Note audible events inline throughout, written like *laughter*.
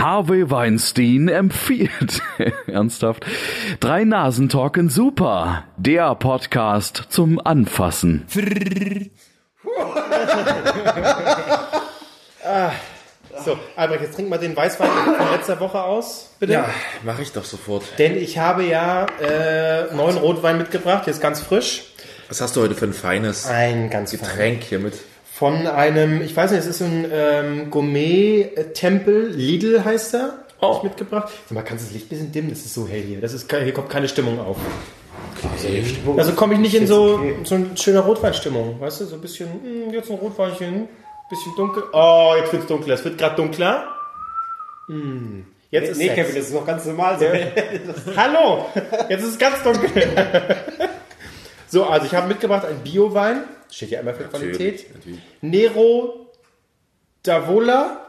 Harvey Weinstein empfiehlt. *laughs* Ernsthaft. Drei Nasen talken super. Der Podcast zum Anfassen. So, Albrecht, jetzt trink mal den Weißwein von letzter Woche aus, bitte. Ja, mache ich doch sofort. Denn ich habe ja äh, neuen Rotwein mitgebracht, jetzt ganz frisch. Was hast du heute für ein feines Ein ganz. Getränk hier mit? Von einem, ich weiß nicht, es ist so ein ähm, Gourmet-Tempel, Lidl heißt er. Hab ich mitgebracht. Sag mal, kannst du das Licht ein bisschen dimmen? Das ist so hell hier. Das ist, hier kommt keine Stimmung auf. Also komme ich nicht in so, so eine schöne Rotweinstimmung. Weißt du, so ein bisschen, hm, jetzt ein Rotweinchen, bisschen dunkel. Oh, jetzt wird's dunkler. Es wird gerade dunkler. Hm. Jetzt ist Nee, Sex. Kevin, das ist noch ganz normal. So. *laughs* *laughs* Hallo, jetzt ist es ganz dunkel. *laughs* so, also ich habe mitgebracht einen Bio-Wein. Steht ja immer für Qualität. Natürlich. Nero Davola.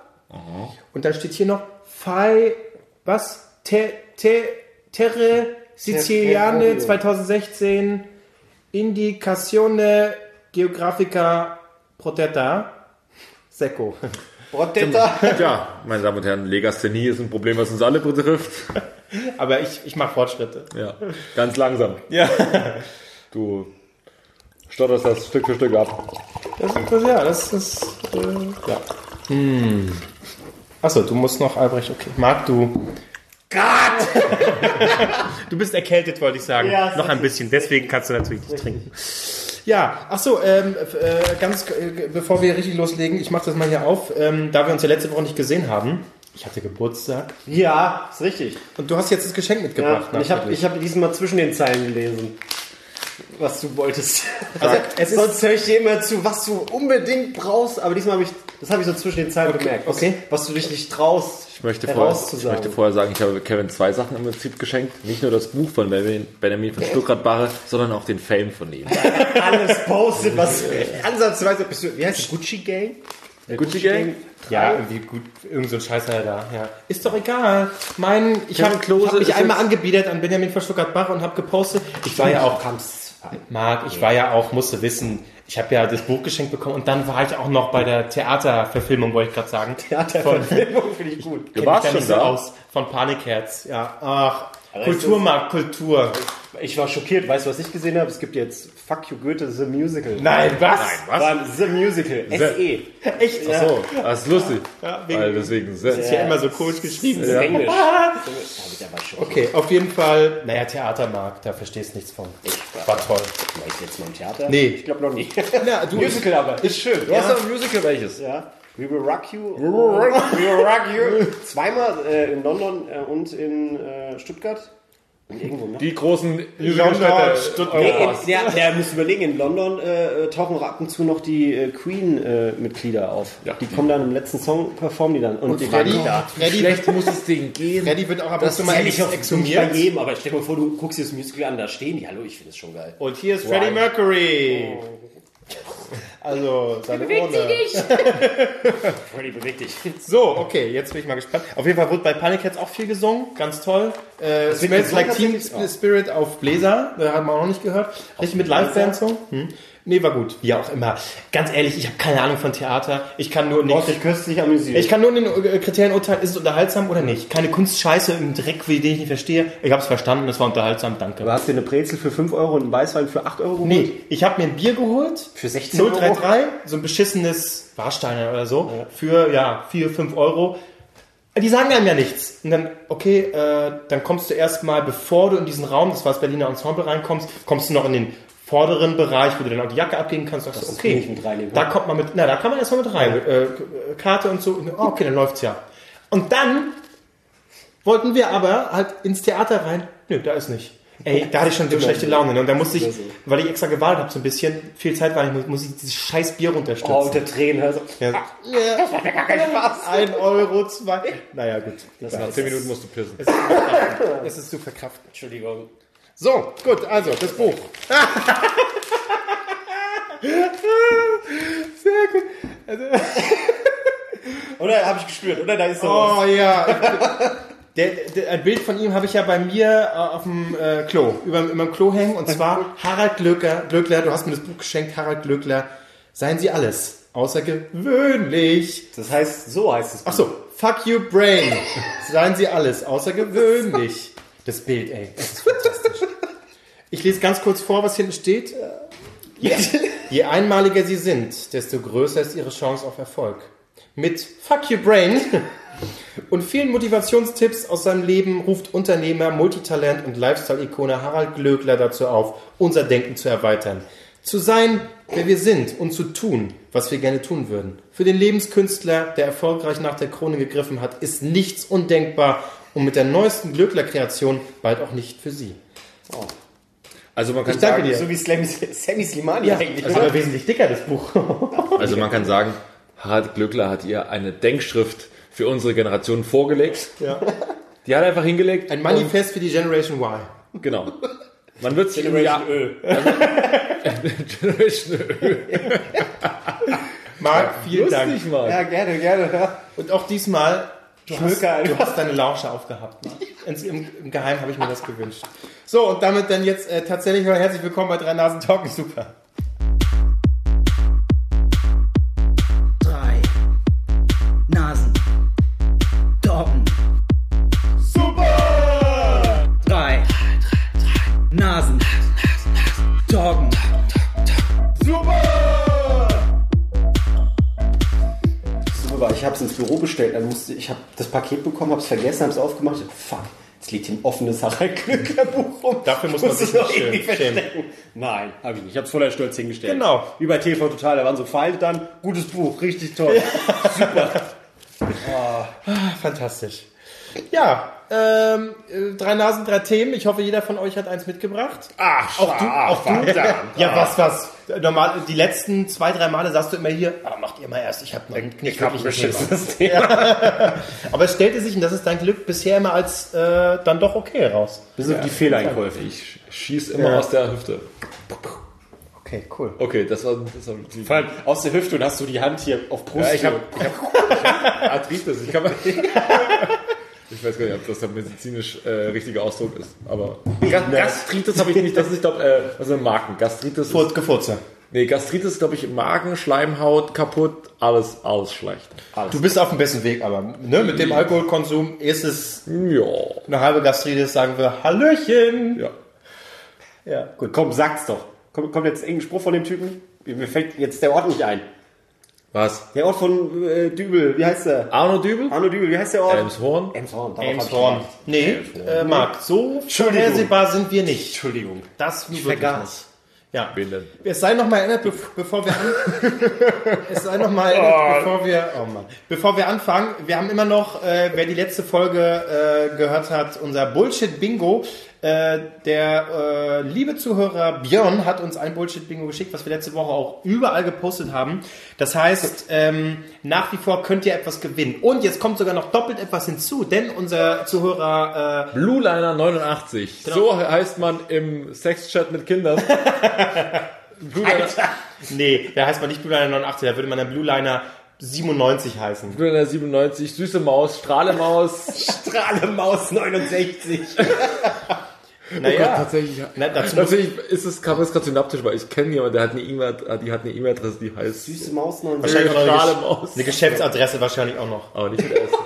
Und dann steht hier noch Fai, was? Te, te, Terre Siciliane Terre- 2016 Indicazione Geografica Protetta Secco. Protetta. Ja, meine Damen und Herren, Legasthenie ist ein Problem, was uns alle betrifft. Aber ich, ich mache Fortschritte. Ja, ganz langsam. Ja. Du stotterst das Stück für Stück ab. Das ist, das, ja, das ist, äh, ja. Hm. Achso, du musst noch, Albrecht, okay. Marc, du. Gott! *laughs* du bist erkältet, wollte ich sagen. Ja, noch ein bisschen, deswegen kannst du natürlich nicht trinken. Ja, achso, ähm, äh, ganz, äh, bevor wir richtig loslegen, ich mache das mal hier auf, ähm, da wir uns ja letzte Woche nicht gesehen haben. Ich hatte Geburtstag. Ja, ist richtig. Und du hast jetzt das Geschenk Ja, mitgebracht. und ich habe ich hab diesmal zwischen den Zeilen gelesen, was du wolltest. Also, es ist- Sonst höre ich dir immer zu, was du unbedingt brauchst, aber diesmal habe ich, das habe ich so zwischen den Zeilen gemerkt, was, okay. was du dich nicht traust, Ich möchte, vorher, ich möchte vorher sagen, ich habe Kevin zwei Sachen im Prinzip geschenkt. Nicht nur das Buch von Benjamin, Benjamin von Stuttgart-Barre, sondern auch den Fame von ihm. *laughs* alles postet, was *laughs* ansatzweise bist du, wie heißt die Gucci Gang? Gucci Gang? Ja, irgendwie gut, irgend so ein Scheißer da. Ja. Ist doch egal. Mein, ich habe hab mich einmal angebiedert an Benjamin von Stuttgart-Bach und habe gepostet. Ich war ja auch, Marc, ich war ja auch, musste wissen, ich habe ja das Buch geschenkt bekommen und dann war ich auch noch bei der Theaterverfilmung, wollte ich gerade sagen. Theaterverfilmung finde ich gut. Du warst schon so da? aus. Von Panikherz. Ja, ach, Kulturmarkt, Kultur. Ich war schockiert, weißt du, was ich gesehen habe? Es gibt jetzt Fuck You Goethe, The Musical. Nein, was? Was? War The Musical, SE. Echt? Ja. So, das ist lustig. Ja, wegen- Weil deswegen sehr, Ist ja immer so komisch geschrieben. Das ist Englisch. *laughs* Okay, auf jeden Fall, naja, Theatermarkt, da verstehst du nichts von. War toll. War ich jetzt mal im Theater? Nee. Ich glaube noch nie. Ja, *laughs* du, Musical aber. Ist schön. Du hast doch ein Musical welches? Ja. We Will Rock You. We Will Rock You. Zweimal äh, in London äh, und in äh, Stuttgart. Und irgendwo noch. Die großen London, Musicalstädte Stuttgart. Nee, Europas. in, der, der muss überlegen, in London äh, tauchen auch ab und zu noch die äh, Queen-Mitglieder auf. Ja. Die kommen dann im letzten Song, performen die dann. Und, die Freddy, da. Freddy, Schlecht muss es denen gehen. Freddy wird auch ab und Das zu ist mal ja nicht auf exhumiert. bei jedem, aber stell dir mal vor, du guckst dir das Musical an, da stehen die. Hallo, ich finde es schon geil. Und hier ist Freddie Mercury. Also, seine Urne. *laughs* Freddy, beweg dich. So, okay, jetzt bin ich mal gespannt. Auf jeden Fall wurde bei Panic Cats auch viel gesungen, ganz toll. Äh, Smells Like Teen tatsächlich? Spirit auf Bläser, da haben wir auch noch nicht gehört. Richtig mit Liveband so. Hm. Nee, war gut. Wie auch immer. Ganz ehrlich, ich habe keine Ahnung von Theater. Ich kann nur Du hast nicht. dich köstlich amüsiert. Ich kann nur in den äh, Kriterien urteilen, ist es unterhaltsam oder nicht. Keine Kunstscheiße im Dreck, wie den ich nicht verstehe. Ich habe es verstanden, es war unterhaltsam, danke. du hast dir eine Brezel für 5 Euro und einen Weißwein für 8 Euro geholt? Nee, ich habe mir ein Bier geholt. Für 16 Euro? 033, so ein beschissenes Warsteiner oder so. Für, ja, 4, 5 Euro. Die sagen einem ja nichts. Und dann, okay, äh, dann kommst du erstmal, bevor du in diesen Raum, das war das Berliner Ensemble, reinkommst, kommst du noch in den vorderen Bereich, wo du dann auch die Jacke abgeben kannst. Sagst du, okay, ich da kommt man mit, na, da kann man erstmal mit rein. Äh, Karte und so. Oh, okay, dann läuft's ja. Und dann wollten wir aber halt ins Theater rein. Nö, da ist nicht. Ey, da hatte ich schon so schlechte Laune. Ne? Und da musste ich, weil ich extra gewartet habe, so ein bisschen, viel Zeit war nicht, muss ich dieses scheiß Bier runterstürzen. Oh, unter Tränen. Also, ja. Das war gar kein Spaß. Ein Euro, zwei. Naja, gut. Das Nach 10 Minuten musst du pissen. es ist zu verkraften. Entschuldigung. So, gut, also, das Buch. *laughs* Sehr gut. Also, *laughs* Oder habe ich gespürt, oder? Da ist noch Oh ja. *laughs* Der, der, ein Bild von ihm habe ich ja bei mir äh, auf dem äh, Klo, über, über dem Klo hängen. Und zwar Harald Glöckler, Glöckler, du hast mir das Buch geschenkt, Harald Glöckler. Seien Sie alles, außergewöhnlich. Das heißt, so heißt es. Ach so, Fuck you, Brain. Seien Sie alles, außergewöhnlich. Das Bild, ey. Das ist fantastisch. Ich lese ganz kurz vor, was hinten steht. Je, je einmaliger Sie sind, desto größer ist Ihre Chance auf Erfolg. Mit Fuck you, Brain *laughs* und vielen Motivationstipps aus seinem Leben ruft Unternehmer, Multitalent und Lifestyle-Ikone Harald Glöckler dazu auf, unser Denken zu erweitern. Zu sein, wer wir sind und zu tun, was wir gerne tun würden. Für den Lebenskünstler, der erfolgreich nach der Krone gegriffen hat, ist nichts undenkbar und mit der neuesten Glöckler-Kreation bald auch nicht für Sie. Also man kann Ich danke sagen, dir. So wie Slam, Sammy Slimani Ja, eigentlich. also aber wesentlich dicker, das Buch. *laughs* also man kann sagen, Harald Glöckler hat ihr eine Denkschrift für unsere Generation vorgelegt. Ja. Die hat er einfach hingelegt. Ein Manifest für die Generation Y. Genau. Man wird sich im Generation Öl. *laughs* Generation Ö. Marc, vielen Dank. Lustig, Mann. Ja, gerne, gerne. Ja. Und auch diesmal, du hast, einfach. du hast deine Lausche aufgehabt. Ne? Ins- Im, Im Geheim habe ich mir das gewünscht. So, und damit dann jetzt äh, tatsächlich mal herzlich willkommen bei Drei Nasen Talken. Super. Bestellt, dann musste ich habe das Paket bekommen, habe es vergessen, habe es aufgemacht. Fuck, jetzt liegt hier ein offenes Harald Glöckler Buch rum. Dafür muss man Musst sich nicht irgendwie schämen. verstecken. Nein, habe ich nicht. Ich habe es voller Stolz hingestellt. Genau. Wie bei TV Total, da waren so Pfeile dann. Gutes Buch, richtig toll. *laughs* Fantastisch. Ja, ähm, äh, drei Nasen, drei Themen. Ich hoffe, jeder von euch hat eins mitgebracht. Ach, Auch du, auch du. Ja, was, was? Normal, die letzten zwei, drei Male sagst du immer hier, ah, macht ihr mal erst, ich habe noch nicht Ich habe wirklich Thema. beschissenes Thema. *laughs* Aber es stellte sich, und das ist dein Glück, bisher immer als äh, dann doch okay raus. Bis auf die Fehleinkäufe. Ich schieß immer Ja. aus der Hüfte. Okay, cool. Okay, das war, das war die, Vor allem aus der Hüfte und hast du die Hand hier auf Brust. Ja, ich habe ich hab, ich *laughs* hab Arthritis. Ich, kann, *laughs* ich weiß gar nicht, ob das der medizinisch äh, richtige Ausdruck ist. Aber Ga Gastritis habe ich nicht. Das ist, ich glaube, äh, sind Marken? Gastritis. Furz, Gefurze. nee, Gastritis ist, glaube ich, Magen, Schleimhaut, kaputt, alles, alles schlecht. Du bist auf dem besten Weg, aber ne, mit dem Alkoholkonsum ist es Ja. eine halbe Gastritis, sagen wir Hallöchen. Ja. Ja, gut. Komm, sag's doch. Kommt, kommt jetzt irgendein Spruch von dem Typen? Mir fällt jetzt der Ort nicht ein. Was? Der Ort von äh, Dübel, wie heißt der? Arno Dübel? Arno Dübel, wie heißt der Ort? Elmshorn? Elmshorn. darauf hab ich Elmshorn. gewartet. Nee, äh, Marc, so Entschuldigung. vorhersehbar sind wir nicht. Entschuldigung. Das ich vergaß. Ja. Wen denn? Es sei noch mal erinnert, bev- bevor wir an *laughs* es sei noch mal erinnert, bevor wir oh Mann, bevor wir anfangen. Wir haben immer noch, äh, wer die letzte Folge äh, gehört hat, unser Bullshit Bingo. Äh, der äh, liebe Zuhörer Björn hat uns ein Bullshit Bingo geschickt, was wir letzte Woche auch überall gepostet haben. Das heißt, ähm, nach wie vor könnt ihr etwas gewinnen. Und jetzt kommt sogar noch doppelt etwas hinzu, denn unser Zuhörer äh, Blue Liner 89. So heißt man im Sexchat mit Kindern. *laughs* Blue Liner, nee, der heißt man nicht Blue Liner 89, da würde man dann Blue Liner 97 heißen. Blue Liner 97, süße Maus, Strahlemaus. *laughs* Strahlemaus 69. *laughs* Naja, tatsächlich. Na, Tatsächlich ist es, kam es gerade synaptisch, weil ich kenne jemanden, der hat eine E-Mail, die hat eine E-Mail-Adresse, die heißt Süße Maus 69. wahrscheinlich auch noch eine. Gesch- eine Geschäftsadresse wahrscheinlich auch noch. Aber nicht mit S. *laughs*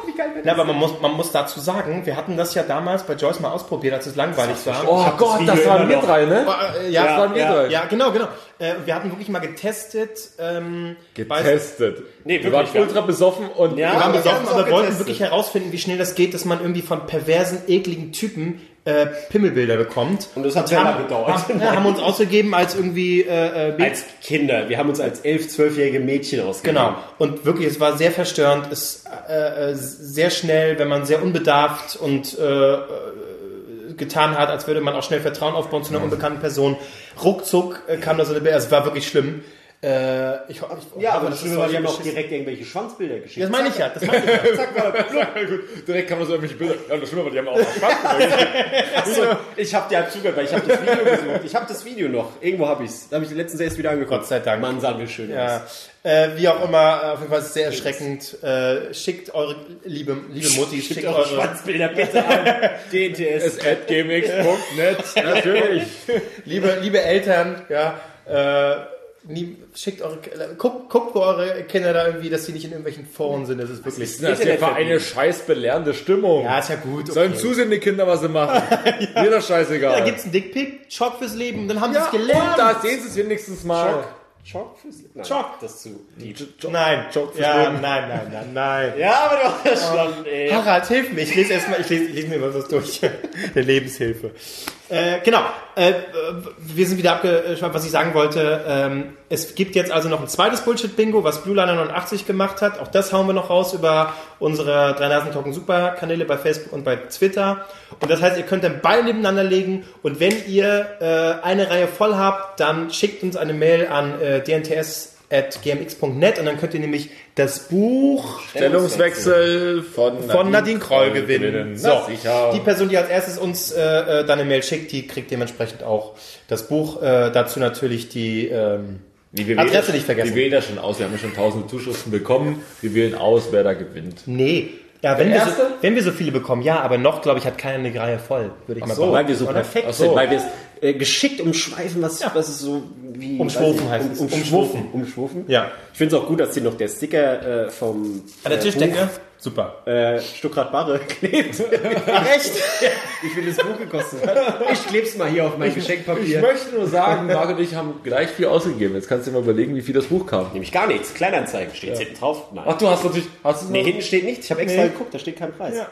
Na, aber man muss, man muss dazu sagen, wir hatten das ja damals bei Joyce mal ausprobiert, als es langweilig war. Oh Gott, Video das waren wir drei, ne? Äh, ja, Das waren wir ja, drei. ja, genau, genau. Äh, wir hatten wirklich mal getestet. Ähm, bei- Getestet. Nee, wir waren ultra besoffen und Ja. Wir waren besoffen, aber wollten getestet. wirklich herausfinden, wie schnell das geht, dass man irgendwie von perversen, ekligen Typen äh, Pimmelbilder bekommt. Und das hat sehr lange gedauert. Haben, haben uns ausgegeben als irgendwie äh, äh, Als Kinder. Wir haben uns als 11-, 12-jährige Mädchen ausgegeben. Genau. Und wirklich, es war sehr verstörend. Es äh, äh, sehr schnell, wenn man sehr unbedarft und äh, äh, getan hat, als würde man auch schnell Vertrauen aufbauen zu einer unbekannten Person. Ruckzuck äh, kam da so eine Be- also Es war wirklich schlimm. Äh, ich, ich Ja, aber das ist Schlimme war, die haben auch direkt irgendwelche Schwanzbilder geschickt. Das meine ich ja. Das meine ich ja. *laughs* Zack, das direkt kann man so irgendwelche Bilder. Ja, das Schlimme war, die haben auch *laughs* Achso, ich habe dir halt zugehört, weil ich habe das Video gesucht. Ich habe das Video noch. Irgendwo habe ich es. Da habe ich letztens erst wieder angeguckt. Gott sei Dank. Mann, sahen wir schön Ja, aus. äh, wie auch immer, auf jeden Fall ist es sehr erschreckend. Äh, schickt eure liebe, liebe Mutti, schickt, Schickt eure Schwanzbilder bitte an. *laughs* DNTS. gmx.net. Natürlich. liebe, liebe Eltern, ja, äh, nie, schickt eure, guckt, guckt, wo eure Kinder da irgendwie, dass sie nicht in irgendwelchen Foren sind. Das ist wirklich. Das ist hier für eine scheiß belehrende Stimmung. Ja, ist ja gut. Sollen okay. zusehen, die Kinder, was sie machen. *laughs* Mir doch scheißegal. Da gibt's einen Dickpick, Schock fürs Leben, dann haben sie ja, es gelernt. und da sehen sie es wenigstens mal. Schock. Schock fürs Nein, Schock. Das ist zu deep. Nein, Schock fürs ja, Leben. nein, nein, nein, nein. Ja, aber du hast das schon, ey. Harald, hilf mir. Ich lese erstmal, ich lese, ich lese mir mal was durch. *laughs* Der Lebenshilfe. Äh, genau. Äh, wir sind wieder abgeschweift, was ich sagen wollte. Ähm, es gibt jetzt also noch ein zweites Bullshit-Bingo, was Blue Liner 89 gemacht hat. Auch das hauen wir noch raus über unsere drei Nasen Talken Super Kanäle bei Facebook und bei Twitter. Und das heißt, ihr könnt dann beide nebeneinander legen. Und wenn ihr äh, eine Reihe voll habt, dann schickt uns eine Mail an äh, dnts.gmx.net und dann könnt ihr nämlich das Buch Stellungswechsel von, von Nadine Kroll gewinnen. So, So, sicher. die Person, die als erstes uns äh, äh, dann eine Mail schickt, die kriegt dementsprechend auch das Buch. Äh, dazu natürlich die ähm, wir Adresse wählen- nicht vergessen. Wir wählen das schon aus. Wir haben ja schon tausende Zuschriften bekommen. Wir wählen aus, wer da gewinnt. Nee. Ja, wenn wir, so, wenn wir so viele bekommen, ja, aber noch, glaube ich, hat keiner eine Reihe voll, würde ich mal So, weil wir so Oder? perfekt Ach so. sind, weil wir es äh, geschickt umschweifen, was, was ist so wie... Umschwufen heißt es. Um, umschwufen. Umschwufen. Ja. Ich finde es auch gut, dass hier noch der Sticker äh, vom An der äh, Tischdecke? Super. Äh, Stuckrad Barre *laughs* klebt. Echt? Wie viel das Buch gekostet hat. Ich kleb's mal hier auf mein Ich Geschenkpapier. möchte nur sagen, Marc und ich haben gleich viel ausgegeben. Jetzt kannst du dir mal überlegen, wie viel das Buch kam. Nämlich gar nichts. Kleinanzeigen steht hinten drauf. Nein. Ach, du hast natürlich... Hast du nee, noch- hinten steht nichts. Ich habe extra Nee. geguckt, da steht kein Preis. Ja.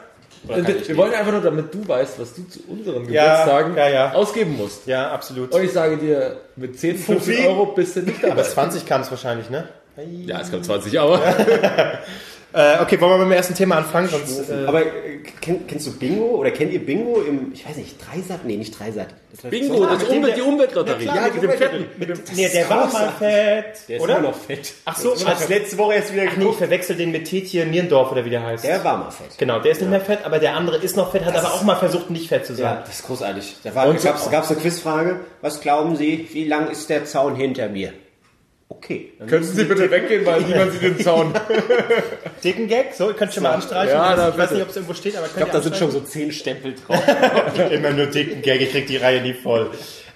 wir, wir wollen einfach nur, damit du weißt, was du zu unseren Ja, Geburtstagen ja, ja. ausgeben musst. Ja, absolut. Und ich sage dir, mit 10, 15 Euro bist du nicht dabei. Aber 20 kam es wahrscheinlich, ne? Ja, es kommt 20, aber... *laughs* Äh, okay, wollen wir mit dem ersten Thema anfangen? Sonst, äh, Aber äh, kenn, kennst du Bingo oder kennt ihr Bingo im, ich weiß nicht, Dreisat? Nee, nicht Dreisat. Das Bingo, war- das dem Umwelt, der- die Umweltlotterie. Ja, mit dem Fetten. mit dem, nee, der war mal fett, Der ist oder? immer noch fett. Ach so, ich hab's letzte Woche erst wieder Ach nee, ich verwechsel den mit Tietje Nierendorf oder wie der heißt. Der war mal fett. Genau, der ist nicht mehr fett, aber der andere ist noch fett, hat aber ist- auch mal versucht, nicht fett zu sein. Ja, das ist großartig. Da war, Und so- gab's, gab's eine Quizfrage. Was glauben Sie, wie lang ist der Zaun hinter mir? Okay. Dann Könnten Sie bitte weggehen, weil *laughs* niemand sieht den Zaun. *laughs* Dicken Gag, so, ihr könnt schon mal anstreichen. Ja, ich da weiß bitte. nicht, ob es irgendwo steht, aber ich glaube, da sind schon so zehn Stempel drauf. *laughs* Immer nur dicken Gag, ich krieg die Reihe nie voll.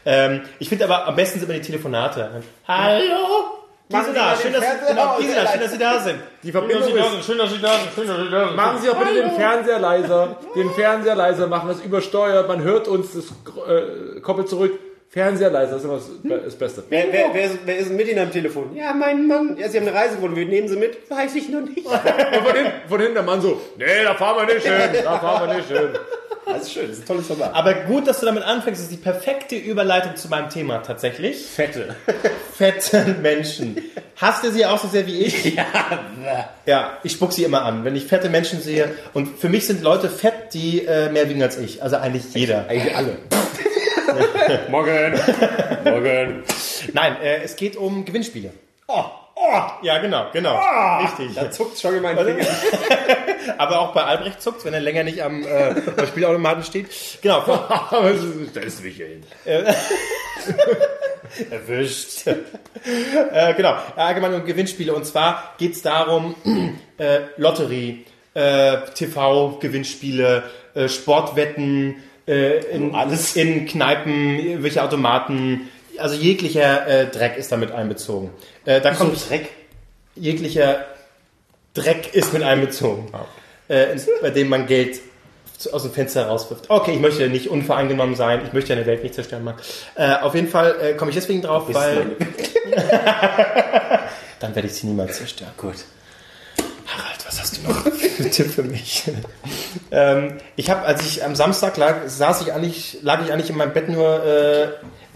Ähm, ich finde aber am besten sind immer die Telefonate. Hallo? Machen Diese Sie schön, dass, Fernseher genau, aus. schön, dass Sie da sind. Die Verbindung ist... schön, dass Sie da sind, schön, dass Sie da sind. Machen Sie auch bitte den Fernseher leiser. Den Fernseher leiser machen, das übersteuert. Man hört uns, das äh, koppelt zurück. Fernseher leiser, das ist immer das, das Beste. wer, wer, wer, ist, wer ist denn mit Ihnen am Telefon? Ja, mein Mann. Ja, Sie haben eine Reise gewonnen. Wir nehmen Sie mit. Weiß ich noch nicht. *laughs* Und von hinten, von hinten der Mann so, nee, da fahren wir nicht hin, da fahren wir nicht hin. Das ist schön. Das ist ein tolles Format. Aber gut, dass du damit anfängst, das ist die perfekte Überleitung zu meinem Thema tatsächlich. Fette. *laughs* Fette Menschen. Hasst ihr sie auch so sehr wie ich? *laughs* Ja. Ja, ich spuck sie immer an, wenn ich fette Menschen sehe. Und für mich sind Leute fett, die äh, mehr wiegen als ich. Also eigentlich jeder. Eigentlich alle. *laughs* Morgen. Morgen. Nein, äh, es geht um Gewinnspiele. Oh, oh, ja, genau, genau. Richtig. Da zuckt schon in meinen Finger. *laughs* Aber auch bei Albrecht zuckt wenn er länger nicht am äh, Spielautomaten steht. Genau, *laughs* das ist- das ist mich hin. erwischt. äh, genau, allgemein um Gewinnspiele. Und zwar geht es darum, äh, Lotterie, äh, TV-Gewinnspiele, äh, Sportwetten, äh, in, Alles. in Kneipen, welche Automaten. Also jeglicher äh, Dreck ist damit einbezogen. Äh, da kommt Dreck. jeglicher Dreck ist mit einbezogen, äh, ins- bei dem man Geld aus dem Fenster rauswirft. Okay, ich möchte nicht unvoreingenommen sein, ich möchte eine Welt nicht zerstören, Mann. Äh, auf jeden Fall äh, komme ich deswegen drauf, weil *laughs* *laughs* dann werde ich sie niemals zerstören. Gut. Was hast du noch für einen Tipp für mich? ähm, ich habe, als ich am Samstag lag, saß ich eigentlich, lag ich eigentlich in meinem Bett nur äh,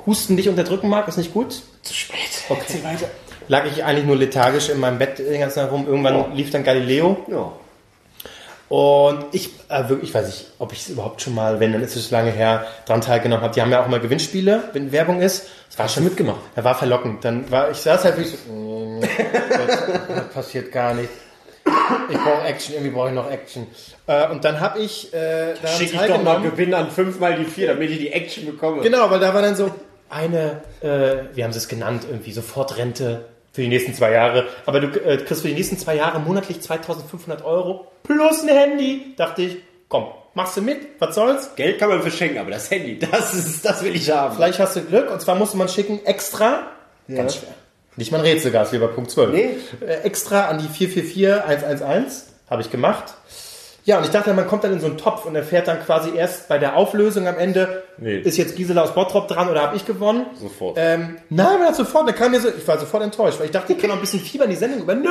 Husten nicht unterdrücken mag, ist nicht gut. Zu spät. Okay. Lag ich eigentlich nur lethargisch in meinem Bett den ganzen Tag rum. Irgendwann lief dann Galileo. Ja. Und ich, äh, wirklich, ich weiß nicht, ob ich es überhaupt schon mal, wenn, dann ist es lange her, dran teilgenommen habe. Die haben ja auch mal Gewinnspiele, wenn Werbung ist. Das war schon mitgemacht. Da war verlockend. Dann war, ich saß halt wirklich so, mm, das, das passiert gar nicht. Ich brauche Action, irgendwie brauche ich noch Action. Äh, und dann habe ich äh, daran Schick ich doch mal. Gewinn an fünfmal die vier, damit ich die Action bekomme. Genau, weil da war dann so eine, äh, wie haben sie es genannt, irgendwie Sofortrente für die nächsten zwei Jahre. Aber du äh, kriegst für die nächsten zwei Jahre monatlich 2500 Euro plus ein Handy. Dachte ich, komm, machst du mit, was soll's? Geld kann man verschenken, aber das Handy, *laughs* das ist, das will ich haben. Vielleicht hast du Glück. Und zwar musste man schicken extra, ganz schwer, Nicht mein Rätselgas, wie bei Punkt 12. Nee. Äh, extra an die 444111 habe ich gemacht. Ja, und ich dachte, man kommt dann in so einen Topf und erfährt dann quasi erst bei der Auflösung am Ende, Nee. ist jetzt Gisela aus Bottrop dran oder habe ich gewonnen? Sofort. Ähm, nein, man hat sofort, da kam mir so, ich war sofort enttäuscht, weil ich dachte, ich kann noch ein bisschen Fieber in die Sendung über. Nö,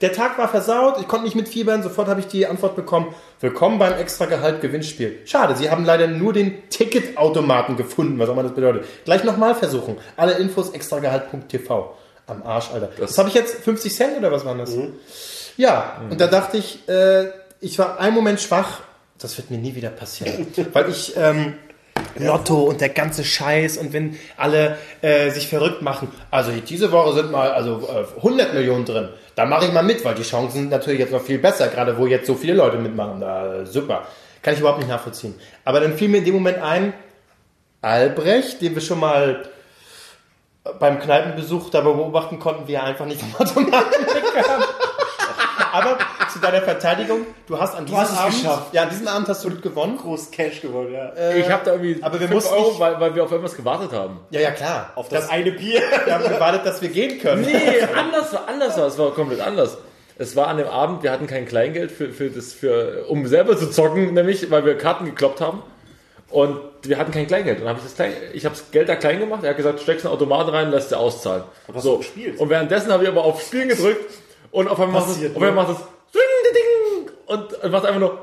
der Tag war versaut, ich konnte nicht mitfiebern, sofort habe ich die Antwort bekommen, willkommen beim Extragehalt Gewinnspiel. Schade, sie haben leider nur den Ticketautomaten gefunden, was auch immer das bedeutet. Gleich nochmal versuchen. Alle Infos extragehalt.tv. Am Arsch, Alter. Das, habe ich jetzt 50 Cent oder was war das? Ja, und da dachte ich, äh, ich war einen Moment schwach, das wird mir nie wieder passieren. *laughs* weil ich, ähm, Lotto und der ganze Scheiß und wenn alle äh, sich verrückt machen. Also diese Woche sind mal also äh, 100 Millionen drin. Da mache ich mal mit, weil die Chancen sind natürlich jetzt noch viel besser, gerade wo jetzt so viele Leute mitmachen. Da, super. Kann ich überhaupt nicht nachvollziehen. Aber dann fiel mir in dem Moment ein, Albrecht, den wir schon mal beim Kneipenbesuch dabei beobachten konnten, wie er einfach nicht vom Automaten wegkam. *laughs* Aber zu deiner Verteidigung, du hast an diesem hast Abend, geschafft. ja, an diesem Abend hast du gewonnen. Groß Cash gewonnen, ja. ich habe da irgendwie aber wir 5 mussten Euro, weil, weil wir auf irgendwas gewartet haben. Ja, ja, klar. Auf das, eine Bier. *laughs* Wir haben gewartet, dass wir gehen können. Nee, anders war, anders war, es war komplett anders. Es war an dem Abend, wir hatten kein Kleingeld für, für das, für, um selber zu zocken, nämlich, weil wir Karten gekloppt haben. Und wir hatten kein Kleingeld. Und dann habe ich das Klein, ich habe das Geld da klein gemacht. Er hat gesagt, steckst einen Automaten rein, lässt dir auszahlen. Aber so. Gespielt. Und währenddessen habe ich aber auf Spielen gedrückt und auf einmal Passiert, macht es, auf einmal macht es ding, ding, und macht einfach nur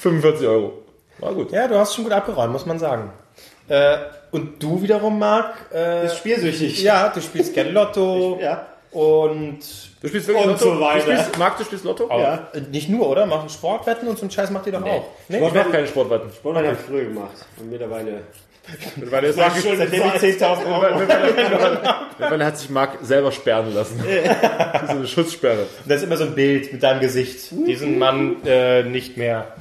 45 Euro. War gut. Ja, du hast schon gut abgeräumt, muss man sagen. Äh, und du wiederum, Marc, äh, ist spielsüchtig. Ja, du spielst gerne Lotto. Ich, ja und Du spielst wirklich Und Lotto? so weiter. Du spielst, Marc, du spielst Lotto? Ja. äh, nicht nur, oder? Machen Sportwetten und so einen Scheiß macht ihr doch auch. Nee? Ich mache keine Sportwetten. Sport habe ich früher gemacht. Und mittlerweile. Mittlerweile ist Marc, Seitdem ich 10.000 Euro. mittlerweile hat sich Marc selber sperren lassen. so eine Schutzsperre. Das ist immer so ein Bild mit deinem Gesicht. Diesen Mann äh, nicht mehr.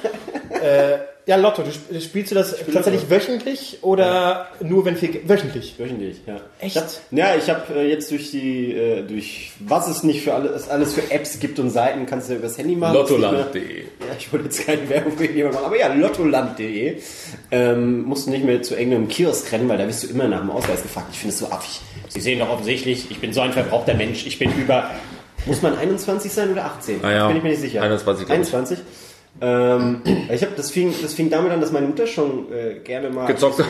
*laughs* äh, ja, Lotto, du sp- spielst du das tatsächlich wöchentlich oder nur wenn viel wöchentlich? Wöchentlich, ja. Echt? Ich hab, ja, ich habe äh, jetzt durch die, äh, durch was es nicht für alles, alles für Apps gibt und Seiten, kannst du übers Handy machen. Lottoland.de. Ja, ich wollte jetzt keine Werbung für jemanden machen, aber ja, lottoland.de. Ähm, musst du nicht mehr zu irgendeinem Kiosk rennen, weil da wirst du immer nach dem Ausweis gefragt. Ich finde es so affig. Sie sehen doch offensichtlich, ich bin so ein verbrauchter Mensch, ich bin über... Muss man 21 sein oder 18? Ah ja. Bin ich mir nicht sicher. 21, glaub ich. 21. Ähm, ich habe das fing, das fing damit an, dass meine Mutter schon äh, gerne mal Gezockt hat.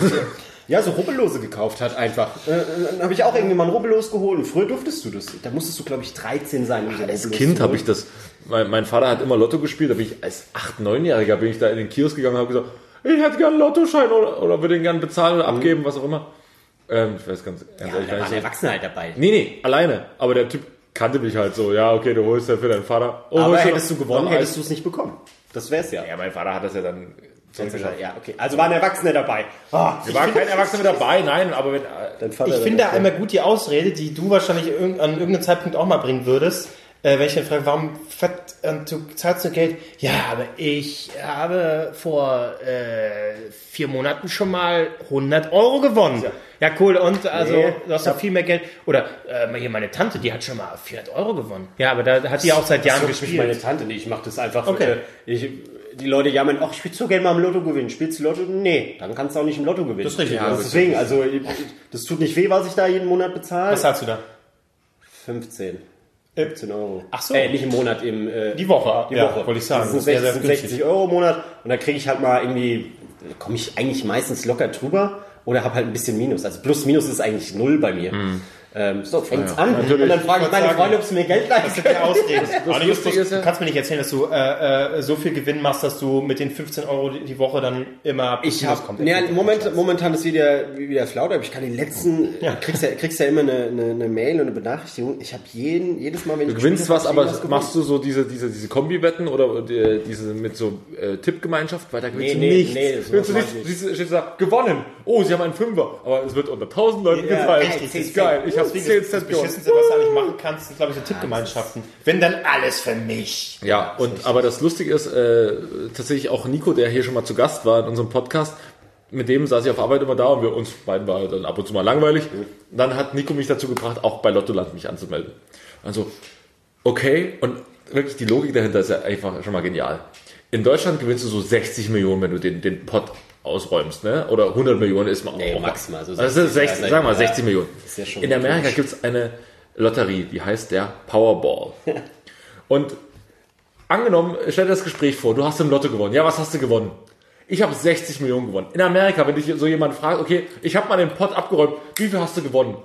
ja, so Rubbellose gekauft hat einfach. Äh, dann habe ich auch irgendwie mal ein Rubbellos geholt. Und früher durftest du das. Da musstest du, glaube ich, 13 sein. Um ein Als Rubbellos Kind habe ich das. Mein, mein Vater hat immer Lotto gespielt. Da bin ich als 8-, 9-Jähriger bin ich da in den Kiosk gegangen und habe gesagt, ich hätte gern einen Lottoschein oder, oder würde ihn gern bezahlen oder abgeben, was auch immer. Ähm, ich weiß ganz, ganz Ja, ehrlich da gar waren nicht. Erwachsene halt dabei. Nee, nee, alleine. Aber der Typ kannte mich halt so. Ja, okay, du holst ja für deinen Vater. Oh, Aber hättest du gewonnen, hättest du es nicht bekommen. Das wär's ja. Ja, mein Vater hat das ja dann. Ja, okay. Also waren Erwachsene dabei. Ah, Wir waren kein Erwachsener mit dabei, nein, aber wenn, dein Vater Ich finde da okay. einmal gut die Ausrede, die du wahrscheinlich irg- an irgendeinem Zeitpunkt auch mal bringen würdest. Äh, wenn ich dann frage, warum fett, äh, du zahlst du Geld? Ja, aber ich habe vor äh, vier Monaten schon mal 100 Euro gewonnen. Ja, cool. Und also Nee. du hast doch viel mehr Geld. Oder äh, hier meine Tante, die hat schon mal 400 Euro gewonnen. Ja, aber da hat die auch seit Jahren Das gespielt. meine Tante nicht. Ich mache das einfach. Okay. Äh, ich, die Leute jammern, ach, ich will so gerne mal im Lotto gewinnen. Spielst du Lotto? Nee, dann kannst du auch nicht im Lotto gewinnen. Das ist richtig, Ja, ja. deswegen, also das tut nicht weh, was ich da jeden Monat bezahle. Was zahlst du da? 15. 15 Euro. Ach so. Äh, nicht im Monat, im, äh, Die Woche. Die Ja, Woche. wollte ich sagen. Das sind Das wäre 60, sehr günstig. 60 Euro im Monat und da kriege ich halt mal irgendwie, da komme ich eigentlich meistens locker drüber oder habe halt ein bisschen Minus. Also plus minus ist eigentlich null bei mir. Ähm, so, fängt's an. Und dann frage ich meine sagen. Freunde, ob sie mir Geld leisten Justus, *laughs* ist ja- du kannst mir nicht erzählen, dass du äh, äh, so viel Gewinn machst, dass du mit den 15 Euro die Woche dann immer Ich plus habe, kommt. ja, moment, momentan ist wieder, wieder flau, aber ich kann den letzten, Ja. kriegst, ja, kriegst ja immer eine, eine, eine Mail und eine Benachrichtigung. Ich habe jeden, jedes Mal, wenn Du ich gewinnst gespielt was, hab, aber machst du so diese, diese, diese Kombi-Wetten oder die, diese mit so äh, Tippgemeinschaft? Weil da gewinnst Nee, du nee, nichts. nee, das gewinnst du nichts. ich Du steht da, gewonnen. Oh, sie haben einen Fünfer. Aber es wird unter 1000 Leuten Ja, geteilt. echt, das ist geil. Ich habe Deswegen 10 das. Beschissenste, was du eigentlich machen kannst, sind, glaube ich, so Tippgemeinschaften. Wenn dann alles für mich. Ja, und aber das Lustige ist, äh, tatsächlich auch Nico, der hier schon mal zu Gast war in unserem Podcast, mit dem saß ich auf Arbeit immer da und wir uns beiden war dann ab und zu mal langweilig. Und dann hat Nico mich dazu gebracht, auch bei Lottoland mich anzumelden. Also, okay, und wirklich die Logik dahinter ist ja einfach schon mal genial. In Deutschland gewinnst du so 60 Millionen, wenn du den, den Pot ausräumst, ne? Oder 100 Millionen ist man Nee, auch maximal, so Also das ist 60, 60, sagen wir mal ja. 60 Millionen. Ist ja schon In Amerika gibt es eine Lotterie, die heißt der Powerball. *laughs* Und angenommen, stell dir das Gespräch vor, du hast im Lotto gewonnen. Ja, was hast du gewonnen? Ich habe 60 Millionen gewonnen. In Amerika, wenn dich so jemand fragt, okay, ich habe mal den Pott abgeräumt, wie viel hast du gewonnen?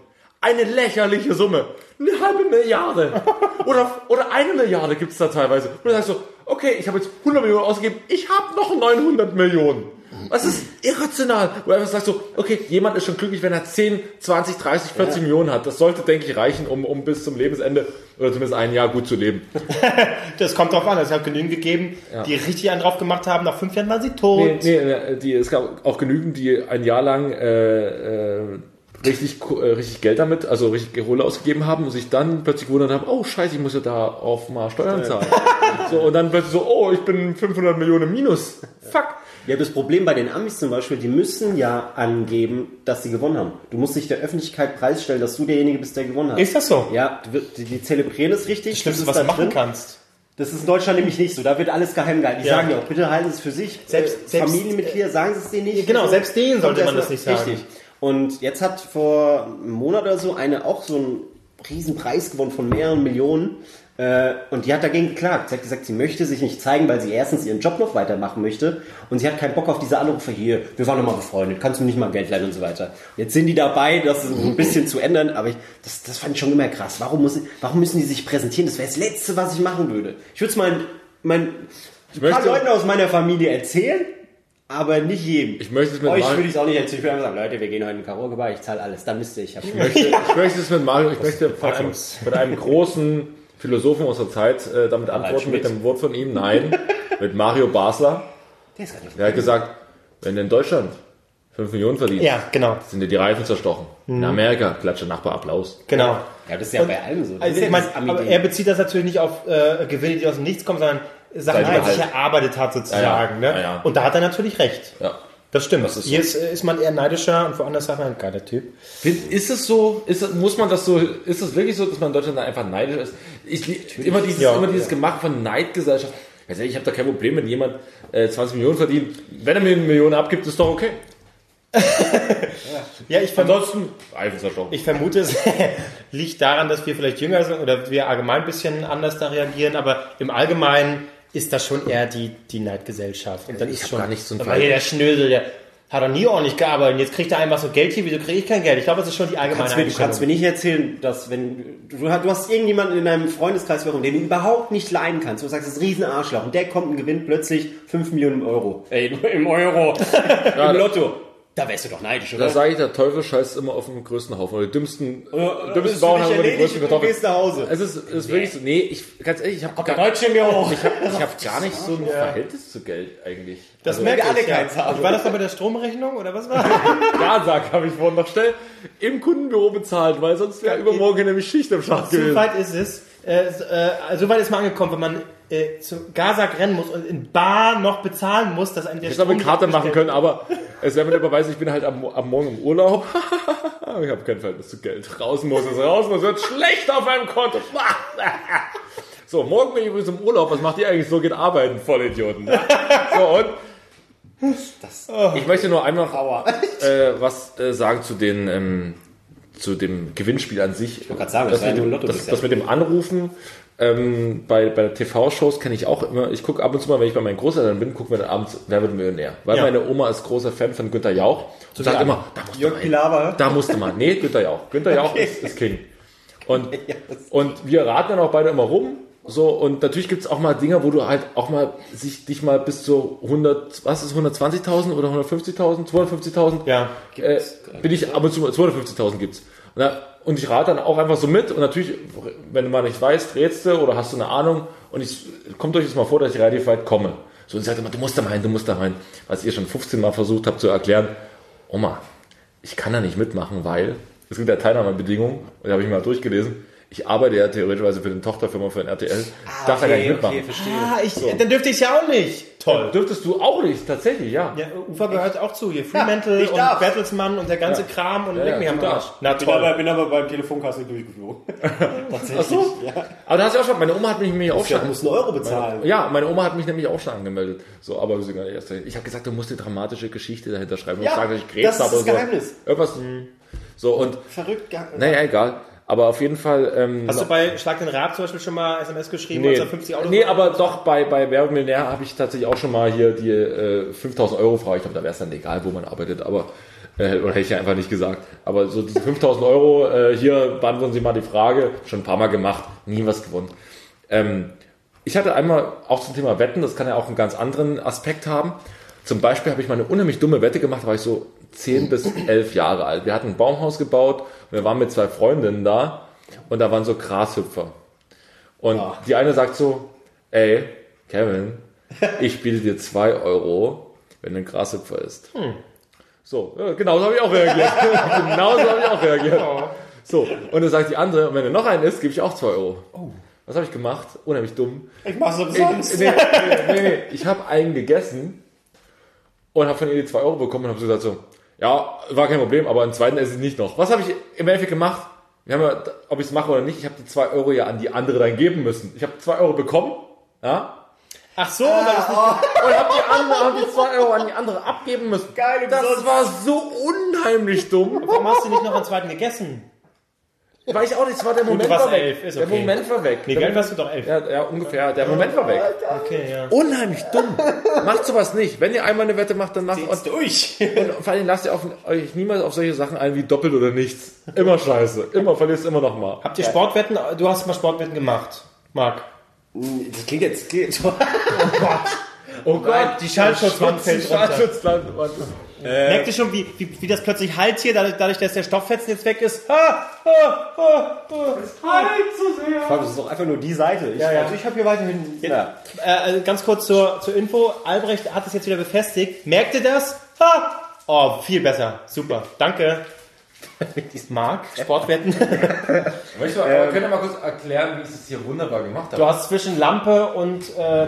Eine lächerliche Summe. Eine halbe Milliarde. *laughs* Oder, oder eine Milliarde gibt's da teilweise. Und dann sagst du, okay, ich habe jetzt 100 Millionen ausgegeben, ich habe noch 900 Millionen. Das ist irrational. Wo einfach sagst so, okay, jemand ist schon glücklich, wenn er 10, 20, 30, 40 Millionen hat. Das sollte, denke ich, reichen, um, um bis zum Lebensende oder zumindest ein Jahr gut zu leben. *laughs* Das kommt drauf an. Es hat genügend gegeben, die richtig einen drauf gemacht haben. Nach fünf Jahren waren sie tot. Nee, nee, nee, die, es gab auch genügend, die ein Jahr lang äh, äh, richtig, äh, richtig Geld damit, also richtig Kohle ausgegeben haben und sich dann plötzlich gewundert haben, oh scheiße, ich muss ja da auf mal Steuern zahlen. so, und dann plötzlich so, oh, ich bin 500 Millionen im Minus. *laughs* Fuck. Ja, das Problem bei den Amis zum Beispiel, die müssen ja angeben, dass sie gewonnen haben. Du musst dich der Öffentlichkeit preisstellen, dass du derjenige bist, der gewonnen hat. Ist das so? Ja, die, die, zelebrieren es richtig. Das Schlimmste, was du machen drin. kannst. Das ist in Deutschland nämlich nicht so. Da wird alles geheim gehalten. Die Ja. sagen ja auch, bitte halten Sie es für sich. Selbst- Äh, selbst- Familienmitglieder sagen Sie es denen nicht. Genau, selbst denen sollte man das nicht sagen. Richtig. Und jetzt hat vor einem Monat oder so eine auch so einen riesen Preis gewonnen von mehreren Millionen. Äh, Und die hat dagegen geklagt. Sie hat gesagt, sie möchte sich nicht zeigen, weil sie erstens ihren Job noch weitermachen möchte. Und sie hat keinen Bock auf diese Anrufe hier. Wir waren noch mal befreundet. Kannst du nicht mal Geld leihen und so weiter. Jetzt sind die dabei, das so ein bisschen zu ändern. Aber ich, das, das fand ich schon immer krass. Warum, muss, warum müssen die sich präsentieren? Das wäre das Letzte, was ich machen würde. Ich würde es meinen, mein, ein paar möchte- Leuten aus meiner Familie erzählen. Aber nicht jedem. Ich möchte es mit Euch Mario- würde ich es auch nicht erzählen. Ich würde einfach sagen, Leute, wir gehen heute in den Karaoke Bar, ich zahle alles. Dann müsst ihr, ich Ich möchte, *laughs* ich möchte es mit Mario, ich möchte von einem, mit einem großen Philosophen unserer Zeit äh, damit antworten, mit dem Wort von ihm, nein, mit Mario Basler. Der ist gar nicht Der hat gesagt, wenn du in Deutschland 5 Millionen verdienst, Ja, genau. sind dir die Reifen zerstochen. In Amerika klatscht der Nachbar Applaus. Genau. Ja, das ist ja bei allem so. Das Also ich meine, aber er bezieht das natürlich nicht auf äh, Gewinne, die aus dem Nichts kommen, sondern Sachen, die er sich erarbeitet hat sozusagen. Ja, ja. Ne? Ja, ja. Und da hat er natürlich recht. Ja. Das stimmt. Das ist so. Hier ist, äh, ist man eher neidischer und woanders sagt man, geiler Typ. Ist es so, ist muss man das so, ist es wirklich so, dass man in Deutschland einfach neidisch ist? Ich, immer dieses, Ja. immer dieses Gemacht von Neidgesellschaft. Ehrlich, Ich habe da kein Problem, wenn jemand äh, 20 Millionen verdient. Wenn er mir eine Million abgibt, ist doch okay. *laughs* Ja, ich, Ansonsten, ich vermute, es *laughs* liegt daran, dass wir vielleicht jünger sind oder wir allgemein ein bisschen anders da reagieren, aber im Allgemeinen ist das schon eher die, die Neidgesellschaft. Und dann Ich ist schon, gar nicht so einen aber hier der Schnösel, der hat doch nie ordentlich gearbeitet. und Jetzt kriegt er einfach so Geld hier, wieso kriege ich kein Geld? Ich glaube, das ist schon die allgemeine kannst du kannst mir nicht erzählen, dass wenn du, du hast irgendjemanden in deinem Freundeskreis, warum, den du überhaupt nicht leiden kannst, wo du sagst, das ist ein riesen Arschloch und der kommt und gewinnt plötzlich 5 Millionen Euro. Ey, im Euro. *laughs* Im Lotto. Da wärst du doch neidisch, oder? Da sage ich, der Teufel scheißt immer auf den größten Haufen. Oder die dümmsten, Oder- äh, dümmsten du Bauern haben immer die größten Kartoffeln. gehst nach Hause. Es ist, es ist wirklich so, nee, ich, ganz ehrlich, ich habe gar, auch. ich hab, ich hab *laughs* gar nicht so ein Verhältnis zu Geld eigentlich. Das also, merke wir alle ja. keins haben. Und War das noch mit der Stromrechnung oder was war? *laughs* Gasak habe ich vorhin noch schnell im Kundenbüro bezahlt, weil sonst wäre übermorgen nämlich Schicht im Schacht so gewesen. weit ist es. Äh, so, äh, so weit ist man angekommen, wenn man äh, zu Gazak rennen muss und in Bar noch bezahlen muss, dass einem der Ich hätte eine Karte machen können, aber es wäre mir der Beweis, ich bin halt am, am Morgen im Urlaub. *laughs* ich habe kein Verhältnis zu Geld. Raus muss es, raus muss es, wird schlecht auf meinem Konto. *laughs* so, morgen bin ich übrigens im Urlaub. Was macht ihr eigentlich so? Geht arbeiten, Vollidioten. so, und ich möchte nur einmal äh, was äh, sagen zu den ähm, zu dem Gewinnspiel an sich. Ich wollte gerade sagen, das ja mit, dem, Lotto das, das mit dem Anrufen ähm, bei, bei TV-Shows kenne ich auch immer. Ich gucke ab und zu mal, wenn ich bei meinen Großeltern bin, gucken wir dann abends Wer wird Millionär. Weil Ja. meine Oma ist großer Fan von Günter Jauch und sagt immer, da musst du Jörg rein. Pilawa. Da musste man. Nee, Günter Jauch. Günter Jauch ist, ist King. Und, und wir raten dann auch beide immer rum. So, und natürlich gibt's auch mal Dinge, wo du halt auch mal sich dich mal bis zu 100, was ist 120.000 oder 150.000, 250.000? Ja, äh, bin ich ab und zu 250.000 gibt's. Und, da, und ich rate dann auch einfach so mit und natürlich, wenn du mal nicht weißt, rätst du oder hast du eine Ahnung und ich, kommt euch jetzt mal vor, dass ich relativ weit komme. So, und sagt immer, du musst da rein, du musst da rein. Was ihr schon 15 Mal versucht habt zu erklären, Oma, ich kann da nicht mitmachen, weil es gibt ja Teilnahmebedingungen, und die habe ich mal durchgelesen. Ich arbeite ja theoretischerweise für eine Tochterfirma von RTL. darf ja gar nicht mitmachen. verstehe. Ah, ich, dann dürfte ich ja auch nicht. Toll. Dürftest du auch nicht, tatsächlich, ja. Ja, Ufer gehört auch zu hier. Fremantle ich und darf. Bertelsmann und der ganze Kram und Ja, leck ja, mich am Arsch. Na Bin aber, bin aber beim Telefonkasse durchgeflogen. *laughs* Tatsächlich. Ach so? Ja. Aber da hast du auch schon, meine Oma hat mich nämlich auch Ja, schon, du musst einen Euro bezahlen. ja, meine Oma hat mich nämlich auch schon angemeldet. So, aber wir sind gar nicht erst dahin. Ich habe gesagt, du musst die dramatische Geschichte dahinter schreiben. Ja, und sagen, dass ich Krebs das ist das oder so. Geheimnis. Irgendwas. So, und, Verrückt. naja, egal. Aber auf jeden Fall, ähm, Hast du bei Schlag den Rab zum Beispiel schon mal SMS geschrieben, Nee, als er 50 Autos nee aber doch bei, bei Werbemillionär habe ich tatsächlich auch schon mal hier die äh, 5000 Euro Frage. Ich glaube, da wäre es dann egal, wo man arbeitet, aber äh, oder hätte ich ja einfach nicht gesagt. Aber so diese 5000 Euro, äh, hier beantworten Sie mal die Frage, schon ein paar Mal gemacht, nie was gewonnen. Ähm, ich hatte einmal auch zum Thema Wetten, das kann ja auch einen ganz anderen Aspekt haben. Zum Beispiel habe ich mal eine unheimlich dumme Wette gemacht, da war ich so 10 bis 11 Jahre alt. Wir hatten ein Baumhaus gebaut und wir waren mit zwei Freundinnen da und da waren so Grashüpfer. Und die eine sagt so, ey, Kevin, ich biete dir 2 Euro, wenn du ein Grashüpfer ist. So, ja, genau so habe ich auch reagiert. *laughs* genau so habe ich auch reagiert. So, und dann sagt die andere, und wenn du noch einen isst, gebe ich auch 2 Euro. Was habe ich gemacht? Unheimlich dumm. Ich mach's Ich, umsonst. nee, nee, nee, nee. ich habe einen gegessen und habe von ihr die 2 Euro bekommen und habe so gesagt so, ja, war kein Problem, aber einen zweiten esse ich nicht noch. Was habe ich im Endeffekt gemacht? Wir haben ja, ob ich es mache oder nicht, ich habe die 2 Euro ja an die andere dann geben müssen. Ich habe 2 Euro bekommen, ja, Ach so, weil das nicht *laughs* und habe die andere, hab die 2 Euro an die andere abgeben müssen. Geil, Das war so unheimlich dumm. Warum hast du nicht noch einen zweiten gegessen? Weiß ich auch nicht, es war der Moment warst war weg. elf, ist Der okay. Moment war weg. Nee, Der gell, warst du doch elf. ja, ja, ungefähr. Der Moment war weg. Okay, ja. Unheimlich dumm. Macht sowas nicht. Wenn ihr einmal eine Wette macht, dann macht Zieh's durch. Und vor allem lasst ihr auf, euch niemals auf solche Sachen ein wie doppelt oder nichts. Immer scheiße. Immer verlierst immer noch mal. Habt ihr Sportwetten? Du hast mal Sportwetten gemacht, Marc. Das klingt jetzt... Klingt, *laughs* Oh Gott, die Schallschutzwand fällt Die runter. Merkt ihr schon, wie, wie, wie das plötzlich halt hier, dadurch, dadurch, dass der Stofffetzen jetzt weg ist? Ah, ah, ah, ah. Halt so sehr. das ist doch einfach nur die Seite. Ich, Ja, ja. Also ich habe hier weiterhin... Ja. Äh, also ganz kurz zur, zur Info. Albrecht hat es jetzt wieder befestigt. Merkt ihr das? Ha! Oh, viel besser. Super. Danke. *laughs* Marc, Sportwetten. *laughs* Möchtest du aber, könnt ihr mal kurz erklären, wie ich es hier wunderbar gemacht habe? Du hast zwischen Lampe und äh, äh,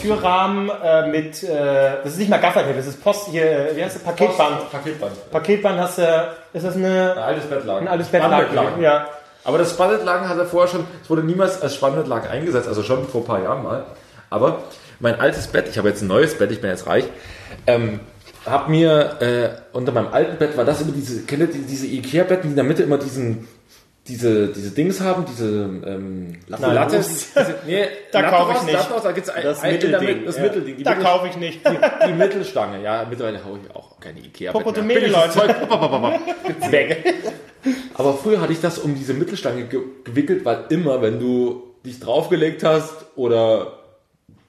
Türrahmen äh, mit, äh, das ist nicht mal Gaffertape, das ist Post, hier, äh, wie heißt das, Paketband. Paketband. Paketband hast du, ist das eine, Ein altes Bettlaken. ein altes Bettlaken? Ja. Aber das Spannbettlaken hat er vorher schon, es wurde niemals als Spannbettlaken eingesetzt, also schon vor ein paar Jahren mal. Aber mein altes Bett, ich habe jetzt ein neues Bett, ich bin jetzt reich, ähm, hab mir äh, unter meinem alten Bett war das immer diese, kennt ihr die- diese Ikea-Betten, die in der Mitte immer diesen diese, diese Dings haben, diese ähm, Nein, Latte, diese, nee, Da Latte kauf ich nicht. Latte raus, da gibt's ein, Das ein, Mittelding, Mitte- das ja. Mittelding, die Da Mittel- kaufe ich nicht. die Mittelstange, ja, mittlerweile haue ich auch keine Ikea. Popotomene, Leute. Weg. Aber früher hatte ich das um diese Mittelstange ge gewickelt, weil immer, wenn du dich draufgelegt hast oder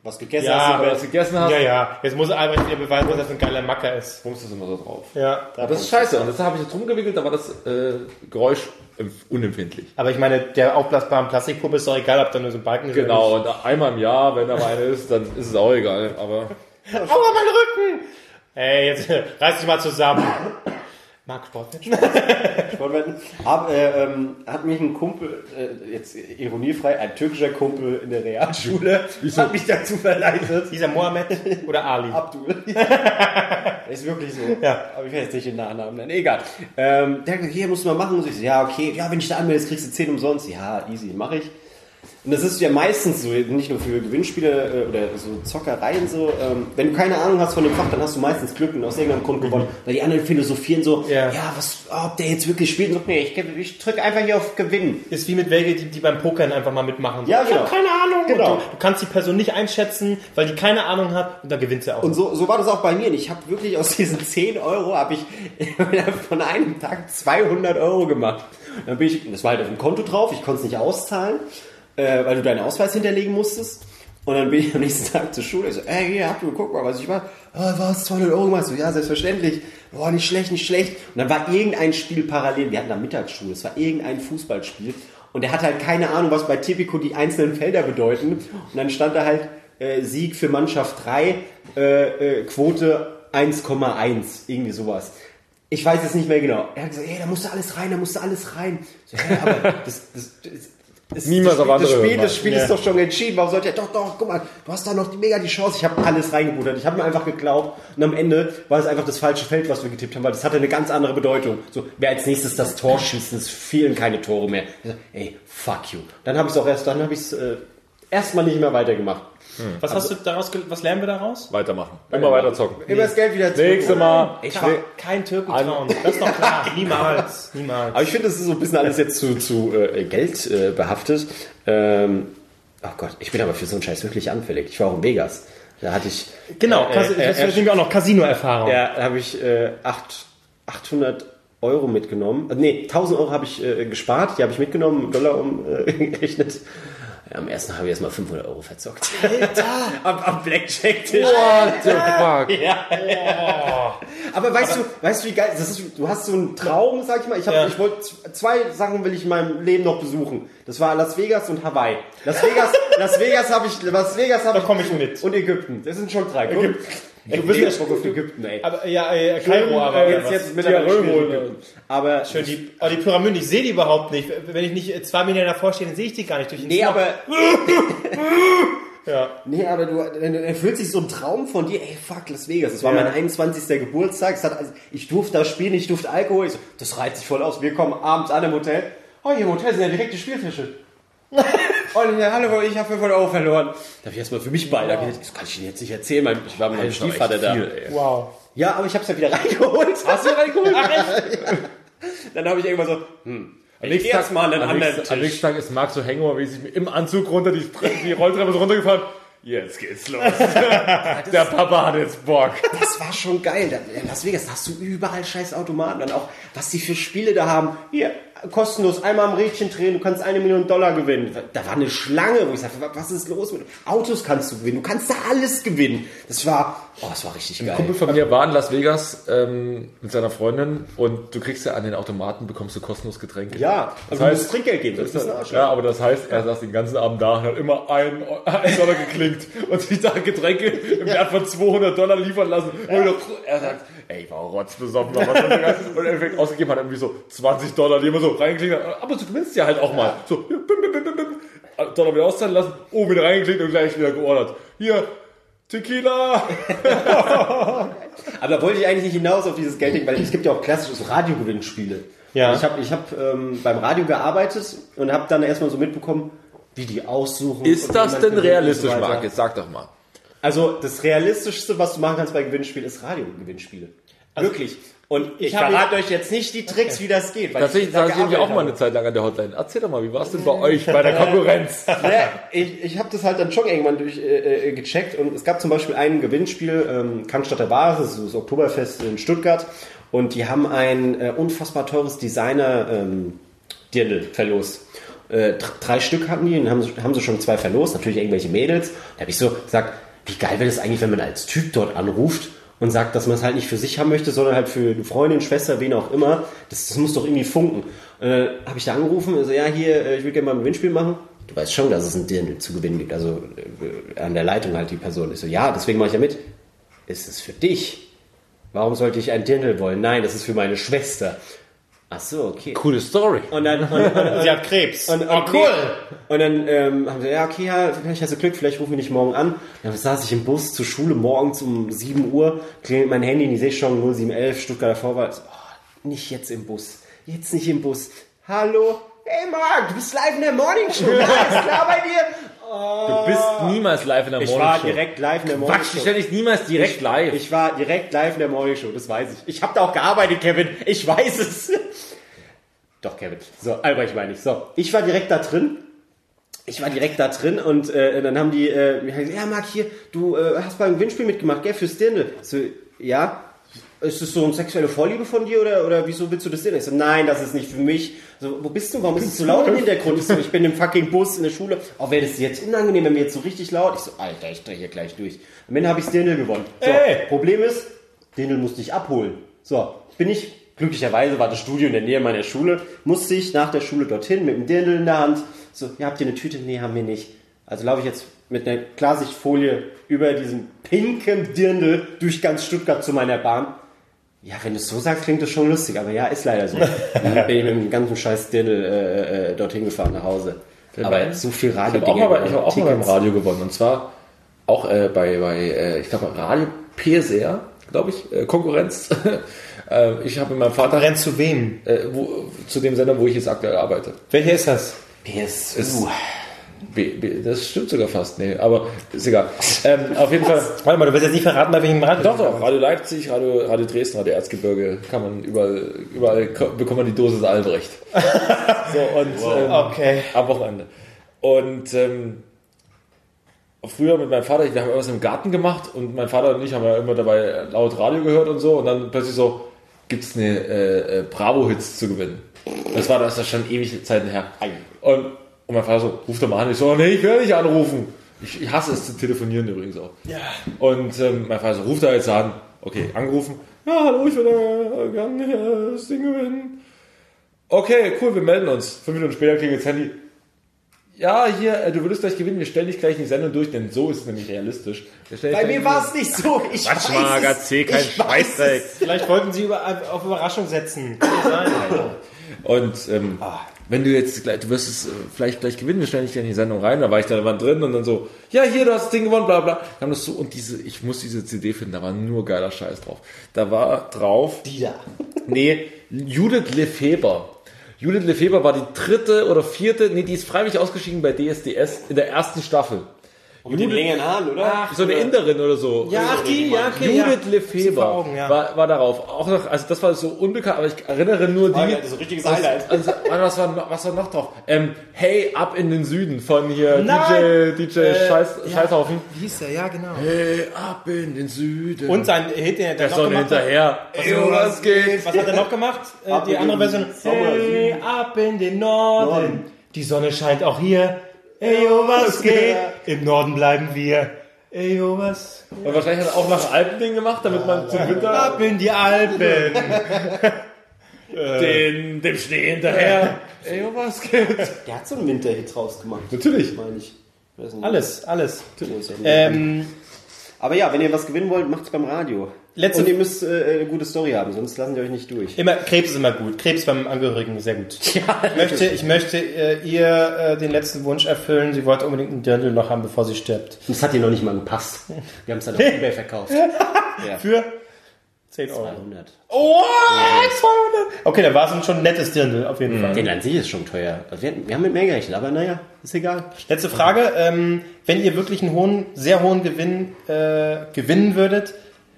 Was gegessen Ja, hast im was gegessen hast, Ja, ja. Jetzt muss Albrecht wieder beweisen, dass das ein geiler Macker ist. pumpst du es immer so drauf. Ja. Das ist scheiße. Und das habe ich jetzt rumgewickelt, da war das äh, Geräusch empf- unempfindlich. Aber ich meine, der aufblasbaren Plastikpuppe ist doch egal, ob da nur so ein Balken ist. Genau, und einmal im Jahr, wenn da mal eine ist, dann ist es auch egal. Aber. *laughs* Aua, mein Rücken! Ey, jetzt *laughs* reiß dich mal zusammen. Marc Sportwetten? *laughs* Sportwetten. Hab, äh, ähm, hat mich ein Kumpel, äh, jetzt ironiefrei, ein türkischer Kumpel in der Realschule, hat mich dazu verleitet. Dieser Mohammed oder Ali? Abdul. *laughs* ist wirklich so. Ja. Aber ich will jetzt nicht den Nachnamen nennen. Egal. Ähm, der hat gesagt, hier musst du mal machen. Und ich so, ja, okay. Ja, wenn ich da anmelde, kriegst du 10 umsonst. Ja, easy, mache ich. Und das ist ja meistens so, nicht nur für Gewinnspiele äh, oder so Zockereien so. Ähm, wenn du keine Ahnung hast von dem Fach, dann hast du meistens Glück und aus irgendeinem Grund gewonnen. Weil die anderen philosophieren so, Ja. ja, was, ob der jetzt wirklich spielt. Und so, nee, ich, ich drücke einfach hier auf Gewinnen. Ist wie mit welche, die, die beim Pokern einfach mal mitmachen. Ja, ich genau. hab keine Ahnung. Genau. Du, du kannst die Person nicht einschätzen, weil die keine Ahnung hat und dann gewinnt sie auch. Und so, so war das auch bei mir. Und ich habe wirklich aus diesen 10 Euro, habe ich von einem Tag 200 Euro gemacht. Dann bin ich, das war halt auf dem Konto drauf, ich konnte es nicht auszahlen, äh, weil du deinen Ausweis hinterlegen musstest. Und dann bin ich am nächsten Tag zur Schule. Ich so, ey, hier, habt ihr, guck mal, was ich mache. Oh, was, 200 Euro gemacht? So, ja, selbstverständlich. Boah, nicht schlecht, nicht schlecht. Und dann war irgendein Spiel parallel. Wir hatten da Mittagsschule. Es war irgendein Fußballspiel. Und er hatte halt keine Ahnung, was bei Tipico die einzelnen Felder bedeuten. Und dann stand da halt äh, Sieg für Mannschaft 3, äh, äh, Quote 1,1, irgendwie sowas. Ich weiß es nicht mehr genau. Er hat gesagt, ey, da musste alles rein, da musste alles rein. So, hä, aber das, das, das, Es- Niemals das, das Spiel, das. Spiel ist doch schon entschieden. Warum sollte er doch, doch, guck mal, du hast da noch die, mega die Chance. Ich habe alles reingebuttert. Ich habe mir einfach geglaubt. Und am Ende war es einfach das falsche Feld, was wir getippt haben, weil das hatte eine ganz andere Bedeutung. So, wer als nächstes das Tor schießt, es fehlen keine Tore mehr. Ey, fuck you. Dann habe ich es auch erst, dann habe ich es äh, erstmal nicht mehr weitergemacht. Was hast du daraus, was lernen wir daraus? Weitermachen. Immer weiter zocken. Immer das Geld wieder zurück. Nächste Mal. Ich Kein, kein Türken trauen. Das ist doch klar. Niemals. *laughs* Niemals. Aber ich finde, das ist so ein bisschen alles jetzt zu, zu äh, Geld äh, behaftet. Ähm, oh Gott, ich bin aber für so einen Scheiß wirklich anfällig. Ich war auch in Vegas. Da hatte ich. Genau, äh, äh, das äh, auch noch Casino-Erfahrung. Ja, da habe ich äh, acht- 800 Euro mitgenommen. Äh, nee, 1000 Euro habe ich äh, gespart. Die habe ich mitgenommen, Dollar umgerechnet. Ja, am ersten habe ich erstmal 500 Euro verzockt. Alter! *laughs* am, am Blackjack-Tisch. What the *laughs* fuck? Aber weißt du, weißt du, wie geil, das ist, du hast so einen Traum, sag ich mal. Ich, hab, Ja. ich wollte zwei Sachen will ich in meinem Leben noch besuchen. Das war Las Vegas und Hawaii. Las Vegas, Las Vegas habe ich, Las Vegas habe Da komm ich mit. Und Ägypten. Das sind schon drei. Guck, Du du bist ja auf Ägypten, ey. Aber ja, äh, Kairo, aber Äh, jetzt, jetzt mit der holen. Aber Schön, die, oh, die Pyramiden, ich sehe die überhaupt nicht. Wenn ich nicht zwei Meter davor stehe, dann sehe ich die gar nicht durch den Nee, Smog. aber, *laughs* Ja. nee, aber du, dann erfüllt sich so ein Traum von dir, ey, fuck, Las Vegas. Das war Ja. mein 21. Geburtstag. Hat, also, ich durfte da spielen, ich durfte Alkohol. Ich so, das reizt sich voll aus. Wir kommen abends an im Hotel. Oh, hier im Hotel sind ja direkt die Spielfische. *laughs* Und ich, hallo, ich habe 500 Euro verloren. Da habe ich erstmal für mich bei. Ich gedacht, Das kann ich Ihnen jetzt nicht erzählen. Mein, ich war mit meinem Stiefvater da. Wow. Ja, aber ich habe es ja wieder *laughs* reingeholt. Hast du reingeholt? *laughs* Dann habe ich irgendwann so, hm, Am ich nächsten geh Tag, mal an einen am anderen nächsten, am Tisch. nächsten Tag ist Marc so Hangover-mäßig im Anzug runter, die, die Rolltreppe so runtergefahren. Jetzt geht's los. Der Papa hat jetzt Bock. Das war schon geil. In Las Vegas, da hast du überall scheiß Automaten. Dann auch, was die für Spiele da haben. Hier, kostenlos, einmal am Rädchen drehen, du kannst eine Million Dollar gewinnen. Da war eine Schlange, wo ich sagte, was ist los mit Autos kannst du gewinnen. Du kannst da alles gewinnen. Das war, oh, das war richtig Ein geil. Kumpel von mir war in Las Vegas ähm, mit seiner Freundin und du kriegst ja an den Automaten, bekommst du kostenlos Getränke. Ja, das du heißt, musst Trinkgeld geben. Das ist ein Arsch. ja, aber das heißt, er saß den ganzen Abend da und hat immer einen, einen Dollar geklinkt und sich da Getränke im Wert von 200 Dollar liefern lassen. Dachte, er sagt, ey, ich war rotzbesoffen. Und im Endeffekt ausgegeben hat er irgendwie so 20 Dollar, die immer so reingeklinkt hat. Aber du gewinnst ja halt auch mal. So, bim, bim, bim, bim, bim. Dollar wieder auszahlen lassen, oben wieder reingeklickt und gleich wieder geordert. Hier, Tequila! *laughs* Aber da wollte ich eigentlich nicht hinaus auf dieses Geldding, weil es gibt ja auch klassische so Radiogewinnspiele. Ja. Ich habe ich hab, ähm, beim Radio gearbeitet und habe dann erstmal so mitbekommen, wie die aussuchen. Ist das denn realistisch, so. Marc? Jetzt sag doch mal. Also das Realistischste, was du machen kannst bei Gewinnspielen, ist Radiogewinnspiele. Wirklich. Und ich, hab verrate euch jetzt nicht die Tricks, wie das geht. Weil Tatsächlich ich da saß ich nämlich auch mal eine Zeit lang an der Hotline. Erzähl doch mal, wie war es denn bei euch, bei der Konkurrenz? *laughs* habe. Ja, ich ich habe das halt dann schon irgendwann durch äh, äh, gecheckt und es gab zum Beispiel ein Gewinnspiel, ähm, Cannstatter Bar, das ist das Oktoberfest in Stuttgart und die haben ein äh, unfassbar teures Designer ähm, Dirndl verlost. Äh, dr- drei Stück hatten die und haben, sie- haben sie schon zwei verlost, natürlich irgendwelche Mädels. Da habe ich so gesagt, wie geil wäre das eigentlich, wenn man als Typ dort anruft und sagt, dass man es halt nicht für sich haben möchte, sondern halt für eine Freundin, Schwester, wen auch immer. Das, das muss doch irgendwie funken. Äh, habe ich da angerufen, also ja, hier, äh, ich würde gerne mal ein Gewinnspiel machen. Du weißt schon, dass es ein Dirndl zu gewinnen gibt. Also äh, an der Leitung halt die Person. Ich so, ja, deswegen mache ich ja mit. Ist es für dich? Warum sollte ich ein Dirndl wollen? Nein, das ist für meine Schwester. Ach so, okay. Coole Story. Und dann, und, und, *laughs* Sie hat Krebs. und, und, oh, cool. Und dann ähm, haben sie, ja, okay, ja, vielleicht hast du Glück, vielleicht rufen wir dich morgen an. Dann saß ich im Bus zur Schule morgens um 7 Uhr, klingelt mein Handy, die sehe ich schon 0711, Stuttgarter Vorwahl. So, oh, nicht jetzt im Bus. Jetzt nicht im Bus. Hallo? Hey Marc, du bist live in der Morning Show. *laughs* Alles klar bei dir? Du bist niemals live in der Ich Morning war Show. direkt live in der Morning Quatsch, Show. stell dich niemals direkt live. Ich war direkt live in der Morning Show, das weiß ich. Ich habe da auch gearbeitet, Kevin. Ich weiß es. Doch, Kevin. So, Albrecht meine ich. So, ich war direkt da drin. Ich war direkt da drin und äh, dann haben die äh, mir gesagt, ja, Marc, hier, du äh, hast beim Gewinnspiel mitgemacht, gell, fürs Dirndl. So, ja. Ist das so eine sexuelle Vorliebe von dir oder, oder wieso willst du das Dirndl? Ich so, nein, das ist nicht für mich. So, wo bist du? Warum ist es so laut im Hintergrund? Ich so, ich bin im fucking Bus in der Schule. Auch wäre das jetzt unangenehm, wenn mir jetzt so richtig laut. Ich so, Alter, ich drehe hier gleich durch. Am Ende habe ich Dirndl gewonnen. So, Ey. Problem ist, Dirndl musste ich abholen. So, bin ich, glücklicherweise war das Studio in der Nähe meiner Schule, musste ich nach der Schule dorthin mit dem Dirndl in der Hand. So, ja, habt ihr eine Tüte? Nee, haben wir nicht. Also laufe ich jetzt mit einer Klarsichtfolie über diesen pinken Dirndl durch ganz Stuttgart zu meiner Bahn. Ja, wenn du es so sagst, klingt das schon lustig, aber ja, ist leider so. *laughs* Dann bin ich mit dem ganzen scheiß Dirndl äh, äh, dorthin gefahren nach Hause. Aber so viel Ich habe Radio auch mal, ich hab auch mal beim Radio gewonnen. Und zwar auch äh, bei, bei äh, ich glaube, Radio PSR, glaube ich, äh, Konkurrenz. *laughs* äh, ich habe mit meinem Vater Rennt zu wem? äh, wo, zu dem Sender, wo ich jetzt aktuell arbeite. Welcher ist das? PSU. B, B, das stimmt sogar fast, nee, aber ist egal. Ähm, auf jeden Fall. *laughs* Warte mal, du willst jetzt nicht verraten, bei welchem Radio? Doch, doch, Radio Leipzig, Radio, Radio Dresden, Radio Erzgebirge, kann man überall, überall ko- bekommt man die Dosis Albrecht. *laughs* so, und ähm, Okay. am Wochenende. Und ähm, früher mit meinem Vater, wir haben irgendwas im Garten gemacht und mein Vater und ich haben ja immer dabei laut Radio gehört und so und dann plötzlich so, gibt's eine äh, äh, Bravo-Hits zu gewinnen. Das war das ist schon ewig Zeiten her. Und, und mein Vater so, ruf doch mal an. Ich so, nee, ich will nicht anrufen. Ich, ich hasse es zu telefonieren übrigens auch. Ja. Und ähm, mein Vater so, ruf da jetzt an. Okay, angerufen. Ja, hallo, ich würde äh, gerne das Ding gewinnen. Okay, cool, wir melden uns. Fünf Minuten später klingelt das Handy. Ja, hier, äh, du würdest gleich gewinnen, wir stellen dich gleich in die Sendung durch, denn so ist es nämlich realistisch. Bei mir war es nicht so. Ich Quatsch, weiß Ich weiß Scheißdreck. es. Vielleicht wollten sie über, auf Überraschung setzen. Sein. Und ähm, wenn du jetzt gleich, du wirst es äh, vielleicht gleich gewinnen, wir stellen dich in die Sendung rein, da war ich da waren drin und dann so, ja, hier, du hast das Ding gewonnen, bla bla. Kam das so, und diese, ich muss diese CD finden, da war nur geiler Scheiß drauf. Da war drauf, Die da. nee, Judith Lefeber. Judith Lefeber war die dritte oder vierte, nee, die ist freiwillig ausgeschieden bei DSDS in der ersten Staffel. Mit den längeren Haaren, oder? So eine Inderin oder so. Ja, ach die, ja, okay. Judith ja. Augen, ja. war, war darauf. Auch noch, also das war so unbekannt, aber ich erinnere nur die. Das ist ein richtiges Highlight. Also, warte, was, war, noch- was war noch drauf? Ähm, hey, ab in den Süden von hier Nein! DJ, DJ Äh, Scheiß, ja. Scheißhaufen. Wie hieß der? Ja, genau. Hey, ab in den Süden. Und sein Hit, den er der noch Sonne gemacht hat. hinterher. Was, Jo, was geht? was hat er noch gemacht? Äh, Ab die in andere Version. Hey, ab in den Norden. Norden. Die Sonne scheint auch hier. Ey, yo, was geht? *laughs* Im Norden bleiben wir. Ey, yo, was? Und wahrscheinlich hat er auch noch ein Alpending gemacht, damit man zum Winter Ab in die Alpen. *laughs* den, dem Schnee hinterher. *laughs* Ey, jo, was geht? Der hat so einen Winterhit rausgemacht. Natürlich. Meine ich. Weiß nicht. Alles, alles. Ähm, Aber ja, wenn ihr was gewinnen wollt, macht's beim Radio. Letzte- Und ihr müsst äh, eine gute Story haben, sonst lassen die euch nicht durch. immer, Krebs ist immer gut. Krebs beim Angehörigen sehr gut. *laughs* ich möchte, ich möchte äh, ihr äh, den letzten Wunsch erfüllen. Sie wollte unbedingt einen Dirndl noch haben, bevor sie stirbt. Und das hat ihr noch nicht mal gepasst. Wir haben es dann auf *laughs* Ebay verkauft. *laughs* Ja. Für 10 Euro. 200. Oh, 200. Okay, dann war es schon ein nettes Dirndl, auf jeden Fall. Den an sich ist schon teuer. Also wir, wir haben mit mehr gerechnet, aber naja, ist egal. Letzte Frage. Ähm, wenn ihr wirklich einen hohen, sehr hohen Gewinn äh, gewinnen würdet,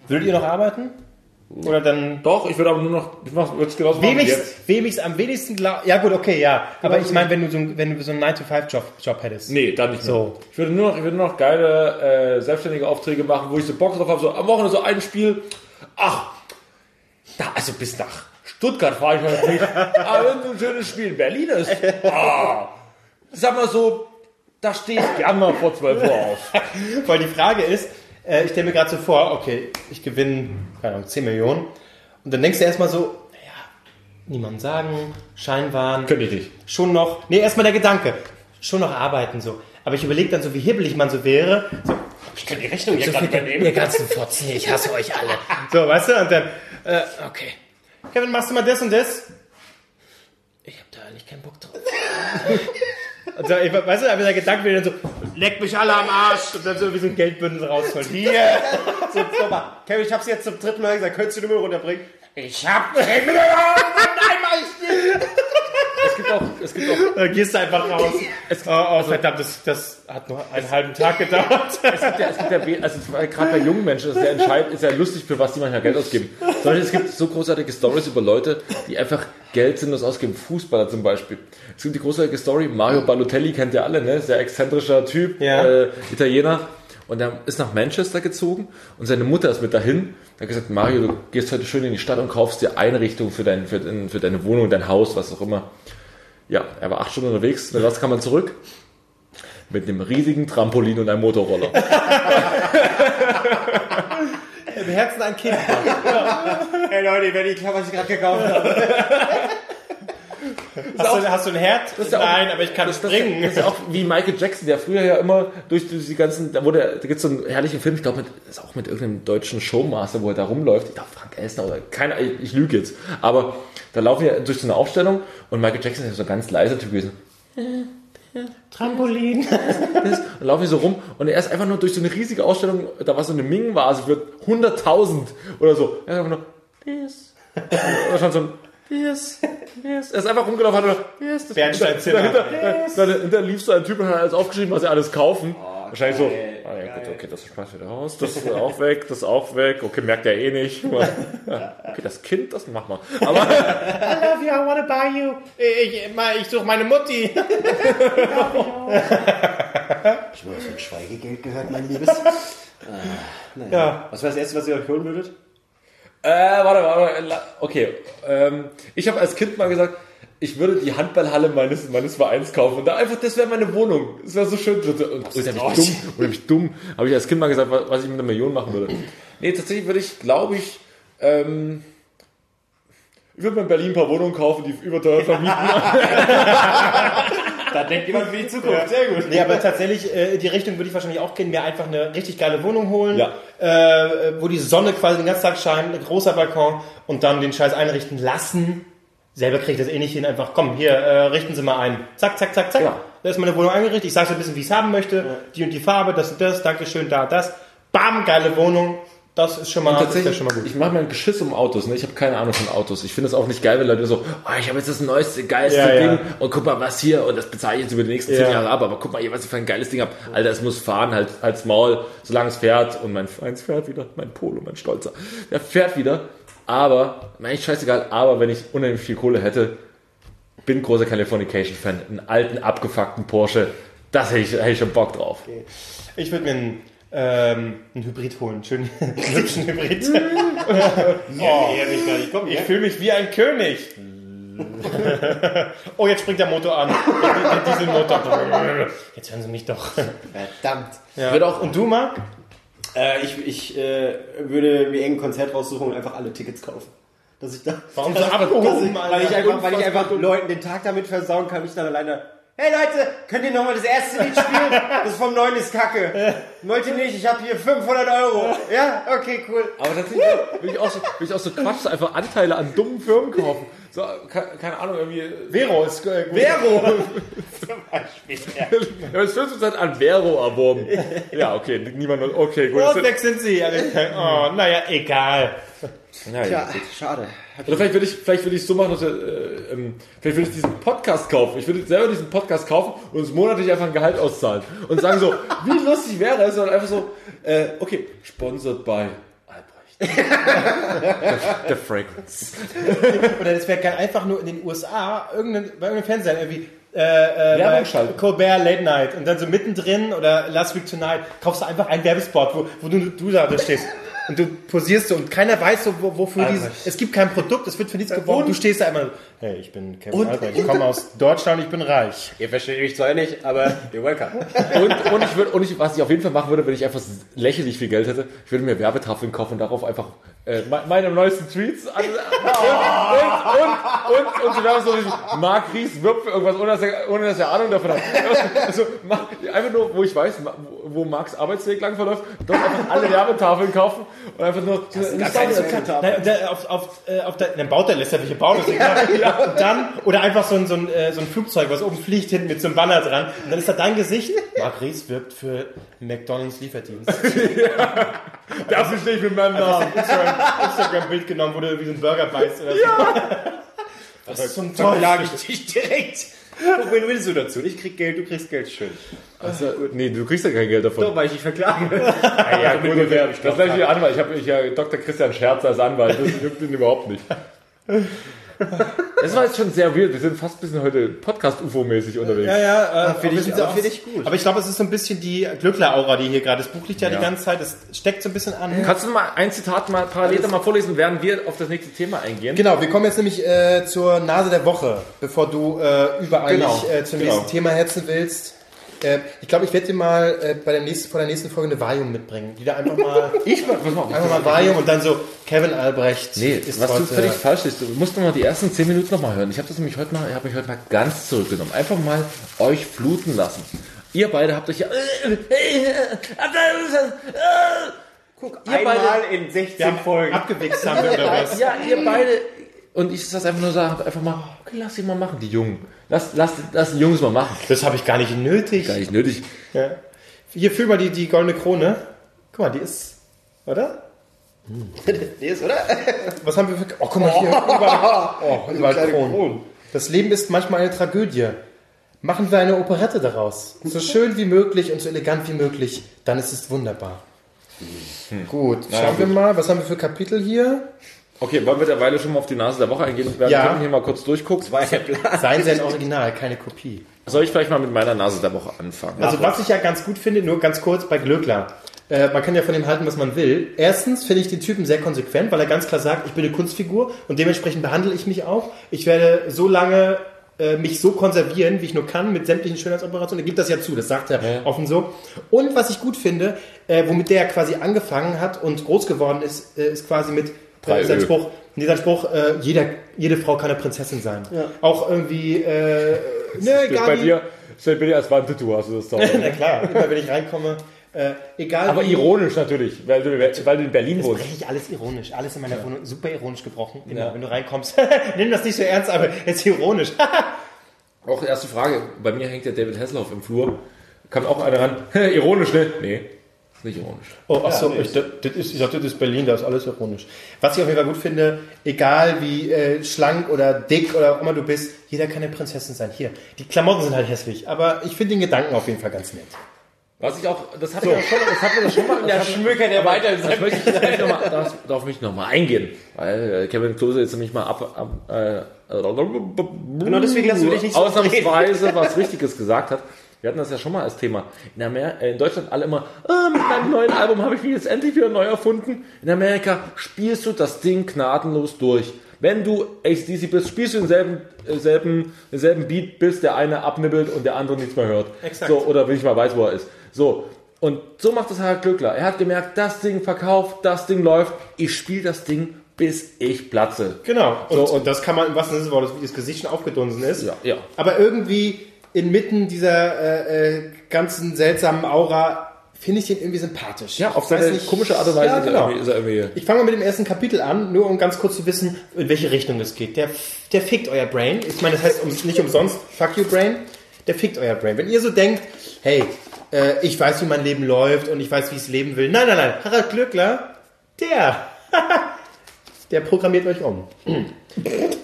würdet ihr noch arbeiten? Oder dann... Doch, ich würde aber nur noch, ich würde es genauso machen wie Wem ich's, jetzt. wem am wenigsten glaub, Ja gut, okay, ja. Aber ich meine, wenn du so, wenn du so einen 9-to-5-Job Job hättest. Nee, dann nicht mehr. So. Ich würde nur noch, ich würde nur noch geile äh, selbstständige Aufträge machen, wo ich so Bock drauf habe, so am Wochenende so ein Spiel. Ach, da, also bis nach Stuttgart fahre ich noch nicht. Aber wenn so ein schönes Spiel in Berlin ist, ah, sag mal so, da stehe ich gerne mal vor 12 Uhr auf. *laughs* Weil die Frage ist, äh, ich stelle mir gerade so vor, okay, ich gewinne, keine Ahnung, 10 Millionen. Und dann denkst du erstmal so, naja, niemand sagen, Scheinwahn, Könnte ich nicht. schon noch, nee, erstmal der Gedanke, schon noch arbeiten so. Aber ich überlege dann so, wie hibbelig man so wäre. So, Ich kann die Rechnung ja so gerade übernehmen. ihr ganzen Fotzen, hier, ich hasse euch alle. *laughs* So, weißt du, und dann, äh, okay. Kevin, machst du mal das und das? Ich hab da eigentlich keinen Bock drauf. *laughs* Und so, ich, weißt du, aber der Gedanke dann so, leck mich alle am Arsch und dann so wie so ein Geldbündel rausholen. Hier. *laughs* So, so mal. Kevin, ich hab's jetzt zum dritten Mal gesagt, könntest du die Nummer runterbringen? Ich hab Es gibt auch, es gibt auch, Dann gehst du einfach raus. oh, oh, verdammt, das, das hat nur einen halben Tag gedauert. *laughs* es gibt ja, es gibt ja also gerade bei jungen Menschen ist ja entscheidend, ist ja lustig, für was die manchmal Geld ausgeben. Zum Beispiel, es gibt so großartige Stories über Leute, die einfach Geld sinnlos ausgeben. Fußballer zum Beispiel. Es gibt die großartige Story, Mario Balotelli kennt ihr alle, ne? Sehr exzentrischer Typ, Ja. äh, Italiener. Und er ist nach Manchester gezogen und seine Mutter ist mit dahin. Er hat gesagt, Mario, du gehst heute schön in die Stadt und kaufst dir Einrichtungen für, dein, für, für deine Wohnung, dein Haus, was auch immer. Ja, er war acht Stunden unterwegs. Mit was kam man zurück? Mit einem riesigen Trampolin und einem Motorroller. *laughs* Im Herzen ein Kind. Hey Leute, wenn ich klar, was ich gerade gekauft habe. Hast, du, hast du ein Herd? ist ja auch- Nein, aber ich kann es Das bringen. ist ja auch wie Michael Jackson, der früher ja immer durch die ganzen, da wurde, da gibt es so einen herrlichen Film, ich glaube, mit, ist auch mit irgendeinem deutschen Showmaster, wo er da rumläuft. Ich glaube, Frank Elsner oder keiner, ich, ich lüge jetzt. Aber da laufen ja durch so eine Aufstellung und Michael Jackson ist ja so ein ganz leiser Typ gewesen. Trampolin. Dann laufe ich so rum und er ist einfach nur durch so eine riesige Ausstellung, da war so eine Ming-Vase für 100.000 oder so. Er ist einfach nur, Peace. Oder schon so ein, Peace, Peace. Er ist einfach rumgelaufen und hat nur. Das- Bernsteinzimmer. Dahinter, dahinter, dahinter lief so ein Typ und hat alles aufgeschrieben, was sie alles kaufen. Wahrscheinlich so, ah ja gut, okay, das schmeißt wieder raus, das ist auch weg, das ist auch weg, okay, merkt er eh nicht. *laughs* Okay, das Kind, das mach mal. Aber *laughs* I love you, I wanna buy you. Ich, ich, ich suche meine Mutti. *laughs* Ich habe so ein Schweigegeld gehört, mein Liebes. ah, naja. Ja. Was war das Erste, was ihr euch holen würdet? Äh, warte, warte, okay. Ähm, ich habe als Kind mal gesagt, ich würde die Handballhalle meines, meines Vereins kaufen. Und da einfach, das wäre meine Wohnung. Das wäre so schön. Und unheimlich dumm, unheimlich dumm. Habe ich als Kind mal gesagt, was, ich mit einer Million machen würde. Nee, tatsächlich würde ich, glaube ich, ähm, ich würde mir in Berlin ein paar Wohnungen kaufen, die überteuert vermieten. Da denkt jemand für die Zukunft. Sehr gut. Nee, aber tatsächlich, äh, in die Richtung würde ich wahrscheinlich auch gehen, mir einfach eine richtig geile Wohnung holen, Ja. äh, wo die Sonne quasi den ganzen Tag scheint, ein großer Balkon und dann den Scheiß einrichten lassen. Selber kriege ich das eh nicht hin, einfach, komm, hier, äh, richten Sie mal ein. Zack, zack, zack, zack. Ja. Da ist meine Wohnung eingerichtet. Ich sage so ein bisschen, wie ich es haben möchte. Die und die Farbe, das und das, Dankeschön, da, das. Bam, geile Wohnung. Das ist schon mal, das ist ja schon mal gut. ich mache mir ein Geschiss um Autos. Ne? Ich habe keine Ahnung von Autos. Ich finde es auch nicht geil, wenn Leute so, oh, ich habe jetzt das neueste, geilste Ja, ja. Ding und guck mal, was hier und das bezahle ich jetzt über die nächsten zehn Ja. Jahre ab. Aber guck mal hier, was ich für ein geiles Ding habe. Alter, es muss fahren, halt als Maul, solange es fährt. Und mein Eins fährt wieder, mein Polo, mein Stolzer. Der fährt wieder. Aber, eigentlich scheißegal, aber wenn ich unheimlich viel Kohle hätte, bin großer Californication-Fan. Einen alten, abgefuckten Porsche, das hätte ich, hätte ich schon Bock drauf. Ich würde mir einen, ähm, einen Hybrid holen. Schön, *laughs* hübschen Hybrid. *laughs* Oh, nicht. Komm, Ich fühle mich wie ein König. *laughs* oh, jetzt springt der Motor an. Der, der Dieselmotor. Jetzt hören Sie mich doch. Verdammt. Ja. Wird auch- Und du, Marc? Äh, ich ich äh, würde mir irgendein Konzert raussuchen und einfach alle Tickets kaufen. Dass ich da. Warum so *laughs* ich, weil ich einfach, weil ich einfach Leuten den Tag damit versauen kann, ich dann alleine. Hey Leute, könnt ihr nochmal das erste Lied spielen? *laughs* Das vom neuen ist Kacke. Wollt ihr nicht? Ich habe hier 500 Euro. Ja, okay, cool. Aber tatsächlich will ich auch so, will ich auch so Quatsch, so einfach Anteile an dummen Firmen kaufen. So, ke- keine Ahnung, irgendwie. Vero ist äh, gut. Vero. Zum Beispiel. Ja. Ja, das wird Zeit an Vero erworben. Ja, okay, niemand. Okay, gut. Und weg sind sie. Oh, naja, egal. Ja, Ja, ja, gut. schade. Oder vielleicht würde ich, vielleicht würde ich es so machen, dass wir, äh, ähm, vielleicht würde ich diesen Podcast kaufen. Ich würde selber diesen Podcast kaufen und uns monatlich einfach ein Gehalt auszahlen und sagen so, *laughs* wie lustig wäre es, und einfach so, äh, okay, sponsored by Albrecht. the, the Fragrance. *laughs* Oder das wäre geil, einfach nur in den USA, irgendein, bei irgendeinem Fernseher irgendwie. Äh, äh. Colbert Late Night und dann so mittendrin oder Last Week Tonight kaufst du einfach einen Werbespot, wo, wo du, du da stehst und du posierst so und keiner weiß so, wo, wofür dieses, es gibt kein Produkt, es wird für nichts geworben, du stehst da immer, hey, ich bin Kevin Albrecht, ich komme aus Deutschland, ich bin reich. Ihr versteht mich zwar nicht, aber you're welcome. Und, und ich würde, und ich, was ich auf jeden Fall machen würde, wenn ich einfach lächerlich viel Geld hätte, ich würde mir Werbetafeln kaufen und darauf einfach äh, me- meine neuesten Tweets an, und, und, und, und, und so wäre so Marc Ries wirbt für irgendwas, ohne dass er, ohne dass er Ahnung davon hat. Also, einfach nur, wo ich weiß, wo Marcs Arbeitsweg lang verläuft, dort einfach alle Werbetafeln kaufen und einfach nur so eine Nein, und der, auf, auf, äh, auf der, dann baut der lässt er welche bauen, das *laughs* ist egal. Und dann, oder einfach so ein, so, ein, äh, so ein Flugzeug, was oben fliegt, hinten mit so einem Banner dran. Und dann ist da dein Gesicht. Marc Ries wirbt für McDonalds Lieferdienst. *laughs* Dafür stehe ich mit meinem Namen. Instagram- Instagram-Bild genommen, wo du wie so ein Burger beißt oder so. Was zum Teufel? Lag ich dich direkt. Wen willst du dazu? Ich krieg Geld, du kriegst Geld, schön. Also, nee, du kriegst ja kein Geld davon. Doch, weil ich dich verklagen will. Ja, gut, das wäre das wär ich Anwalt. Ich habe ich, ja Dr. Christian Scherz als Anwalt. Das juckt ihn überhaupt nicht. Das war jetzt schon sehr weird. Wir sind fast ein bisschen heute Podcast-UFO-mäßig unterwegs. Ja, ja, äh, finde wir ich- sind ja aber auch- finde ich gut. Aber ich glaube, es ist so ein bisschen die Glückler-Aura, die hier gerade, das Buch liegt ja, Ja. die ganze Zeit, das steckt so ein bisschen an. Kannst du mal ein Zitat mal parallel da mal vorlesen, während wir auf das nächste Thema eingehen? Genau, wir kommen jetzt nämlich äh, zur Nase der Woche, bevor du äh, überall Genau, nicht, äh, zum genau. nächsten Thema hetzen willst. Äh, ich glaube, ich werde dir mal äh, bei der nächsten, vor der nächsten Folge eine Valium mitbringen. Die da einfach mal, *laughs* Ich mach, mal, einfach mal Valium und dann so Kevin Albrecht Nee, ist was du heute, völlig falsch ist, du musst noch mal die ersten 10 Minuten noch mal hören. Ich habe das nämlich heute mal, ich habe mich heute mal ganz zurückgenommen. Einfach mal euch fluten lassen. Ihr beide habt euch ja. Guck, Ihr einmal beide- in 16 wir haben Folgen. abgewichst haben wir oder *laughs* was? Ja, ihr beide, Und ich das einfach nur sage, einfach mal, okay, lass sie mal machen, die Jungen. Lass, lass, lass die Jungs mal machen. Das habe ich gar nicht nötig. Gar nicht nötig. Ja. Hier, fühl mal die, die goldene Krone. Guck mal, die ist, oder? Nee, ist, oder? Was haben wir für... Oh, guck mal hier. Überall, oh, überall kleine Kronen. Kronen. Das Leben ist manchmal eine Tragödie. Machen wir eine Operette daraus. So schön wie möglich und so elegant wie möglich. Dann ist es wunderbar. Gut, schauen wir mal. Was haben wir für Kapitel hier? Okay, wollen wir derweil schon mal auf die Nase der Woche eingehen? Während Ja. Kevin hier mal kurz durchguckt. War ja Plan. Seien Sie ein Original, keine Kopie. Soll ich vielleicht mal mit meiner Nase der Woche anfangen? Also was ich ja ganz gut finde, nur ganz kurz bei Glöckler. Äh, man kann ja von ihm halten, was man will. Erstens finde ich den Typen sehr konsequent, weil er ganz klar sagt, ich bin eine Kunstfigur und dementsprechend behandle ich mich auch. Ich werde so lange äh, mich so konservieren, wie ich nur kann, mit sämtlichen Schönheitsoperationen. Er gibt das ja zu, das sagt er offen so. Und was ich gut finde, äh, womit der quasi angefangen hat und groß geworden ist, äh, ist quasi mit Drei äh, sein. Spruch, nee, sein Spruch, äh, jeder, jede Frau kann eine Prinzessin sein. Auch irgendwie, äh, *laughs* ne, egal Bei dir, stell bei dir als Wandtattoo hast du das doch. *laughs* na klar, immer wenn ich reinkomme. Äh, egal Aber wie, ironisch natürlich, weil du, weil du in Berlin Das wohnst. breche ich alles ironisch. Alles in meiner Wohnung super ironisch gebrochen. Immer, wenn du reinkommst. *laughs* Nimm das nicht so ernst, aber es ist ironisch. Auch erste Frage, bei mir hängt der David Hasselhoff im Flur. Kam auch einer ran, ironisch, ne? Nee, nicht ironisch. Oh, ach so, ich, das, das ist, ich dachte, das ist Berlin, da ist alles ironisch. Was ich auf jeden Fall gut finde, egal wie äh, schlank oder dick oder auch immer du bist, jeder kann eine Prinzessin sein. Hier, die Klamotten sind halt hässlich, aber ich finde den Gedanken auf jeden Fall ganz nett. Was ich auch, das hatte ich auch schon, das hatten wir das schon mal. Der Schmöker, der weiter in seinem möchte ich mal, das, *laughs* darauf möchte ich noch mal eingehen, weil äh, Kevin Klose jetzt nämlich mal ab, ab äh, genau deswegen lassen wir dich nicht so ausnahmsweise was Richtiges gesagt hat. Wir hatten das ja schon mal als Thema. In, Amer äh, in Deutschland alle immer, ah, mit meinem neuen Album habe ich mich jetzt endlich wieder neu erfunden. In Amerika spielst du das Ding gnadenlos durch. Wenn du ACDC bist, spielst du denselben, äh, selben, denselben Beat, bis der eine abnibbelt und der andere nichts mehr hört. Exakt. So, oder wenn ich mal weiß, wo er ist. So. Und so macht es Harald Glückler. Er hat gemerkt, das Ding verkauft, das Ding läuft. Ich spiele das Ding, bis ich platze. Genau. Und, So, und das kann man im wahrsten Sinne des Wortes, wie das Gesicht schon aufgedunsen ist. Ja, ja. Aber irgendwie inmitten dieser äh, äh, ganzen seltsamen Aura finde ich den irgendwie sympathisch. Ja, auf Ich seine komische Art und Weise Ja, genau. ist er irgendwie. Ich fange mal mit dem ersten Kapitel an, nur um ganz kurz zu wissen, in welche Richtung es geht. Der, der fickt euer Brain. Ich meine, das heißt um, nicht umsonst Fuck you Brain. Der fickt euer Brain. Wenn ihr so denkt, hey, äh, ich weiß, wie mein Leben läuft und ich weiß, wie ich es leben will. Nein, nein, nein. Harald Glückler, der, *laughs* der programmiert euch um.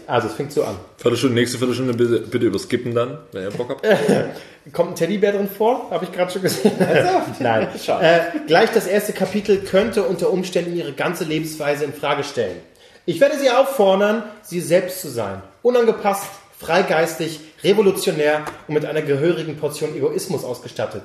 Also, es fängt so an. Viertelstunde, nächste Viertelstunde bitte, bitte überskippen dann, wenn ihr Bock habt. *laughs* Kommt ein Teddybär drin vor? Habe ich gerade schon gesehen. *laughs* Nein. Äh, gleich das erste Kapitel könnte unter Umständen ihre ganze Lebensweise in Frage stellen. Ich werde sie auffordern, sie selbst zu sein. Unangepasst, freigeistig, revolutionär und mit einer gehörigen Portion Egoismus ausgestattet.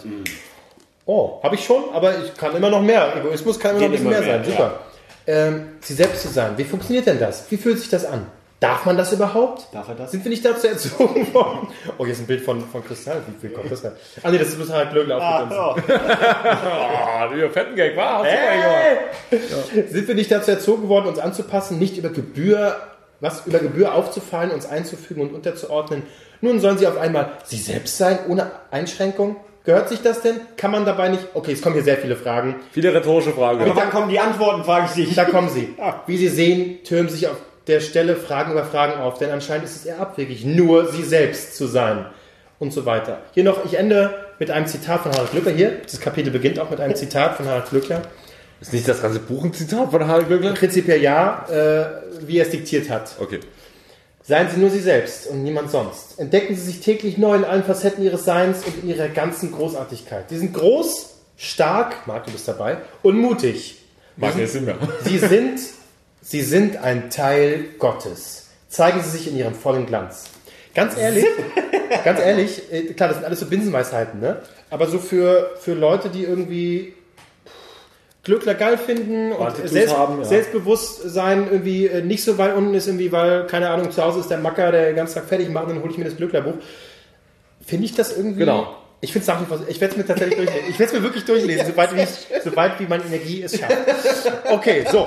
Oh, habe ich schon, aber ich kann immer noch mehr. Egoismus kann immer noch ein Geht bisschen mehr, immer mehr, sein. Super. Ähm, sie selbst zu sein. Wie funktioniert denn das? Wie fühlt sich das an? Darf man das überhaupt? Darf er das? Sind wir nicht dazu erzogen worden? Oh, hier ist ein Bild von, von Kristall. Wie viel kommt das denn? Ah, nee, das ist bloß Harald Glöckler aufgedunsen. Ah, dieser fetten Gag war, mal gemacht. Sind wir nicht dazu erzogen worden, uns anzupassen, nicht über Gebühr, was über Gebühr aufzufallen, uns einzufügen und unterzuordnen? Nun sollen sie auf einmal sie selbst sein, ohne Einschränkung? Gehört sich das denn? Kann man dabei nicht? Okay, es kommen hier sehr viele Fragen. Viele rhetorische Fragen. Und dann kommen die Antworten, frage ich dich. Da kommen sie. *laughs* Wie Sie sehen, türmen sich auf der Stelle Fragen über Fragen auf, denn anscheinend ist es eher abwegig, nur sie selbst zu sein und so weiter. Hier noch, ich ende mit einem Zitat von Harald Glöckler. Hier, das Kapitel beginnt auch mit einem Zitat von Harald Glöckler. Ist nicht das ganze Buch ein Zitat von Harald Glückler? Prinzipiell ja, äh, wie er es diktiert hat. Okay. Seien Sie nur Sie selbst und niemand sonst. Entdecken Sie sich täglich neu in allen Facetten Ihres Seins und in Ihrer ganzen Großartigkeit. Sie sind groß, stark, Marc, du bist dabei, und mutig. Mag jetzt nicht mehr. Sie sind, Sie sind ein Teil Gottes. Zeigen Sie sich in Ihrem vollen Glanz. Ganz ehrlich, ganz ehrlich, äh, klar, das sind alles so Binsenweisheiten, ne? Aber so für, für Leute, die irgendwie Glückler geil finden und selbst, haben, ja. Selbstbewusstsein irgendwie äh, nicht so weit unten ist, irgendwie, weil, keine Ahnung, zu Hause ist der Macker, der den ganzen Tag fertig macht, dann hole ich mir das Glücklerbuch. Finde ich das irgendwie. Genau. Ich finde es nach wie vor, ich werde es mir tatsächlich durchlesen. Ich werde es mir wirklich durchlesen, *laughs* soweit wie, ich, soweit wie meine Energie es schafft. Okay, so.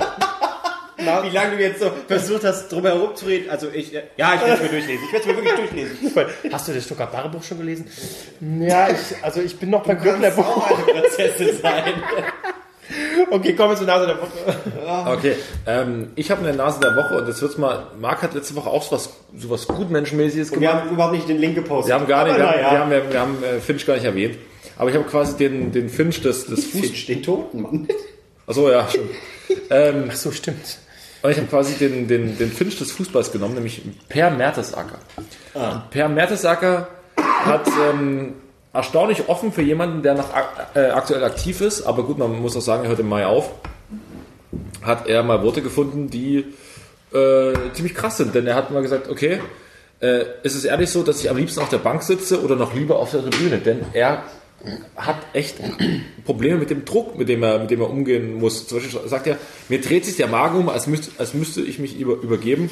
Wie lange du jetzt so versucht hast, drum herum zu reden. Also ich, äh, ja, ich werde es mir durchlesen. Ich werde es mir wirklich durchlesen. *laughs* Hast du das Stuttgart Barre Buch schon gelesen? Ja, ich, also ich bin noch beim Glücklerbuch. auch eine Prinzessin sein. *laughs* Okay, kommen wir zur Nase der Woche. *laughs* Okay, ähm, ich habe eine Nase der Woche und jetzt wird's mal. Marc hat letzte Woche auch so was, so was Gutmenschenmäßiges Wir gemacht. haben überhaupt nicht den Link gepostet. Wir haben gar nicht, wir haben, naja. wir haben, wir haben, äh, Finch gar nicht erwähnt. Aber ich habe quasi den, den Finch des, des Fuß. Finch, den Toten, Mann. Achso, ja, *laughs* stimmt. ähm, Ach so, stimmt. Und ich habe quasi den, den, den Finch des Fußballs genommen, nämlich Per Mertesacker. Ah. Per Mertesacker hat ähm, erstaunlich offen für jemanden, der noch äh, aktuell aktiv ist, aber gut, man muss auch sagen, er hört im Mai auf, hat er mal Worte gefunden, die äh, ziemlich krass sind. Denn er hat mal gesagt, okay, äh, ist es ehrlich so, dass ich am liebsten auf der Bank sitze oder noch lieber auf der Tribüne? Denn er hat echt Probleme mit dem Druck, mit dem er, mit dem er umgehen muss. Zum Beispiel sagt er, mir dreht sich der Magen um, als müsste, als müsste ich mich über, übergeben.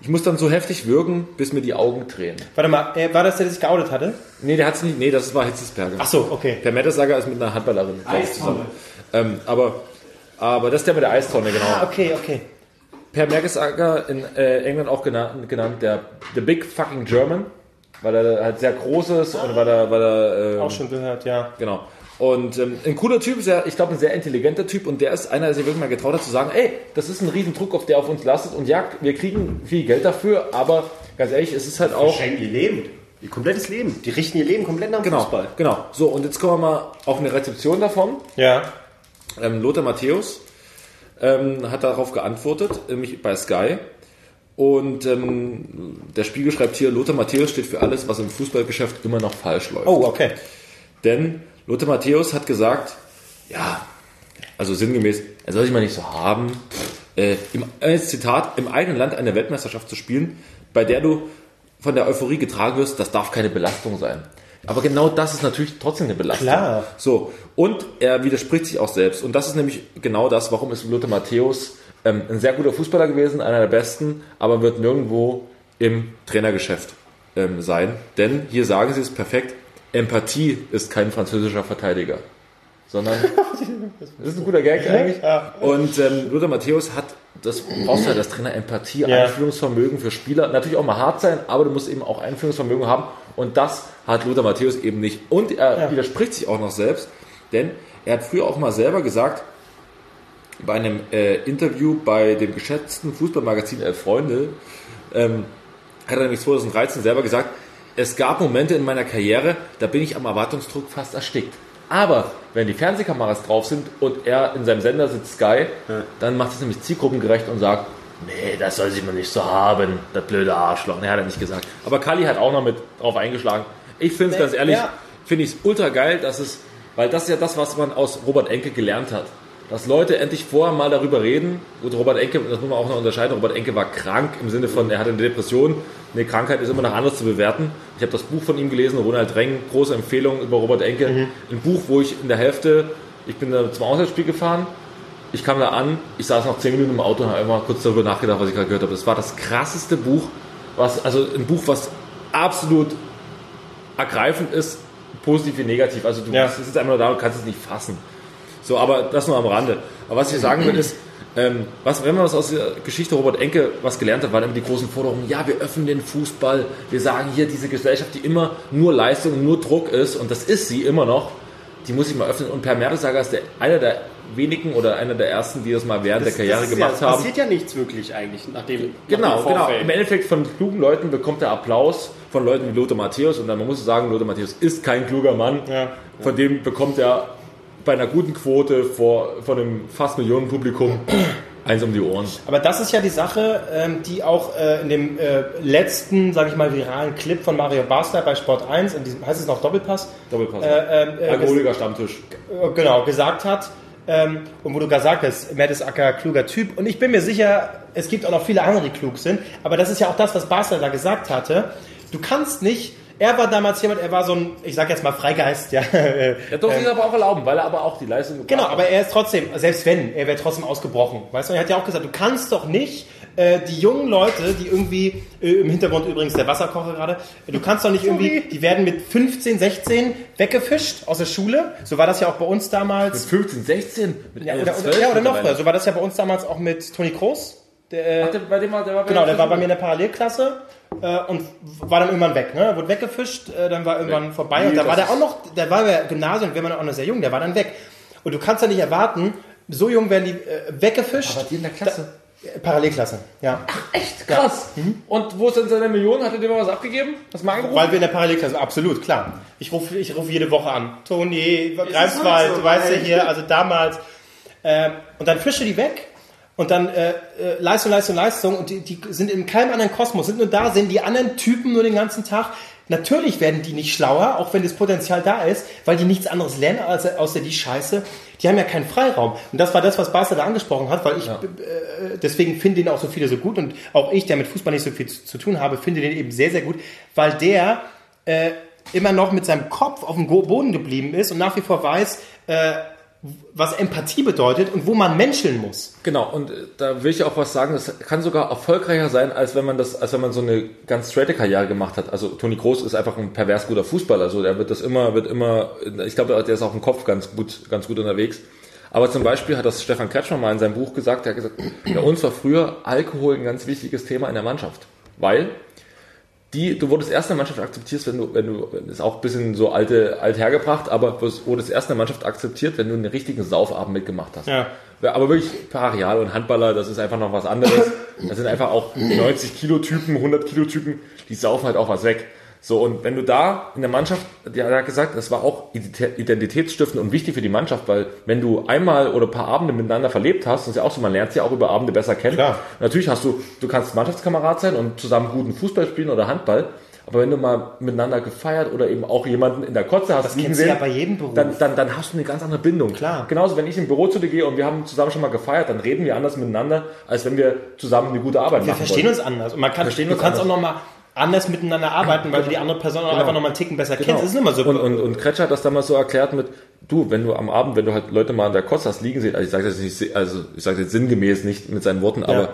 Ich muss dann so heftig würgen, bis mir die Augen drehen. Warte mal, äh, war das der, der sich geoutet hatte? Nee, der hat's nicht, nee, das war Hitzesberger. Ach so, okay. Per Mertesacker ist mit einer Handballerin zusammen. Ähm, aber, aber das ist der mit der Eistonne, genau. Ah, okay, okay. Per Mertesacker in äh, England auch genannt, genannt der The Big Fucking German, weil er halt sehr groß ist und weil er, weil er ähm, Auch schon gehört, ja. Genau. Und ähm, ein cooler Typ, sehr, ich glaube ein sehr intelligenter Typ und der ist einer, der sich wirklich mal getraut hat zu sagen, ey, das ist ein Riesendruck, auf der auf uns lastet und ja, wir kriegen viel Geld dafür, aber ganz ehrlich, es ist halt auch... Schenken ihr Leben. Ihr komplettes Leben. Die richten ihr Leben komplett nach dem Genau, Fußball. genau. So, und jetzt kommen wir mal auf eine Rezeption davon. Ja. Ähm, Lothar Matthäus ähm, hat darauf geantwortet, nämlich bei Sky. Und ähm, der Spiegel schreibt hier, Lothar Matthäus steht für alles, was im Fußballgeschäft immer noch falsch läuft. Oh, okay. Denn Lothar Matthäus hat gesagt, ja, also sinngemäß, er soll sich mal nicht so haben. Äh, im, äh, Zitat, im eigenen Land eine Weltmeisterschaft zu spielen, bei der du von der Euphorie getragen wirst, das darf keine Belastung sein. Aber genau das ist natürlich trotzdem eine Belastung. Klar. So, und er widerspricht sich auch selbst. Und das ist nämlich genau das, warum ist Lothar Matthäus ähm, ein sehr guter Fußballer gewesen, einer der besten, aber wird nirgendwo im Trainergeschäft ähm, sein. Denn hier sagen sie es perfekt, Empathie ist kein französischer Verteidiger. Sondern, *laughs* das ist ein guter Gag eigentlich. Und ähm, Lothar Matthäus hat, das brauchst du halt als Trainer, Empathie, Ja. Einfühlungsvermögen für Spieler. Natürlich auch mal hart sein, aber du musst eben auch Einfühlungsvermögen haben. Und das hat Lothar Matthäus eben nicht. Und er widerspricht sich auch noch selbst, denn er hat früher auch mal selber gesagt, bei einem äh, Interview bei dem geschätzten Fußballmagazin Elf Freunde, ähm, hat er nämlich 2013 selber gesagt, es gab Momente in meiner Karriere, da bin ich am Erwartungsdruck fast erstickt. Aber wenn die Fernsehkameras drauf sind und er in seinem Sender sitzt Sky, dann macht es nämlich zielgruppengerecht und sagt, nee, das soll sie mir nicht so haben, das blöde Arschloch. Nee, hat er nicht gesagt. Aber Kali hat auch noch mit drauf eingeschlagen. Ich finde es ganz ehrlich, ja. finde ich es ultra geil, dass es, weil das ist ja das, was man aus Robert Enke gelernt hat. Dass Leute endlich vorher mal darüber reden. Gut, Robert Enke, das muss man auch noch unterscheiden. Robert Enke war krank im Sinne von, er hatte eine Depression. Eine Krankheit ist immer noch anders zu bewerten. Ich habe das Buch von ihm gelesen, Ronald Reng, große Empfehlung über Robert Enke. Ein Buch, wo ich in der Hälfte, ich bin da zum Auswärtsspiel gefahren, ich kam da an, ich saß noch 10 Minuten im Auto und habe immer kurz darüber nachgedacht, was ich gerade gehört habe. Das war das krasseste Buch, was, also ein Buch, was absolut ergreifend ist, positiv wie negativ. Also du Ja. sitzt einfach nur da und kannst es nicht fassen. So, aber das nur am Rande. Aber was ich sagen will ist, ähm, was, wenn man was aus der Geschichte Robert Enke was gelernt hat, waren immer die großen Forderungen, ja, wir öffnen den Fußball, wir sagen hier, diese Gesellschaft, die immer nur Leistung nur Druck ist, und das ist sie immer noch, die muss ich mal öffnen. Und Per Mertesager ist der, einer der wenigen oder einer der ersten, die das mal während der Karriere das gemacht ja, haben. passiert ja nichts wirklich eigentlich, nachdem Genau, nach dem genau. Im Endeffekt von klugen Leuten bekommt er Applaus von Leuten wie Lothar Matthäus und dann man muss sagen, Lothar Matthäus ist kein kluger Mann. Ja. Von dem bekommt er bei einer guten Quote vor, von einem fast Millionen Publikum *clears throat* eins um die Ohren. Aber das ist ja die Sache, ähm, die auch äh, in dem äh, letzten, sage ich mal, viralen Clip von Mario Basler bei Sport 1, in diesem, heißt es noch Doppelpass? Doppelpass. Äh, ähm, äh, Alkoholiker Stammtisch. äh, genau, gesagt hat. Ähm, und wo du gesagt hast, Mertesacker, kluger Typ. Und ich bin mir sicher, es gibt auch noch viele andere, die klug sind. Aber das ist ja auch das, was Basler da gesagt hatte. Du kannst nicht, er war damals jemand, er war so ein, ich sag jetzt mal Freigeist, ja. *laughs* Ja, doch, sich aber auch erlauben, weil er aber auch die Leistung Genau, aber er ist trotzdem, selbst wenn, er wäre trotzdem ausgebrochen. Weißt du, er hat ja auch gesagt, du kannst doch nicht äh, die jungen Leute, die irgendwie, äh, im Hintergrund übrigens der Wasserkocher gerade, du kannst doch nicht irgendwie, die werden mit 15, 16 weggefischt aus der Schule. So war das ja auch bei uns damals. 15, 16, mit Ja, 11, oder, 12 oder, ja, oder noch. So war das ja bei uns damals auch mit Toni Kroos. Der, Ach, äh, der, bei dem war, der war genau, der war bei mir in der Parallelklasse äh, und war dann irgendwann weg. Ne? Wurde weggefischt, äh, dann war irgendwann vorbei. Und da war der auch noch, der war ja Gymnasium, wir waren auch noch sehr jung, der war dann weg. Und du kannst ja nicht erwarten, so jung werden die äh, weggefischt. Aber die in der Klasse? Da, äh, Parallelklasse, ja. Echt krass. Und wo ist denn seine Million? Hat er dir mal was abgegeben? Hast du mal angerufen? Weil wir in der Parallelklasse, absolut, klar. Ich rufe ich ruf jede Woche an. Toni, Greifswald, so, weißt du ey? hier, also damals. Ähm, und dann fische die weg. Und dann äh, äh, Leistung, Leistung, Leistung. Und die, die sind in keinem anderen Kosmos, sind nur da, sehen die anderen Typen nur den ganzen Tag. Natürlich werden die nicht schlauer, auch wenn das Potenzial da ist, weil die nichts anderes lernen als außer die Scheiße. Die haben ja keinen Freiraum. Und das war das, was Barca da angesprochen hat, weil ich äh, deswegen finde den auch so viele so gut und auch ich, der mit Fußball nicht so viel zu, zu tun habe, finde den eben sehr, sehr gut, weil der äh, immer noch mit seinem Kopf auf dem Boden geblieben ist und nach wie vor weiß, äh, was Empathie bedeutet und wo man menscheln muss. Genau, und äh, da will ich auch was sagen, das kann sogar erfolgreicher sein, als wenn man das, als wenn man so eine ganz straighte Karriere gemacht hat. Also Toni Kroos ist einfach ein pervers guter Fußballer, also der wird das immer, wird immer, ich glaube, der ist auch im Kopf ganz gut, ganz gut unterwegs. Aber zum Beispiel hat das Stefan Kretschmer mal in seinem Buch gesagt, er hat gesagt, *clears throat* bei uns war früher Alkohol ein ganz wichtiges Thema in der Mannschaft. Weil die, du wurdest erst in der Mannschaft akzeptiert, wenn du, wenn du, ist auch ein bisschen so alte, alt hergebracht, aber wurdest erst in der Mannschaft akzeptiert, wenn du einen richtigen Saufabend mitgemacht hast. Ja. Aber wirklich Parial und Handballer, das ist einfach noch was anderes. *laughs* Das sind einfach auch 90 Kilo Typen, 100 Kilo Typen, die saufen halt auch was weg. So, und wenn du da in der Mannschaft, der hat gesagt, das war auch identitätsstiftend und wichtig für die Mannschaft, weil wenn du einmal oder ein paar Abende miteinander verlebt hast, das ist ja auch so, man lernt sie ja auch über Abende besser kennen. Klar. Natürlich hast du, du kannst Mannschaftskamerad sein und zusammen guten Fußball spielen oder Handball, aber wenn du mal miteinander gefeiert oder eben auch jemanden in der Kotze hast, Das liegen kennst du sehen, ja bei jedem Beruf. Dann, dann, dann hast du eine ganz andere Bindung. Klar. Genauso, wenn ich im Büro zu dir gehe und wir haben zusammen schon mal gefeiert, dann reden wir anders miteinander, als wenn wir zusammen eine gute Arbeit Wir machen verstehen wollen. uns anders. Und man kann, Verstehen du uns kannst anders. auch nochmal anders miteinander arbeiten, weil du die andere Person auch einfach nochmal einen Ticken besser Genau. kennst. Das ist immer so. Und, und, und Kretscher hat das damals so erklärt mit, du, wenn du am Abend, wenn du halt Leute mal an der Kotze hast liegen sehen, also ich sage das nicht, also ich sage jetzt sinngemäß nicht mit seinen Worten, aber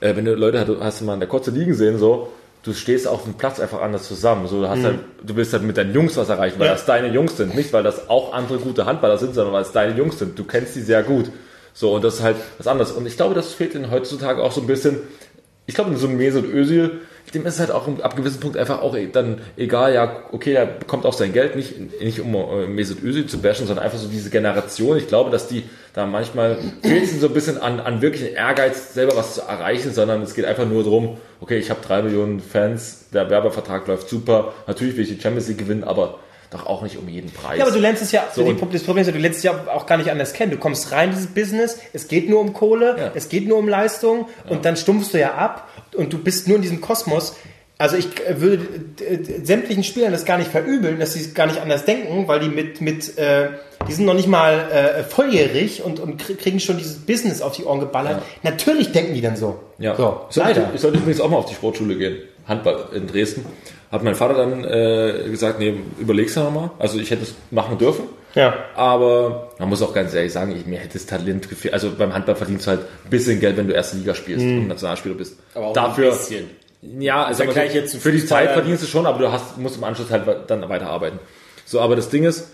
äh, wenn du Leute hast, hast du mal an der Kotze liegen sehen, so, du stehst auf dem Platz einfach anders zusammen. So, du, hast halt, du willst halt mit deinen Jungs was erreichen, weil Ja. das deine Jungs sind. Nicht, weil das auch andere gute Handballer sind, sondern weil es deine Jungs sind. Du kennst die sehr gut. So, und das ist halt was anderes. Und ich glaube, das fehlt ihnen heutzutage auch so ein bisschen, ich glaube, so ein Mesut Özil, dem ist halt auch ab gewissen Punkt einfach auch dann egal, ja, okay, er bekommt auch sein Geld, nicht, nicht um äh, Mesut Özil zu bashen, sondern einfach so diese Generation. Ich glaube, dass die da manchmal fehlt so ein bisschen an, an wirklichen Ehrgeiz, selber was zu erreichen, sondern es geht einfach nur darum, okay, ich habe drei Millionen Fans, der Werbevertrag läuft super, natürlich will ich die Champions League gewinnen, aber doch auch nicht um jeden Preis. Ja, aber du lernst es ja, So, die, das Problem ist ja, du lernst es ja auch gar nicht anders kennen. Du kommst rein in dieses Business, es geht nur um Kohle, Ja. es geht nur um Leistung und dann stumpfst du ja ab und du bist nur in diesem Kosmos. Also ich äh, würde sämtlichen Spielern das gar nicht verübeln, dass sie gar nicht anders denken, weil die mit, mit äh, die sind noch nicht mal äh, volljährig und, und krie- kriegen schon dieses Business auf die Ohren geballert. Natürlich denken die dann so. Ja, So, ich, sollte, leider. ich sollte übrigens auch mal auf die Sportschule gehen. Handball in Dresden. Hat mein Vater dann äh, gesagt, nee, überleg's noch mal. Also ich hätte es machen dürfen. Ja. Aber man muss auch ganz ehrlich sagen, ich, mir hätte das Talent gefehlt. Also beim Handball verdienst du halt ein bisschen Geld, wenn du erste Liga spielst und Nationalspieler bist. Aber auch Dafür, ein bisschen. ja, also aber so, jetzt für die. Zeit verdienst du schon, aber du hast, musst im Anschluss halt dann weiterarbeiten. So, aber das Ding ist,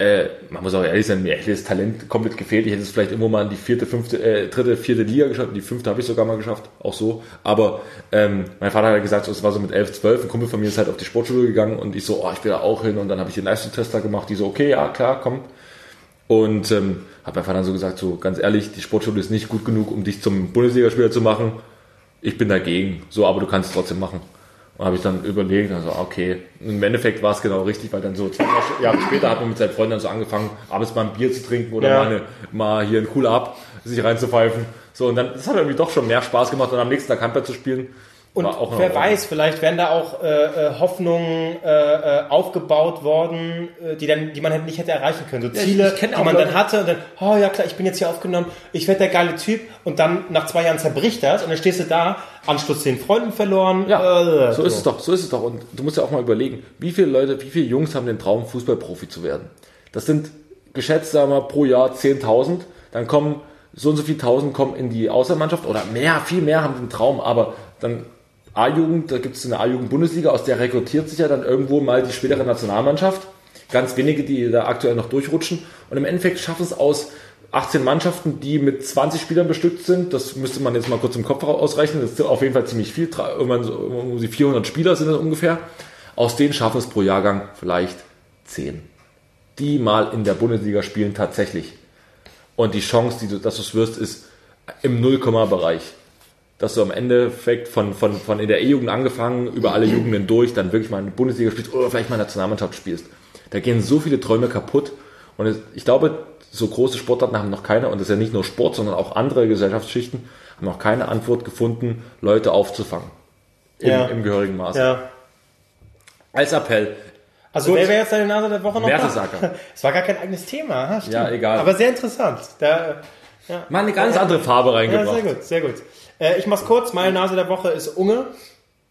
äh, man muss auch ehrlich sein, mir hätte das Talent komplett gefehlt. Ich hätte es vielleicht immer mal in die vierte, fünfte, äh, dritte, vierte Liga geschafft. Die fünfte habe ich sogar mal geschafft, auch so. Aber ähm, mein Vater hat halt gesagt, so, es war so mit 11, 12, ein Kumpel von mir ist halt auf die Sportschule gegangen und ich so, oh, ich will da auch hin. Und dann habe ich den Leistungstester gemacht, die so, okay, ja, klar, komm. Und ähm, hat mein Vater dann so gesagt, so ganz ehrlich, die Sportschule ist nicht gut genug, um dich zum Bundesligaspieler zu machen. Ich bin dagegen, so, aber du kannst es trotzdem machen. Und habe ich dann überlegt, also okay, im Endeffekt war es genau richtig, weil dann so zwei Jahre später hat man mit seinen Freunden dann so angefangen, abends mal ein Bier zu trinken oder Ja. mal, eine, mal hier ein Cool Up sich reinzupfeifen. So, und dann, das hat irgendwie doch schon mehr Spaß gemacht und am nächsten Tag Handball zu spielen. Und wer weiß, vielleicht wären da auch äh, äh, Hoffnungen äh, äh, aufgebaut worden, äh, die dann, die man halt nicht hätte erreichen können. So ich- Ziele, die man Leute- dann hatte und dann, oh ja klar, ich bin jetzt hier aufgenommen, ich werde der geile Typ und dann nach zwei Jahren zerbricht das und dann stehst du da, Anschluss den Freunden verloren. Ja, äh, so ist es doch, so ist es doch. Und du musst ja auch mal überlegen, wie viele Leute, wie viele Jungs haben den Traum, Fußballprofi zu werden? Das sind geschätzt, sagen wir pro Jahr 10.000. Dann kommen so und so viele Tausend kommen in die Außermannschaft oder mehr, viel mehr haben den Traum, aber dann A-Jugend, da gibt es eine A-Jugend-Bundesliga, aus der rekrutiert sich ja dann irgendwo mal die spätere Nationalmannschaft. Ganz wenige, die da aktuell noch durchrutschen. Und im Endeffekt schaffen es aus 18 Mannschaften, die mit 20 Spielern bestückt sind. Das müsste man jetzt mal kurz im Kopf ausrechnen. Das ist auf jeden Fall ziemlich viel. Irgendwann so um die 400 Spieler sind das ungefähr. Aus denen schaffen es pro Jahrgang vielleicht 10. Die mal in der Bundesliga spielen tatsächlich. Und die Chance, die du, dass du es wirst, ist im Nullkomma-Bereich. Dass du am Endeffekt von, von, von in der E-Jugend angefangen, über alle Jugenden durch, dann wirklich mal in der Bundesliga spielst oder vielleicht mal in der Nationalmannschaft spielst. Da gehen so viele Träume kaputt. Und es, ich glaube, so große Sportarten haben noch keine, und das ist ja nicht nur Sport, sondern auch andere Gesellschaftsschichten, haben noch keine Antwort gefunden, Leute aufzufangen. Im, Ja. im gehörigen Maße. Ja. Als Appell. Also Gut. wer wäre jetzt deine Nase der Woche noch? Mertesacker. *laughs* Es war gar kein eigenes Thema. ha. Ja, egal. Aber sehr interessant. Da, Mal eine ganz andere Farbe ja, reingebracht. sehr gut, sehr gut. Äh, ich mach's kurz. Meine Nase der Woche ist Unge.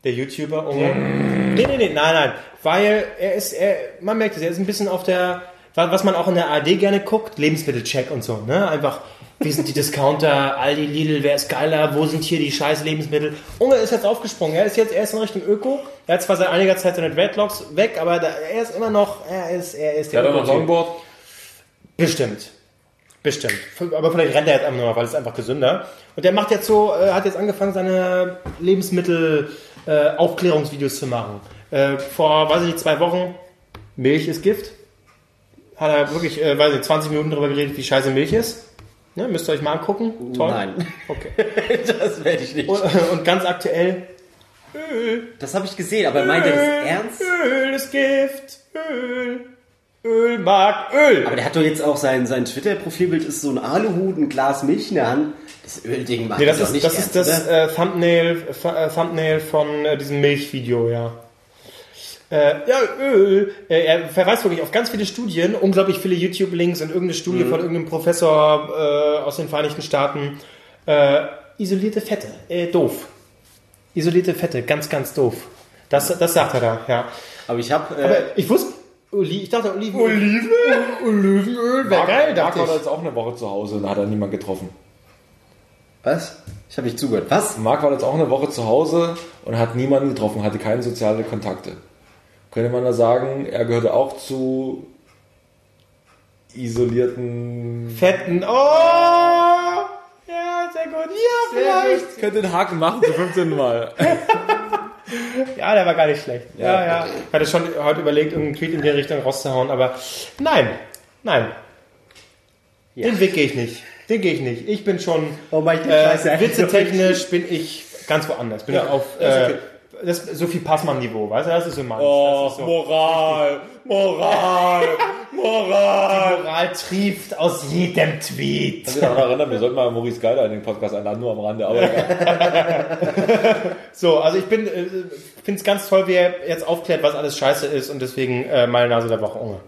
Der YouTuber Unge. Nee, nee, nee, nein, nein. Weil er ist, er, man merkt es, er ist ein bisschen auf der, was man auch in der AD gerne guckt, Lebensmittelcheck und so, ne? Einfach, wie sind die Discounter, Aldi, Lidl, wer ist geiler, wo sind hier die scheiß Lebensmittel? Unge ist jetzt aufgesprungen, er ist jetzt, er ist in Richtung Öko. Er hat zwar seit einiger Zeit seine Dreadlocks weg, aber da, er ist immer noch, er ist, er ist Der hat auch noch. Longboard. Bestimmt. Bestimmt. Aber vielleicht rennt er jetzt einfach nur, weil es einfach gesünder. Und der macht jetzt so, äh, hat jetzt angefangen, seine Lebensmittel äh, zu machen. Äh, vor, weiß ich nicht, zwei Wochen, Milch ist Gift. Hat er wirklich, äh, weiß ich, 20 Minuten darüber geredet, wie scheiße Milch ist. Ne, müsst ihr euch mal angucken. Toll. Nein, Okay. *laughs* das werde ich nicht. Und, und ganz aktuell, Das habe ich gesehen, aber meint er das ernst? Öl ist Gift. Öl. Öl mag Öl. Aber der hat doch jetzt auch sein, sein Twitter-Profilbild ist so ein Aluhut, ein Glas Milch in der Hand. Das Ölding macht Nee, das ist nicht das, ernst, ist das äh, Thumbnail, äh, Thumbnail von äh, diesem Milchvideo, ja. Äh, ja, Öl. Äh, er verweist wirklich auf ganz viele Studien, unglaublich viele YouTube-Links und irgendeine Studie Mhm. von irgendeinem Professor äh, aus den Vereinigten Staaten. Isolierte Fette, äh, doof. Isolierte Fette, ganz, ganz doof. Das, das sagt er da, ja. Aber ich habe ich wusste, Oli ich dachte Olivenöl. Olivenöl? Olivenöl wäre geil, Marc dachte war da jetzt auch eine Woche zu Hause und da hat er niemand getroffen. was? Ich habe nicht zugehört. Was? Marc war jetzt auch eine Woche zu Hause und hat niemanden getroffen, hatte keine sozialen Kontakte. Könnte man da sagen, er gehörte auch zu isolierten... Fetten. Oh! Ja, sehr gut. Ja, vielleicht. Könnte den Haken machen zu 15 Mal. *laughs* Ja, der war gar nicht schlecht. Ja, Ja. ja. Ich hatte schon heute überlegt, irgendeinen Tweet in die Richtung rauszuhauen, aber nein, nein. Den Weg gehe ich nicht. Den gehe ich nicht. Ich bin schon Oh mein äh, witzetechnisch bin ich ganz woanders. Bin Ja, auf das ist äh, das, Sophie Passmann-Niveau, weißt du? Das ist so meins. Oh, so. Moral, Moral, Moral. Moral trieft aus jedem Tweet. Ich kann mich daran erinnern, wir sollten mal Maurice Geiler in den Podcast einladen, nur am Rande. Aber egal. *laughs* So, also ich bin, äh, finde es ganz toll, wie er jetzt aufklärt, was alles scheiße ist und deswegen äh, meine Nase der Woche. Unge.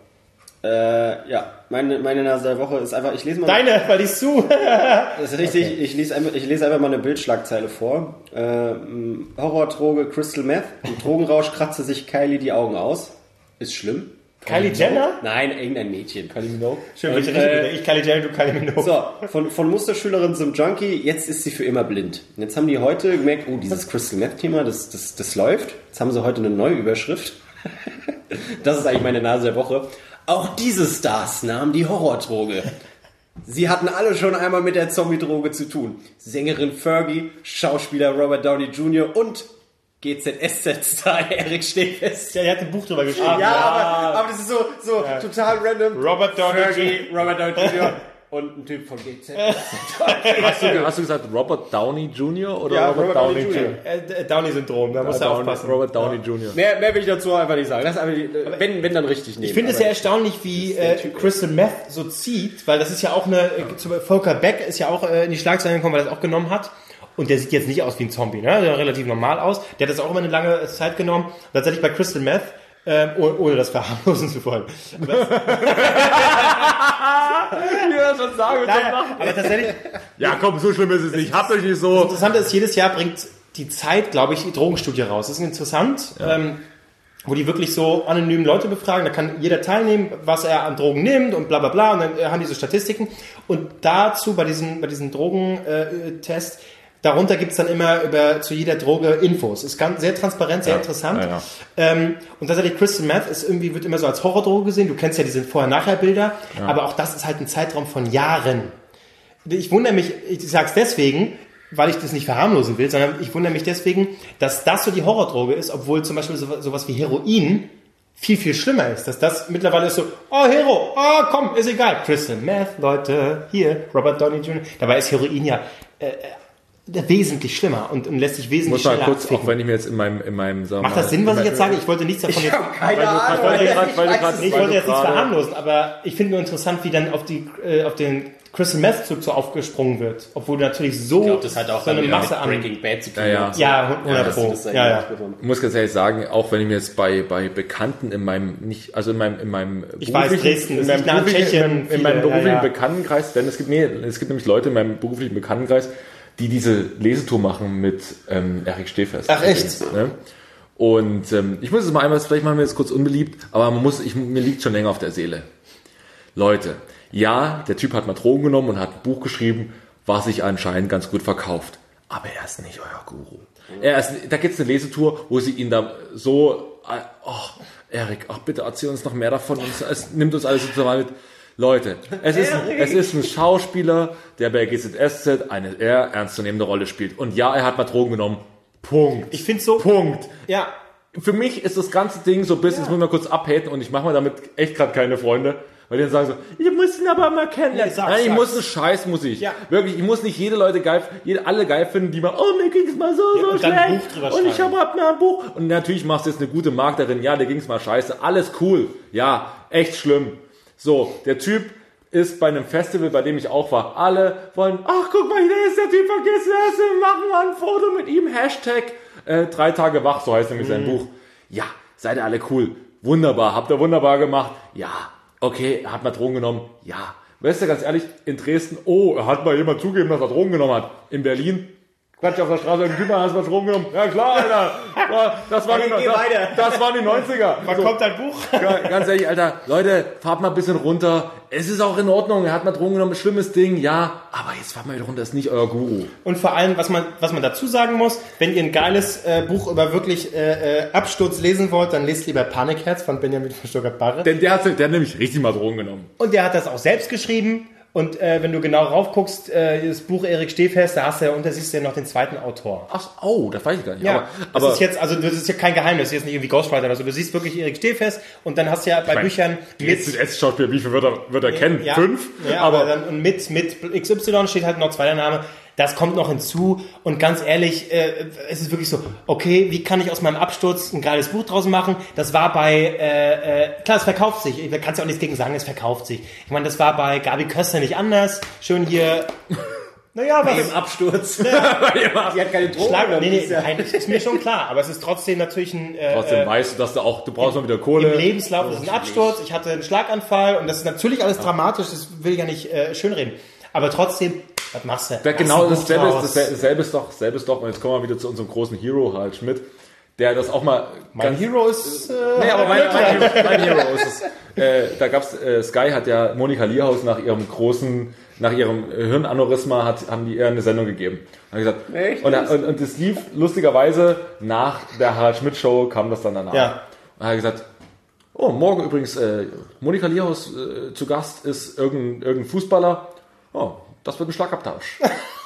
Äh, ja, meine, meine Nase der Woche ist einfach, ich lese mal. Deine, weil ich zu. *laughs* Das ist richtig, ich, lese einfach, ich lese einfach mal eine Bildschlagzeile vor. Ähm, Horrordroge Crystal Meth. Im Drogenrausch kratzte sich Kylie die Augen aus. Ist schlimm. Kylie Jenner? Nein, irgendein Mädchen. Kylie Minogue. Schön, welche Richtung äh? Ich Kylie Jenner, du Kylie Minogue. So, von, von Musterschülerin zum Junkie, jetzt ist sie für immer blind. Und jetzt haben die heute gemerkt, oh, dieses Crystal Meth Thema, das, das, das läuft. Jetzt haben sie heute eine neue Überschrift. *laughs* Das ist eigentlich meine Nase der Woche. Auch diese Stars nahmen die Horrordroge. Sie hatten alle schon einmal mit der Zombie-Droge zu tun. Sängerin Fergie, Schauspieler Robert Downey Jr. und GZSZ-Star *laughs* Eric Stehfest. Ja, er hat ein Buch drüber geschrieben. Ja, aber, aber das ist so, so total random. Robert Downey Fergie, Robert Downey Jr. *laughs* und ein Typ von GZ. *laughs* Hast du, hast du gesagt Robert Downey Jr. oder Ja, Robert, Robert Downey, Downey Jr.? Jr. Äh, Downey-Syndrom, da muss er Downey- aufpassen. Robert Downey Jr. Mehr, mehr will ich dazu einfach nicht sagen. Das ist einfach, die- wenn, wenn dann richtig nehmen. Ich finde es ja erstaunlich, wie äh, Crystal Meth so zieht, weil das ist ja auch eine, äh, Volker Beck ist ja auch äh, in die Schlagzeilen gekommen, weil er das auch genommen hat. Und der sieht jetzt nicht aus wie ein Zombie, ne? Der sieht relativ normal aus. Der hat das auch immer eine lange Zeit genommen. Und tatsächlich bei Crystal Meth, ähm, oh- ohne das verharmlosen zu wollen. Ja, *laughs* schon sagen, Aber tatsächlich, Ja, komm, so schlimm ist es nicht. Habt euch nicht so. Interessant ist, jedes Jahr bringt die Zeit, glaube ich, die Drogenstudie raus. Das ist interessant, ähm, wo die wirklich so anonym Leute befragen. Da kann jeder teilnehmen, was er an Drogen nimmt und bla bla bla. Und dann haben die so Statistiken. Und dazu bei diesen, bei diesen Drogentest, darunter gibt's dann immer über zu jeder Droge Infos. Ist ganz sehr transparent, sehr interessant. ja, ja. Ähm, und tatsächlich Crystal Meth ist irgendwie, wird immer so als Horrordroge gesehen. Du kennst ja diese Vorher-Nachher-Bilder. Aber auch das ist halt ein Zeitraum von Jahren. Ich wundere mich, ich sag's deswegen, weil ich das nicht verharmlosen will, sondern ich wundere mich deswegen, dass das so die Horrordroge ist, obwohl zum Beispiel so, sowas wie Heroin viel, viel schlimmer ist. Dass das mittlerweile ist so, oh Hero, oh komm, ist egal. Crystal Meth, Leute, hier, Robert Downey Jr. Dabei ist Heroin ja äh, äh, wesentlich schlimmer und, und lässt sich Ich wesentlich muss mal schneller kurz, abficken. auch wenn ich mir jetzt in meinem, in meinem, sagen Macht das Sinn, was ich jetzt sage? Ich wollte nichts davon jetzt... Keine Weil du- Ahnung. weil du ich grad- weil du grad- ich weil wollte jetzt nichts verharmlosen, aber ich finde nur interessant, wie dann auf, die, äh, auf den Crystal Meth Zug so aufgesprungen wird. Obwohl du natürlich so, Ich glaube, das hat auch so eine Masse an... Breaking Bad zu tun. Ja, ja. Ja, 100 dass Pro. Ja, ja. gemacht Ich muss ganz ehrlich sagen, auch wenn ich mir jetzt bei, bei Bekannten in meinem, nicht, also in meinem, in meinem Ich weiß, beruflichen- Dresden, in meinem beruflichen, Tschechien, in meinem, ja, beruflichen ja. Bekanntenkreis, denn es gibt, nee, es gibt nämlich Leute in meinem beruflichen Bekanntenkreis, die diese Lesetour machen mit ähm, Erik Stehfest. Ach, echt? Ne? Und ähm, ich muss es mal einmal, vielleicht machen wir jetzt kurz unbeliebt, aber man muss, ich, mir liegt schon länger auf der Seele. Leute, ja, der Typ hat mal Drogen genommen und hat ein Buch geschrieben, was sich anscheinend ganz gut verkauft. Aber er ist nicht euer Guru. Er ist, da gibt's eine Lesetour, wo sie ihn da so, äh, oh, Erik, ach bitte erzähl uns noch mehr davon. Und es, es nimmt uns alles sozusagen mit. Leute, es ist, es ist ein *laughs* Schauspieler, der bei GZSZ eine eher ernstzunehmende Rolle spielt. Und ja, er hat mal Drogen genommen. Punkt. Ich finde so... Punkt Ja, für mich ist das ganze Ding so ein bisschen, das muss man kurz abhaten und ich mache mir damit echt gerade keine Freunde. Weil die dann sagen so, ich muss ihn aber mal kennenlernen. Nee, sag's, Nein, ich sag's. muss einen Scheiß, muss ich. Ja. Wirklich, ich muss nicht jede Leute geil, jede, alle geil finden, die mal, oh, mir ging's mal so, so und dann ein schlecht. Und ich habe hab mir ein Buch. Und natürlich machst du jetzt eine gute Maklerin, ja, dir ging's mal scheiße. Alles cool. Ja, echt schlimm. So, der Typ ist bei einem Festival, bei dem ich auch war. Alle wollen, ach, guck mal, hier ist der Typ, vergiss es, wir machen mal ein Foto mit ihm. Hashtag äh, drei Tage wach, so heißt nämlich sein Buch. Ja, seid ihr alle cool. Wunderbar, habt ihr wunderbar gemacht. Ja, okay, hat mal Drogen genommen. Ja. Weißt du, ganz ehrlich, in Dresden, oh, er hat mal jemand zugegeben, dass er Drogen genommen hat. In Berlin, Quatsch auf der Straße, ein Typ, hast du mal Drogen genommen. Ja klar, Alter. Das, war die, das, waren die 90er. wann So. kommt dein Buch? Ganz ehrlich, Alter, Leute, fahrt mal ein bisschen runter. Es ist auch in Ordnung, er hat mal Drogen genommen, schlimmes Ding, ja. Aber jetzt fahrt mal wieder runter, ist nicht euer Guru. Und vor allem, was man, was man dazu sagen muss, wenn ihr ein geiles äh, Buch über wirklich äh, äh, Absturz lesen wollt, dann lest lieber Panikherz von Benjamin von Stuttgart-Barre. Denn der hat, der hat nämlich richtig mal Drogen genommen. Und der hat das auch selbst geschrieben. Und äh, wenn du genau raufguckst, äh, das Buch Erik Stehfest, da hast du ja unter siehst du ja noch den zweiten Autor. Ach, oh, das weiß ich gar nicht. Ja, aber, das aber ist jetzt, also das ist ja kein Geheimnis, das ist jetzt nicht irgendwie Ghostwriter oder so. Du siehst wirklich Erik Stehfest und dann hast du ja bei mein, Büchern jetzt mit, S-Schauspieler, wie viel wird er, wird er kennen? ja, Fünf? Ja, aber, aber dann und mit, mit XY steht halt noch zweiter Name. Das kommt noch hinzu und ganz ehrlich, äh, es ist wirklich so, okay, wie kann ich aus meinem Absturz ein geiles Buch draus machen? Das war bei, äh, äh, klar, es verkauft sich. Ich kann ja auch nichts gegen sagen, es verkauft sich. Ich meine, das war bei Gabi Köster nicht anders. Schön hier, *laughs* naja, was... Im Absturz. *laughs* Die hat keine Drogen. Schlag, nee, nee, ja- nein, ist mir schon klar, aber es ist trotzdem natürlich ein äh, trotzdem äh, weißt du, dass du auch, du brauchst mal wieder Kohle. im Lebenslauf, das ist ein Absturz, ich hatte einen Schlaganfall und das ist natürlich alles dramatisch, das will ich ja nicht äh, schönreden. Aber trotzdem, was machst du? Ja, genau dasselbe ist, dasselbe, ist doch, dasselbe ist doch, und jetzt kommen wir wieder zu unserem großen Hero Harald Schmidt, der das auch mal Mein Hero ist. Äh, Nee, aber mein, mein, Hero, mein Hero ist es. Äh, da gab's, äh, Sky hat ja Monika Lierhaus nach ihrem großen, nach ihrem Hirnaneurysma hat, haben die ihr eine Sendung gegeben. Und, gesagt, Echt? und, und, und das lief lustigerweise nach der Harald Schmidt Show kam das dann danach. Ja. Und er hat gesagt, oh, morgen übrigens, äh, Monika Lierhaus äh, zu Gast ist irgendein, irgendein Fußballer. Oh, das wird ein Schlagabtausch.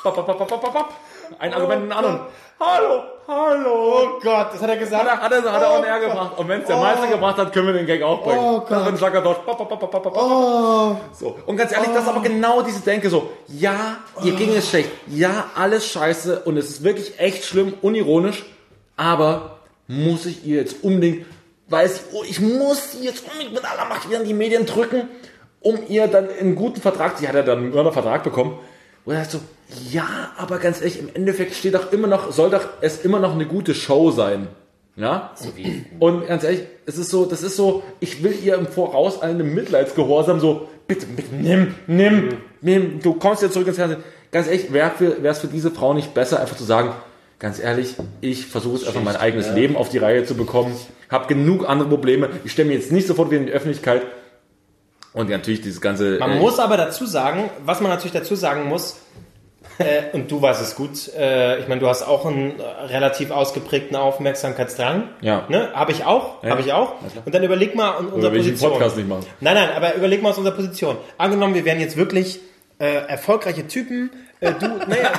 Bap, bap, bap, bap, bap, bap. Ein Argument in den anderen. Hallo, hallo. Oh Gott, das hat er gesagt. Hat er, hat er, hat er Oh on air gebracht. Und wenn es der Meister gebracht hat, können wir den Gag auch bringen. Oh Gott. Das wird ein Schlagabtausch. Bap, bap, bap, bap, bap, bap. So. Und ganz ehrlich, das ist aber genau diese Denke so. Ja, ihr ging es schlecht. Ja, alles scheiße. Und es ist wirklich echt schlimm, unironisch. Aber muss ich ihr jetzt unbedingt, weil es, oh, ich muss sie jetzt unbedingt mit aller Macht wieder in die Medien drücken, um ihr dann einen guten Vertrag, sie hat ja dann einen Mördervertrag bekommen, wo er sagt so, ja, aber ganz ehrlich, im Endeffekt steht doch immer noch, soll doch es immer noch eine gute Show sein. Ja? Und ganz ehrlich, es ist so, das ist so, ich will ihr im Voraus einen Mitleidsgehorsam so, bitte, bitte, nimm, nimm, nimm, du kommst jetzt zurück ins Fernsehen. Ganz ehrlich, wäre es für diese Frau nicht besser, einfach zu sagen, ganz ehrlich, ich versuche es einfach mein eigenes Leben auf die Reihe zu bekommen, habe genug andere Probleme, ich stelle mir jetzt nicht sofort wieder in die Öffentlichkeit und natürlich dieses ganze... Man äh, muss aber dazu sagen, was man natürlich dazu sagen muss, äh, und du weißt es gut, äh, ich meine, du hast auch einen relativ ausgeprägten Aufmerksamkeitsdrang. Ja. Ne? Habe ich auch, Ja. habe ich auch. Und dann überleg mal in unserer will ich den Position. Podcast nicht machen. Nein, nein, aber überleg mal aus unserer Position. Angenommen, wir wären jetzt wirklich äh, erfolgreiche Typen. Äh, du, *laughs* naja,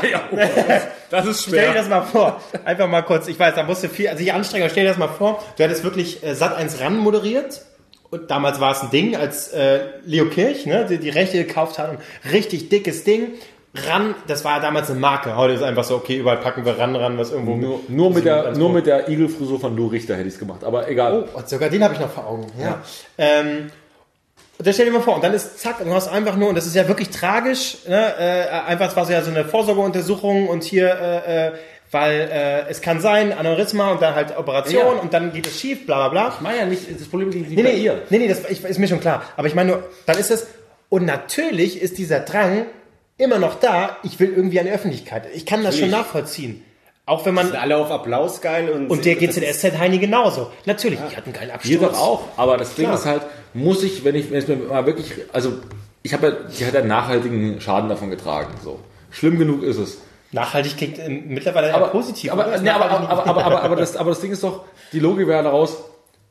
Das ist stell dir das mal vor. Einfach mal kurz, ich weiß, da musst du viel, also ich anstrengen, aber stell dir das mal vor. Du hättest wirklich äh, Sat 1 ran moderiert. Und damals war es ein Ding, als äh, Leo Kirch ne, die, die Rechte gekauft hat. Und richtig dickes Ding. Ran, das war damals eine Marke. Heute ist einfach so, okay, überall packen wir ran, ran, was irgendwo. Nur, nur, mit der, nur mit der Igelfrisur von Lou Richter hätte ich es gemacht, aber egal. Oh, sogar den habe ich noch vor Augen. Ja. Ähm, und dann stell dir mal vor, und dann ist zack, und du hast einfach nur, und das ist ja wirklich tragisch, ne, äh, einfach, es war so ja so eine Vorsorgeuntersuchung und hier, äh, äh, weil äh, es kann sein, Aneurysma und dann halt Operation Ja. und dann geht es schief, bla bla bla. Ich meine ja nicht, das Problem liegt nicht Nee, bei nee, ihr. nee, nee das ich, ist mir schon klar. Aber ich meine nur, dann ist es, und natürlich ist dieser Drang immer noch da, ich will irgendwie an die Öffentlichkeit. Ich kann das schon nachvollziehen. Auch wenn man, Sind alle auf Applaus geil und, und der GZSZ Heini genauso. Natürlich, ich hatte einen geilen Absturz. Wir doch auch, aber das Ding ist halt, muss ich, wenn ich, wenn es mir mal wirklich, also ich habe ja, die hat ja nachhaltigen Schaden davon getragen, so. Schlimm genug ist es. Nachhaltig klingt ähm, mittlerweile Aber positiv. aber, nee, aber, aber, aber, aber, aber, das, *laughs* aber das Ding ist doch, die Logik wäre daraus,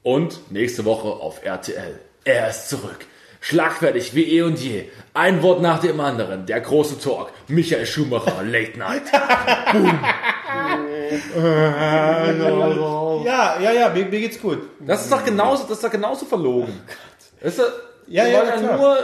und nächste Woche auf RTL. Er ist zurück. Schlagfertig wie eh und je. Ein Wort nach dem anderen. Der große Talk. Michael Schumacher, *laughs* Late Night. *laughs* Ja, ja, ja, mir, mir geht's gut. Das ist doch genauso, das ist doch genauso verlogen. Weißt du, Ja, wir ja, wollen ja, klar. nur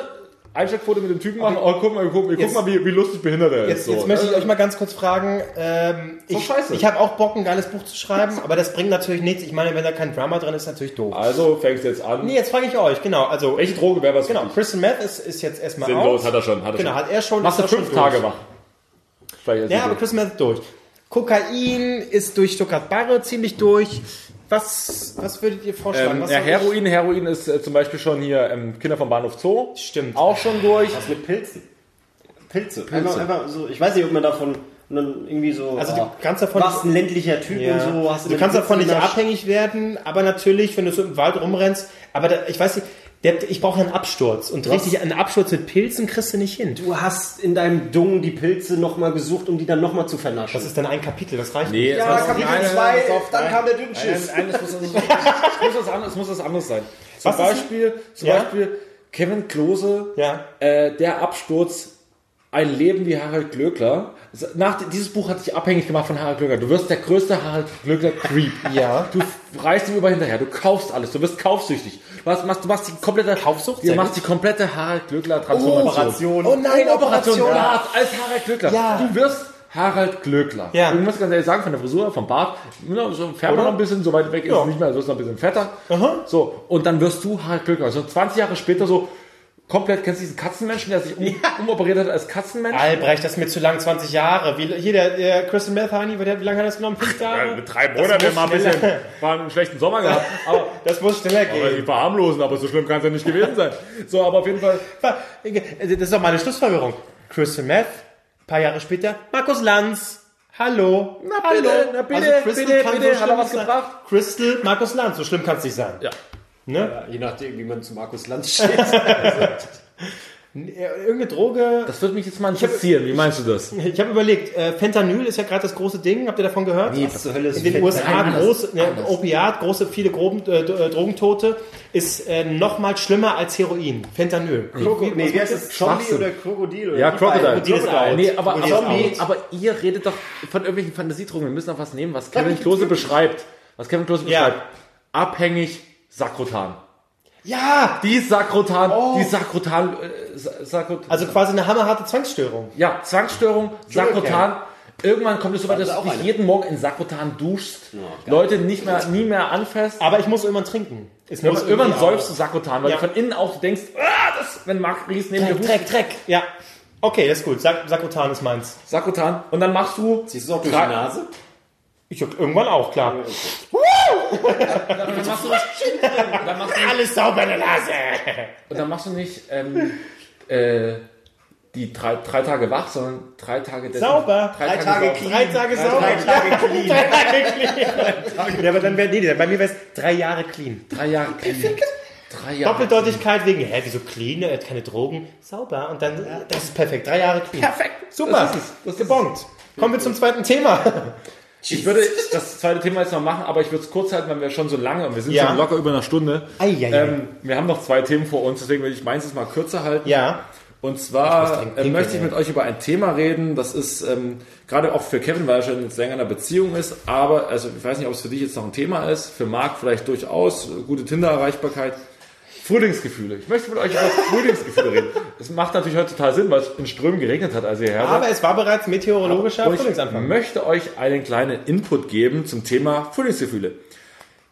Einsteckfoto mit dem Typen machen. Oh, guck mal, guck, guck Jetzt- mal wie, wie lustig behindert er ist. Jetzt, so. jetzt möchte ich Äh, euch mal ganz kurz fragen. Ähm, ich scheiße. ich habe auch Bock, ein geiles Buch zu schreiben, aber das bringt natürlich nichts. Ich meine, wenn da kein Drama drin ist, ist natürlich doof. Also fängst du jetzt an. Nee, jetzt frage ich euch, genau. Also, Welche Droge wäre was genau? Crystal Meth ist, ist jetzt erstmal Sinnlos, aus. hat er schon. Hat er Genau, schon. hat er schon. Machst du fünf Tage durch. wach. Ja, aber Crystal Meth ist durch. Kokain ist durch Stuttgart Barre ziemlich durch. Was, was würdet ihr vorschlagen? ähm, was ja, soll ich- Heroin, Heroin ist äh, zum Beispiel schon hier ähm, Kinder vom Bahnhof Zoo. Stimmt. Auch schon durch. Was mit Pilzen? Pilze. Einfach, einfach so, ich weiß nicht, ob man davon irgendwie so. Also du ah, kannst davon- warst ein ländlicher Typ Ja. und so. Hast du kannst davon nicht abhängig werden, aber natürlich, wenn du so im Wald rumrennst, aber da, ich weiß nicht, der, ich brauche einen Absturz und richtig einen Absturz mit Pilzen kriegst du nicht hin. Du hast in deinem Dung die Pilze nochmal gesucht, um die dann nochmal zu vernaschen. Das ist dann ein Kapitel, das reicht Nee, nicht. ja, Kapitel nein, nein, 2, pass auf, dann nein. kam der Dünnschiss. Nein, nein, es muss, was anderes, es muss was anderes sein. Zum Was Beispiel, zum Ja? Beispiel Kevin Klose, Ja. äh, der Absturz, ein Leben wie Harald Glöckler. Nach, dieses Buch hat dich abhängig gemacht von Harald Glöckler. Du wirst der größte Harald Glöckler Creep. *laughs* Ja. Du reißt ihm über hinterher, du kaufst alles, du wirst kaufsüchtig. Du machst, machst, du machst die komplette Kaufsucht? Du machst die komplette Harald Glöckler Transformation. Oh nein, Operation Operation. Bart als Harald Glöckler. Ja. Du wirst Harald Glöckler. Ja. Ich muss ganz ehrlich sagen, von der Frisur, vom Bart, so färbt man noch ein bisschen, so weit weg ist Ja. es nicht mehr, also ist noch ein bisschen fetter. Aha. So, und dann wirst du Harald Glöckler. Also 20 Jahre später so komplett, kennst du diesen Katzenmenschen, der sich um, umoperiert hat als Katzenmensch? Albrecht, das ist mir zu lang, 20 Jahre. Wie, hier, der, der Crystal Meth Honey, wie lange hat das genommen? Fünf Jahre? mit drei Monaten muss mal ein bisschen, war einen schlechten Sommer gehabt. *laughs* Aber Das muss schneller aber gehen. die verharmlosen, aber so schlimm kann es ja nicht gewesen sein. So, aber auf jeden Fall, Das ist doch meine Schlussfolgerung. Crystal Meth, ein paar Jahre später, Markus Lanz. Hallo. Na Hallo. bitte, na bitte, Crystal bitte, kann bitte, so hat er was gebracht? Crystal, Markus Lanz, so schlimm kann es nicht sein. ja. Ne? Ja, je nachdem, wie man zu Markus Lanz steht. *laughs* Irgendeine Droge. Das würde mich jetzt mal interessieren. Wie meinst du das? Ich habe überlegt, äh, Fentanyl ist ja gerade das große Ding. Habt ihr davon gehört? Was zur Hölle ist In den Fentanyl? USA anders, große, ne, Opiat, große, viele groben, äh, äh, Drogentote ist äh, noch mal schlimmer als Heroin. Fentanyl. Kroko- Nee, wie heißt das? Zombie oder Krokodil? Oder Ja, Crocodile. ist out. Nee, aber, aber, ist out. aber ihr redet doch von irgendwelchen Fantasiedrogen. Wir müssen auf was nehmen, was Kevin Klose beschreibt. Was Kevin Klose Ja. beschreibt. Abhängig Sakrotan. Ja! Die Sakrotan, die Sakrotan, äh, Sa- Sakrotan. Also quasi eine hammerharte Zwangsstörung. ja, Zwangsstörung, Sakrotan. Irgendwann kommt es so weit, dass ist du auch dich eine. jeden Morgen in Sakrotan duschst, Leute nicht mehr, nie mehr anfasst. Aber ich muss irgendwann trinken. Es muss Irgendwann, säufst du Sakrotan, weil Ja. du von innen auch denkst, ah, das, wenn Marc Ries neben dir Dreck, Dreck, Dreck. Ja. Okay, das ist gut. Sak Sakotan ist meins. Sakrotan. Und dann machst du, Siehst du es auch durch die Nase? Ich irgendwann auch, klar. dann machst du nicht, dann machst du nicht Alles sauber in der Nase. Und dann machst du nicht ähm, äh, die drei, drei Tage wach, sondern drei Tage desin- Sauber. Drei, Drei Tage, Tage clean. Drei Tage sauber. Drei Tage clean. *laughs* Drei Tage clean. Ja, aber dann wäre, nee, bei mir wäre es drei Jahre clean. Drei Jahre clean. Drei Jahre. Doppeldeutigkeit wegen, hä, wieso clean? Er hat keine Drogen. Sauber. Und dann, das ist perfekt. Drei Jahre clean. Perfekt. Super. Das ist. Das ist gebongt. Kommen wir zum zweiten Thema. Ich würde das zweite Thema jetzt noch machen, aber ich würde es kurz halten, weil wir schon so lange und wir sind Ja. schon locker über einer Stunde. Eieiei. Ähm, wir haben noch zwei Themen vor uns, deswegen würde ich meins jetzt mal kürzer halten. Ja. Und zwar trinken, äh, möchte ich mit euch über ein Thema reden, das ist ähm, gerade auch für Kevin, weil er schon jetzt länger in einer Beziehung ist, aber also ich weiß nicht, ob es für dich jetzt noch ein Thema ist, für Marc vielleicht durchaus, gute Tinder-Erreichbarkeit. Frühlingsgefühle. Ich möchte mit euch über Frühlingsgefühle reden. Das macht natürlich heute total Sinn, weil es in Strömen geregnet hat, als ihr her. Aber es war bereits meteorologischer ich Frühlingsanfang. möchte euch einen kleinen Input geben zum Thema Frühlingsgefühle.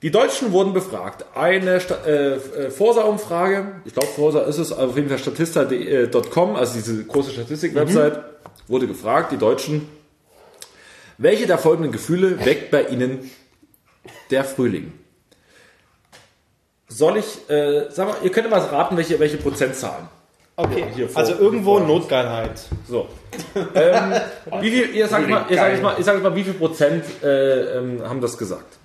Die Deutschen wurden befragt. Eine Sta äh, äh, Forsa-Umfrage, ich glaube Forsa ist es, auf jeden Fall statista.com, also diese große Statistik-Website, wurde gefragt, die Deutschen, welche der folgenden Gefühle weckt bei ihnen der Frühling? Soll ich, äh, sag mal, ihr könnt mal raten, welche, welche Prozentzahlen. Okay, Hier vor- also irgendwo vor- Notgeilheit. So. ähm, wie viel, ihr sagt mal, ihr sagt mal, ich sage mal, wie viel Prozent äh, ähm, haben das gesagt?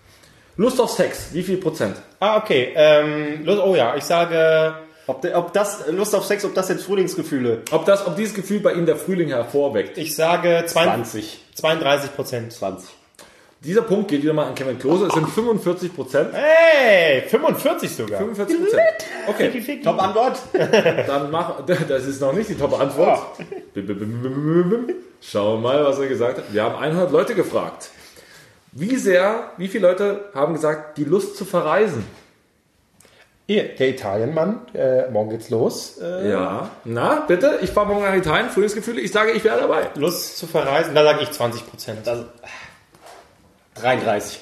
Lust auf Sex, wie viel Prozent? Ah, okay. Ähm, los, oh ja, ich sage Ob, de, ob das Lust auf Sex, ob das jetzt Frühlingsgefühle? Ob das, ob dieses Gefühl bei Ihnen der Frühling hervorweckt? Ich sage 20. 32 Prozent. 20. Dieser Punkt geht wieder mal an Kevin Klose. Es sind 45 Prozent. Hey, 45 sogar. 45 Prozent. Okay, Top Antwort. dann mach, das ist noch nicht die bim, bim. Schauen wir mal, was er gesagt hat. Wir haben 100 Leute gefragt. Wie sehr, wie viele Leute haben gesagt, die Lust zu verreisen? Hier, der Italienmann, äh, morgen geht's los. Äh, Ja. Na, bitte? Ich fahre morgen nach Italien, Frühlingsgefühle. Ich sage, ich wäre dabei. Lust zu verreisen, da sage ich 20 Prozent. 33.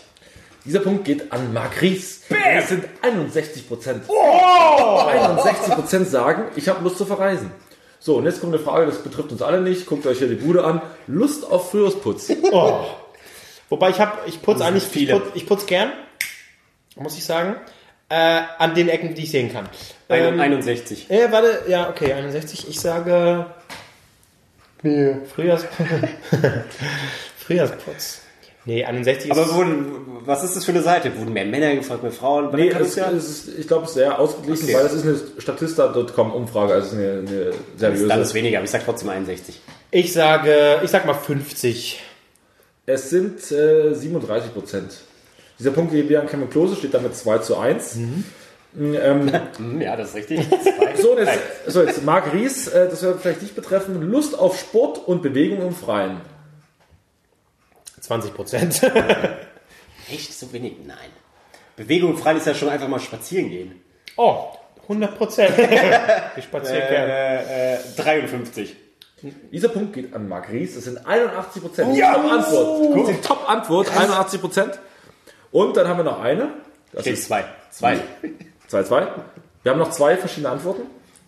Dieser Punkt geht an Marc Ries. Es sind 61 Prozent. 61 Prozent sagen, ich habe Lust zu verreisen. So, und jetzt kommt eine Frage, das betrifft uns alle nicht. Guckt euch hier die Bude an. Lust auf Frühjahrsputz. *laughs* Oh. Wobei ich habe, ich putze eigentlich, ich viele. putze ich putz gern, muss ich sagen, äh, an den Ecken, die ich sehen kann. Ähm, 61. äh, warte, ja, okay, 61. Ich sage, nee, Frühjahrs *laughs* Frühjahrsputz. Nee, 61 ist... Aber wurden, was ist das für eine Seite? Wurden mehr Männer gefragt, mehr Frauen? Nee, Kann es, ja- es ist, ich glaube, es ist sehr ausgeglichen, Okay. weil es ist eine Statista.com-Umfrage, also eine, eine seriöse. Dann ist weniger, aber ich sag trotzdem 61. ich sage, ich sag mal 50. Es sind äh, 37 Prozent. Dieser Punkt an Kevin Klose, steht damit 2 zu 1. Ähm, Hm, *laughs* Ja, das ist richtig. So, jetzt, so, jetzt Marc Ries, äh, das wird vielleicht dich betreffen, Lust auf Sport und Bewegung im Freien. 20 Prozent. *laughs* Echt so wenig? Nein. Bewegung frei ist ja schon einfach mal spazieren gehen. oh, 100 Prozent. *laughs* ich spaziere gern. Äh, äh, 53. Dieser Punkt geht an Marc Ries, das sind 81 Prozent. Top-Antwort. Das ist Top-Antwort, 81 Prozent. Und dann haben wir noch eine. Das Okay, ist zwei. Zwei. *laughs* 2-2. Wir haben noch zwei verschiedene Antworten.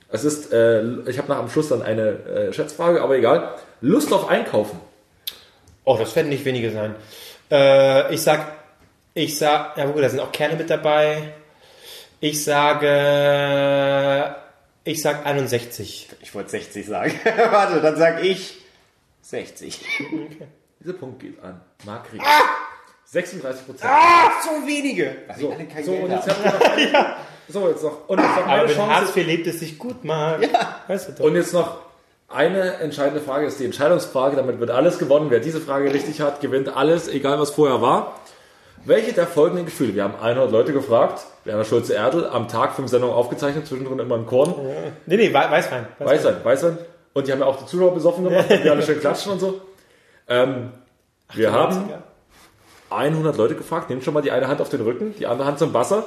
Es ist, äh, ich habe nach am Schluss dann eine äh, Schätzfrage, aber egal. Lust auf Einkaufen. Oh, das werden nicht wenige sein. Äh, ich sag, ich sag, ja gut, da sind auch Kerne mit dabei. Ich sage, ich sag 61. Ich wollte 60 sagen. *laughs* Warte, dann sag ich 60. Dieser Punkt geht an Marc Ries. 36 Prozent. so wenige. So, so, und jetzt haben. wir noch, *laughs* so, jetzt noch, und jetzt noch Aber eine mit Hartz Chance. IV lebt es sich gut, Marc. Ja. Weißt du doch. Und jetzt noch eine entscheidende Frage, ist die Entscheidungsfrage. Damit wird alles gewonnen. Wer diese Frage richtig hat, gewinnt alles, egal was vorher war. Welche der folgenden Gefühle? Wir haben 100 Leute gefragt. Werner Schulze-Erdl am Tag fünf Sendungen aufgezeichnet, zwischendrin immer ein Korn. nee, nee, Wei- Weißwein. Weißwein, Weißwein. Und die haben ja auch die Zuschauer besoffen gemacht, wir alle schön klatschen und so. Ähm, wir haben 100 Leute gefragt. Nehmt schon mal die eine Hand auf den Rücken, die andere Hand zum Wasser.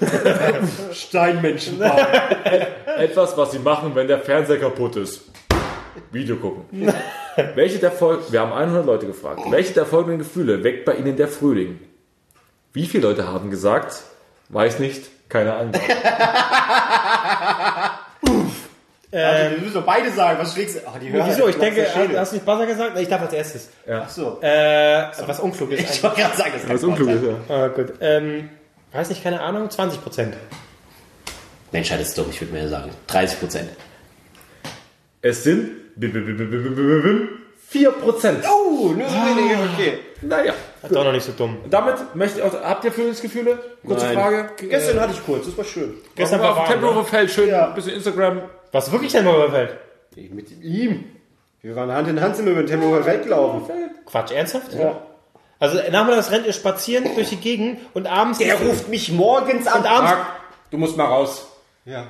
*laughs* Steinmenschen. *laughs* Etwas, was sie machen, wenn der Fernseher kaputt ist. Video gucken. *laughs* Welche der Fol Wir haben 100 Leute gefragt. Welche der folgenden Gefühle weckt bei Ihnen der Frühling? Wie viele Leute haben gesagt? Weiß nicht, keine Ahnung. Also, du musst doch beide sagen. Was schlägst du? Oh, die Hörer, Wieso? Ich denke, Schädel. hast du nicht Buzzer gesagt? Ich darf als erstes. Ach so. Äh, was unklug ist. Ich eigentlich. wollte gerade sagen, das kann Was unklug ist, ja. Ah, gut. Ähm, weiß nicht, keine Ahnung, 20 Prozent. Menschheit ist dumm, ich würde mir sagen. 30 Prozent. Es sind 4 Prozent. Oh, nur so wenige, okay. Naja. Doch noch nicht so dumm. Damit möchte ich auch, habt ihr Frühlingsgefühle? Kurze Nein. Frage. Gestern hatte ich kurz, das war schön. Gestern auf war dem warm, ne? Tempelhofer Feld schön, ein bisschen Instagram. Was wirklich denn Motorfeld? Mit ihm. Wir waren Hand in Hand, sind wir mit dem Tempelhofer Feld gelaufen. Quatsch, ernsthaft? Ja. Also nachmittags rennt ihr spazieren durch die Gegend und abends... Der ruft mich morgens an. Und abends- Marc, du musst mal raus. Ja,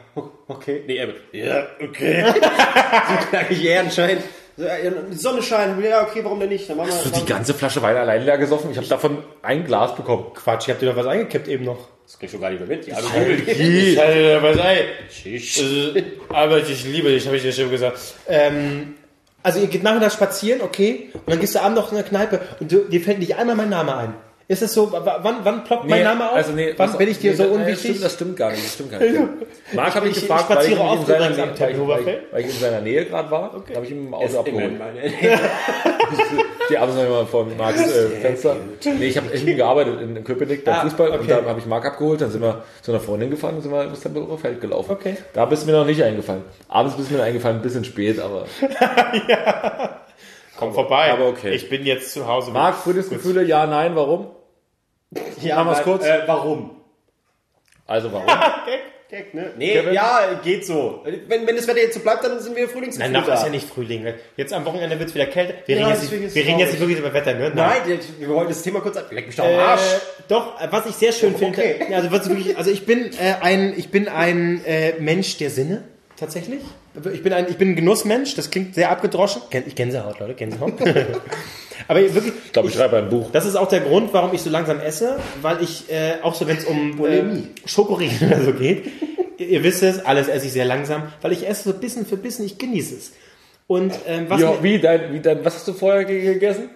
okay. Nee, er wird, ja, okay. so klang ich eher anscheinend. Ja, Die Sonne scheint, ja, okay, warum denn nicht? Dann machen wir, Hast du die ganze Flasche Wein allein leer gesoffen? Ich habe davon ein Glas bekommen. Quatsch, ich hab dir doch was eingekippt eben noch. Das kriegst du gar nicht mehr mit. Ja, du Ich hatte was ein. Schisch. Also, aber ich liebe dich, habe ich dir schon gesagt. Ähm, also ihr geht nachmittags spazieren, okay, und dann gehst du abends noch in eine Kneipe und du, dir fällt nicht einmal mein Name ein. Ist es so, wann, wann ploppt mein Name auf? Also nee, wann was- bin ich dir nee, so das- nee, unwichtig? Das stimmt, das stimmt gar nicht. Das stimmt gar nicht. Marc habe ich, ich- gefragt, ich spaziere weil ich, oft in seiner übrigens am Nähe, weil, ich, weil, Tempelhofer ich, weil ich in seiner Nähe gerade war, habe ich ihm im Auto abgeholt. *laughs* Die abends noch immer vor Marcs äh, Fenster. Nee, ich habe hinten gearbeitet in, Köpenick beim Ah, Fußball und okay. da habe ich Marc abgeholt, dann sind wir zu einer Freundin gefahren und sind wir bis Tempelhofer Feld gelaufen. Okay. Da bist du mir noch nicht eingefallen. Abends bist du mir eingefallen, ein bisschen spät, aber *laughs* Komm vorbei. aber okay. Ich bin jetzt zu Hause. Marc, Frühlingsgefühle, ja, nein, warum? Ja, Machen wir's weil- kurz. Äh, warum? Also warum? *laughs* Gag, ne? Nee, Kevin? ja, geht so. Wenn, wenn das Wetter jetzt so bleibt, dann sind wir Frühlingsgefühle Nein, noch da. ist ja nicht Frühling. Jetzt am Wochenende wird es wieder kälter. Wir Ja, reden, jetzt, wir reden jetzt nicht wirklich über Wetter, ne? Nein, wir wollen das Thema kurz ab. Leck mich doch am Äh, Arsch. doch, was ich sehr schön finde, Okay. ja, also, was ich wirklich, also ich bin äh, ein, ich bin ein äh, Mensch der Sinne, tatsächlich. Ich bin ein, ich bin ein Genussmensch, das klingt sehr abgedroschen. Ich Gänsehaut, Leute, Gänsehaut. *laughs* Aber wirklich, Ich glaube, ich schreibe ein Buch. das ist auch der Grund, warum ich so langsam esse, weil ich, äh, auch so wenn es um äh, Schokoriegel *laughs* oder so geht, ihr, wisst es, alles esse ich sehr langsam, weil ich esse so bisschen für bisschen, ich genieße es. Und ähm, was mir, wie, dein, wie dein, was hast du vorher ge- gegessen?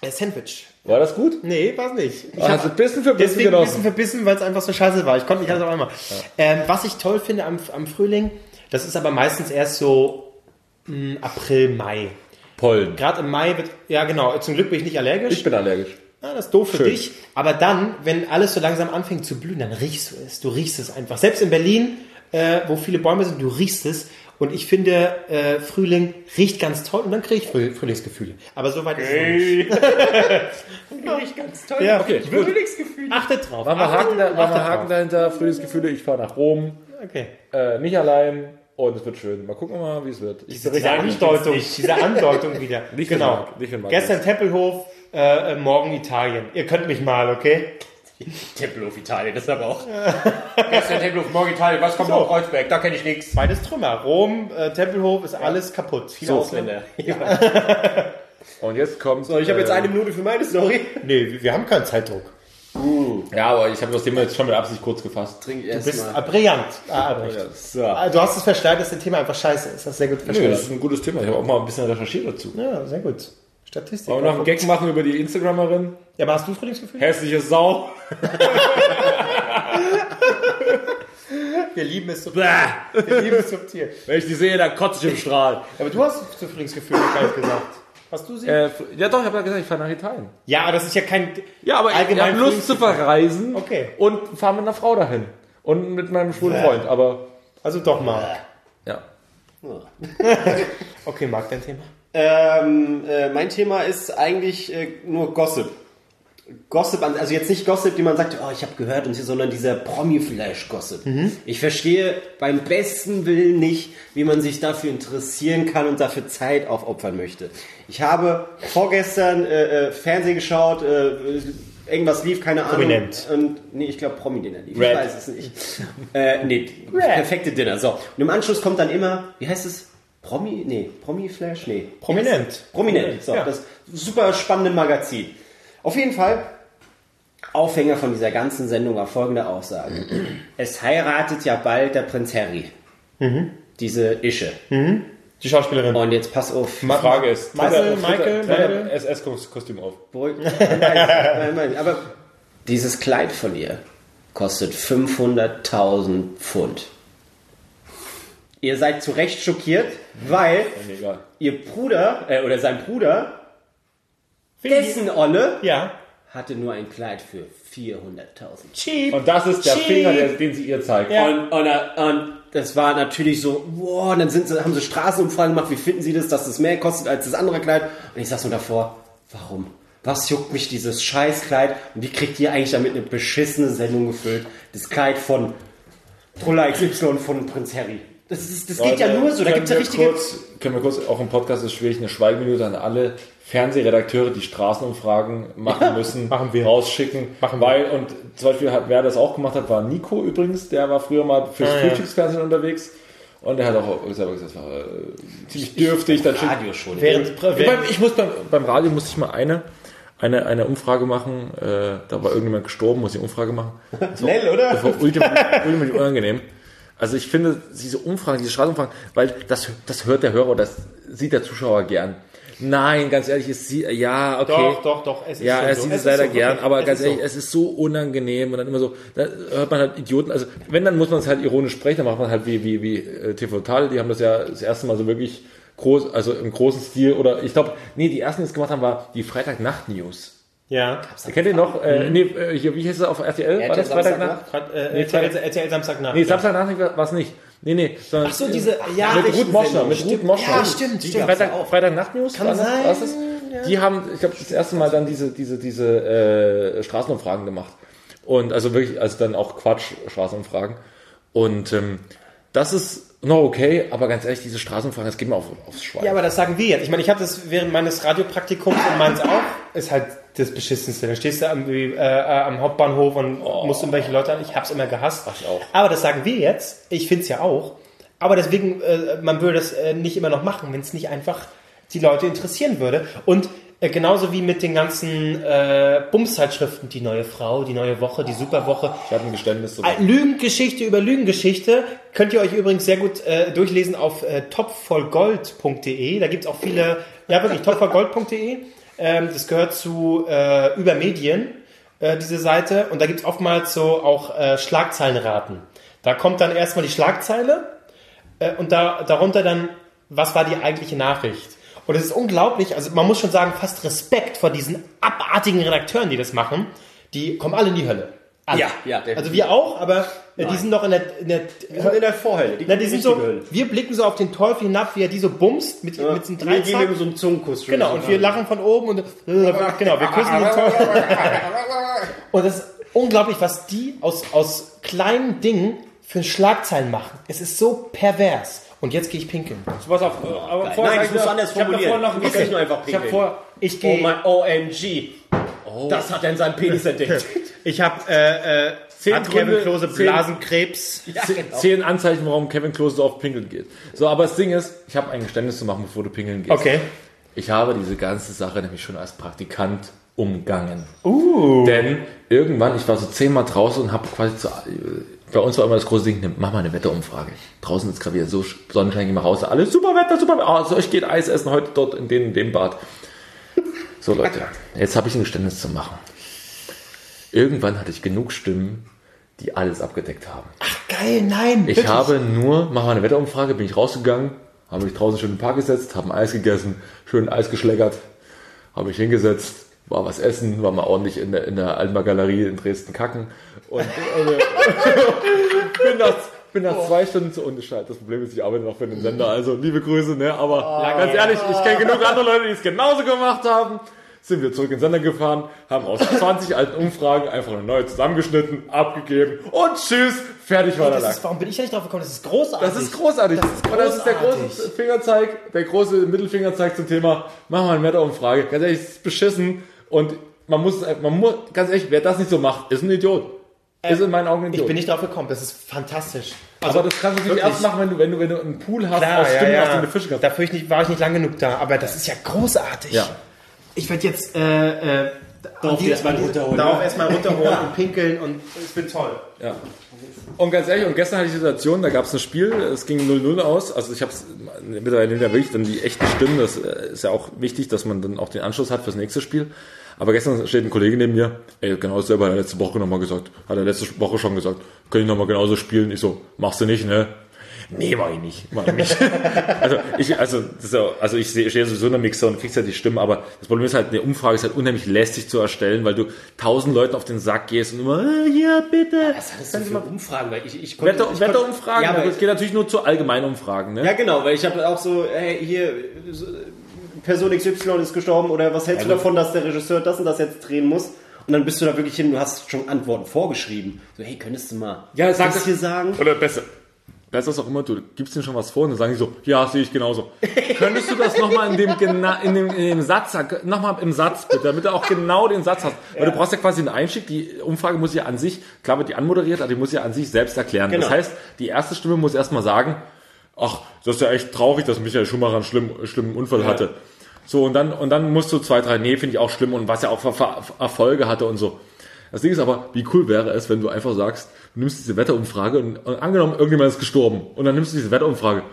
äh, Sandwich. War das gut? Nee, war's nicht. Ich Ah, hast du bisschen für bisschen deswegen genossen? bisschen verbissen, weil es einfach so scheiße war. Ich konnte nicht alles auf einmal. Ähm, was ich toll finde am, am Frühling, das ist aber meistens erst so mh, April, Mai. Pollen. Gerade im Mai wird, ja genau, zum Glück bin ich nicht allergisch. Ich bin allergisch. Ja, das ist doof für Schön. dich. Aber dann, wenn alles so langsam anfängt zu blühen, dann riechst du es. Du riechst es einfach. Selbst in Berlin, äh, wo viele Bäume sind, du riechst es. Und ich finde, äh, Frühling riecht ganz toll und dann kriege ich Früh Frühlingsgefühle. Aber so weit ist es nicht. *laughs* Riecht ganz toll. Ja, Okay. Frühlingsgefühle. Achtet drauf. Machen wir Haken, da, Haken dahinter, Frühlingsgefühle, ich fahre nach Rom, Okay. äh, nicht allein und es wird schön. Mal gucken wir mal, wie es wird. Ich Diese berichte Andeutung, diese Andeutung wieder. *laughs* Nicht für genau. Marc, nicht. Gestern Tempelhof, äh, äh, morgen Italien. Ihr könnt mich mal, okay? Tempelhof Italien, das ist aber auch. *laughs* Gestern Tempelhof, morgen Italien, was kommt So. auf Kreuzberg? Da kenne ich nichts. Beides Trümmer. Rom, äh, Tempelhof ist alles kaputt. Viele Ausländer. Und jetzt kommt. So, ich habe jetzt äh, eine Minute für meine Story. Nee, wir- wir haben keinen Zeitdruck. Ja, aber ich habe das Thema jetzt schon mit Absicht kurz gefasst. Trink Du bist erstmal. äh, brillant. Ah, Albrecht. So. Ah, Du hast es verstanden, dass das Thema einfach scheiße ist. Das ist sehr gut Nö, verstanden. das ist ein gutes Thema. Ich habe auch mal ein bisschen recherchiert dazu. Ja, sehr gut. Statistik. Wollen wir noch einen Gag machen über die Instagramerin? Ja, aber hast du Frühlingsgefühl? Hässliche Sau. Wir lieben es subtil. Wir lieben es subtil. Wenn ich die sehe, dann kotze ich im Strahl. Aber du hast Frühlingsgefühl, gar nicht gesagt. Hast du sie? Äh, ja doch, ich habe ja gesagt, ich fahre nach Italien. Ja, aber das ist ja kein... Ja, aber ich Allgemein habe Lust zu verreisen Okay. und fahre mit einer Frau dahin. Und mit meinem schwulen Freund, aber Also doch mal. ja. *laughs* Okay, Marc, dein Thema. Ähm, äh, mein Thema ist eigentlich äh, nur Gossip. Gossip, also jetzt nicht Gossip, die man sagt, oh, ich habe gehört, und so, sondern dieser Promi-Flash-Gossip. Ich verstehe beim besten Willen nicht, wie man sich dafür interessieren kann und dafür Zeit aufopfern möchte. Ich habe vorgestern äh, äh, Fernsehen geschaut, äh, irgendwas lief, keine Ahnung. Prominent. Und, nee, ich glaube Promi-Dinner lief. Red. Ich weiß es nicht. äh, nee, perfekte Dinner. So. Und im Anschluss kommt dann immer, wie heißt es? Promi? Nee, Promi-Flash? Nee. Prominent. Prominent, so, Ja. das super spannende Magazin. Auf jeden Fall, Aufhänger von dieser ganzen Sendung war folgende Aussage. Es heiratet ja bald der Prinz Harry. Diese Ische. Die Schauspielerin. Und jetzt pass auf. Die Frage ist, er- Michael, Michael. SS-Kostüm auf. Beruhig- *laughs* Nein, nein, nein, aber dieses Kleid von ihr kostet 500.000 Pfund. Ihr seid zu Recht schockiert, weil ihr Bruder, äh, oder sein Bruder, dessen Olle, Ja. hatte nur ein Kleid für 400.000. Cheap. Und das ist der Cheap. Finger, der, den sie ihr zeigt. Ja. Und, und, und das war natürlich so, wow, und dann sind sie, haben sie Straßenumfragen gemacht, wie finden sie das, dass das mehr kostet als das andere Kleid? Und ich saß nur davor, warum? Was juckt mich dieses Scheißkleid? Und wie kriegt ihr eigentlich damit eine beschissene Sendung gefüllt? Das Kleid von Trulla XY von Prinz Harry. Das, ist, das geht ja nur so. Da gibt es ja Können wir richtige. Kurz, können wir kurz, auch im Podcast ist schwierig, eine Schweigeminute an alle Fernsehredakteure, die Straßenumfragen *laughs* machen müssen, Machen wir. rausschicken. Machen wir. weil, und zum Beispiel, hat, wer das auch gemacht hat, war Nico übrigens, der war früher mal fürs Ah, ja. Frühstücksfernsehen unterwegs. Und der hat auch selber gesagt, das war äh, ziemlich dürftig. Dann schickt- Radio schon. Während, ich, während, beim, ich muss beim, beim Radio musste ich mal eine, eine, eine Umfrage machen. Äh, da war irgendjemand gestorben, muss ich eine Umfrage machen. Das war, Schnell, oder? Das war ultimate unangenehm. Also ich finde diese Umfragen, diese Straßenumfragen, weil das, das hört der Hörer, das sieht der Zuschauer gern. Nein, ganz ehrlich, es sieht, ja, okay. Doch, doch, doch. Es ist Ja, schon er so. sieht Es leider so, gern, aber ganz ehrlich, so. es ist so unangenehm und dann immer so, da hört man halt Idioten, also wenn, dann muss man es halt ironisch sprechen, dann macht man halt wie, wie, wie äh, TV Total, die haben das ja das erste Mal so wirklich groß, also im großen Stil oder ich glaube, nee, die ersten, die es gemacht haben, war die Freitagnacht-News. Ja. Kennt ihr noch? Äh, nee, äh, hier, wie hieß es auf RTL? War das Freitagnacht? Grad, äh, Nee, RTL, RTL Samstagnacht. Nee, Samstagnacht war es nicht. Nee, nee. Sondern Ach so, diese, ja, mit richtig. Ruth Moschner, mit Ruth Moschner. Ja, stimmt, stimmt. Freitag, Freitag News Kann war das, sein, war's das? Die haben, ich glaube, das erste Mal dann diese, diese, diese äh, Straßenumfragen gemacht. Und also wirklich, also dann auch Quatsch, Straßenumfragen. Und ähm, das ist noch okay, aber ganz ehrlich, diese Straßenumfragen, das geht mir auf, aufs Schwein. Ja, aber das sagen wir jetzt. Ich meine, ich habe das während meines Radiopraktikums und meins auch. Ist halt das Beschissenste. Da stehst du am, äh, am Hauptbahnhof und musst irgendwelche Leute an. Ich hab's immer gehasst. Ach, ich auch. Aber das sagen wir jetzt. Ich find's ja auch. Aber deswegen, äh, man würde das äh, nicht immer noch machen, wenn es nicht einfach die Leute interessieren würde. Und äh, genauso wie mit den ganzen äh, Bumszeitschriften, die neue Frau, die neue Woche, die Superwoche. ich habe ein Geständnis zu Äh, Lügengeschichte über Lügengeschichte könnt ihr euch übrigens sehr gut äh, durchlesen auf äh, topvollgold.de. Da gibt's auch viele, ja wirklich, topvollgold.de. Ähm, das gehört zu äh, über Medien, äh, diese Seite. Und da gibt's oftmals so auch äh, Schlagzeilenraten. Da kommt dann erstmal die Schlagzeile äh, und da, darunter dann, was war die eigentliche Nachricht? Und es ist unglaublich, also man muss schon sagen, fast Respekt vor diesen abartigen Redakteuren, die das machen. Die kommen alle in die Hölle. Alle. Ja, ja, definitiv. Also wir auch, aber äh, die sind noch in der, in der sind in der Vorhölle. Die na, die sind so, Hölle. wir blicken so auf den Teufel hinab, wie er die so bumst mit, mit diesem Wir geben ihm Dreizack. so einen Zungenkuss. Genau, so und wir lachen von oben und äh, genau, wir küssen den Teufel. *laughs* Und das ist unglaublich, was die aus, aus kleinen Dingen für Schlagzeilen machen. Es ist so pervers. Und jetzt gehe ich pinkeln. Pass auf, aber Nein, ich- anders ich hab formulieren. Geständnis. nicht nur einfach Ich habe pinkeln. vor, Ich Oh gehe. mein OMG. Das hat er in seinem Penis entdeckt. *laughs* ich habe äh, äh, Zehn hat Kevin Gründe- Klose zehn- Blasenkrebs. Zehn- Zehn Anzeichen, warum Kevin Klose so oft pinkeln geht. So, aber das Ding ist, ich habe ein Geständnis zu machen, bevor du pinkeln gehst. Okay. Ich habe diese ganze Sache nämlich schon als Praktikant umgangen. Uh. Denn irgendwann, ich war so zehnmal draußen und habe quasi zu, bei uns war immer das große Ding, nimm- mach mal eine Wetterumfrage. Draußen ist gerade wieder so Sonnenschein, geh mal raus, alles super Wetter, super Wetter. Oh, so, ich geht Eis essen heute dort in dem, in dem Bad. So Leute, jetzt habe ich ein Geständnis zu machen. Irgendwann hatte ich genug Stimmen, die alles abgedeckt haben. Geil, nein. Ich wirklich. habe nur, mach mal eine Wetterumfrage, bin ich rausgegangen, habe mich draußen schön im Park gesetzt, habe ein Eis gegessen, schön Eis geschleckert, habe mich hingesetzt, war was essen, war mal ordentlich in der, in der Alma Galerie in Dresden kacken und äh, *laughs* bin nach, bin nach zwei Stunden zu Unterscheid. Das Problem ist, ich arbeite noch für den Sender, also liebe Grüße, ne, aber ganz ehrlich, ich kenne genug andere Leute, die es genauso gemacht haben. Sind wir zurück in den Sender gefahren, haben aus 20 alten Umfragen einfach eine neue zusammengeschnitten, abgegeben und tschüss, fertig war der das Lack. warum bin ich da nicht drauf gekommen? Das ist großartig. Das ist großartig. Das ist Und das ist der große großartig. Fingerzeig, der große Mittelfingerzeig zum Thema, mach mal eine Wetterumfrage. Ganz ehrlich, es ist beschissen. Und man muss, man muss, ganz ehrlich, wer das nicht so macht, ist ein Idiot. Ist in meinen Augen ein Ich Idiot. bin nicht drauf gekommen. Das ist fantastisch. aber das kannst du natürlich wirklich. erst machen, wenn du, wenn du, wenn du einen Pool hast Klar, aus Stimmen, ja, aus ja. denen du Fische kannst. Dafür ich nicht, war ich nicht lang genug da, aber das ist ja großartig. Ja. Ich werde jetzt äh, äh, Darauf erstmal runterholen. Darauf erstmal *laughs* runterholen und pinkeln und es wird toll. Ja. Und ganz ehrlich, und gestern hatte ich die Situation, da gab es ein Spiel, es ging 0-0 aus. Also ich habe es mittlerweile ja wirklich dann die echten Stimmen, das äh, ist ja auch wichtig, dass man dann auch den Anschluss hat fürs nächste Spiel. Aber gestern steht ein Kollege neben mir, ey, genau dasselbe hat er letzte Woche nochmal gesagt. Hat er letzte Woche schon gesagt, kann ich nochmal genauso spielen? Ich so, machst du nicht, ne? Nee, mach ich nicht. Mach ich nicht. *laughs* also ich, also, das ja, also ich stehe sowieso in der Mixer und kriegst ja die Stimmen, aber das Problem ist halt, eine Umfrage ist halt unheimlich lästig zu erstellen, weil du tausend Leuten auf den Sack gehst und immer, äh, hier, bitte. Was hattest du für Umfragen? Weil ich, ich konnte, Wetter, ich Wetterumfragen, Ja, aber es geht natürlich nur zu Allgemeinumfragen, ne? Ja, genau, weil ich habe auch so, hey, hier, so, Person XY ist gestorben oder was hältst du davon, dass der Regisseur das und das jetzt drehen muss? Und dann bist du da wirklich hin, du hast schon Antworten vorgeschrieben. So, hey, könntest du mal Ja, sag das hier sagen? Oder besser. besser ist auch immer, du gibst ihnen schon was vor und dann sagen die so, ja, sehe ich genauso. Könntest du das nochmal in dem, in dem, in dem Satz, nochmal im Satz bitte, damit du auch genau den Satz hast. Weil du brauchst ja quasi einen Einstieg, die Umfrage muss ja an sich, klar wird die anmoderiert, aber die muss ja an sich selbst erklären. Genau. Das heißt, die erste Stimme muss erstmal sagen, ach, das ist ja echt traurig, dass Michael Schumacher einen schlimmen, schlimmen Unfall hatte. So, und dann, und dann musst du zwei, drei, nee, finde ich auch schlimm und was er auch für Erfolge hatte und so. Das Ding ist aber, wie cool wäre es, wenn du einfach sagst, du nimmst diese Wetterumfrage und, und angenommen, irgendjemand ist gestorben und dann nimmst du diese Wetterumfrage,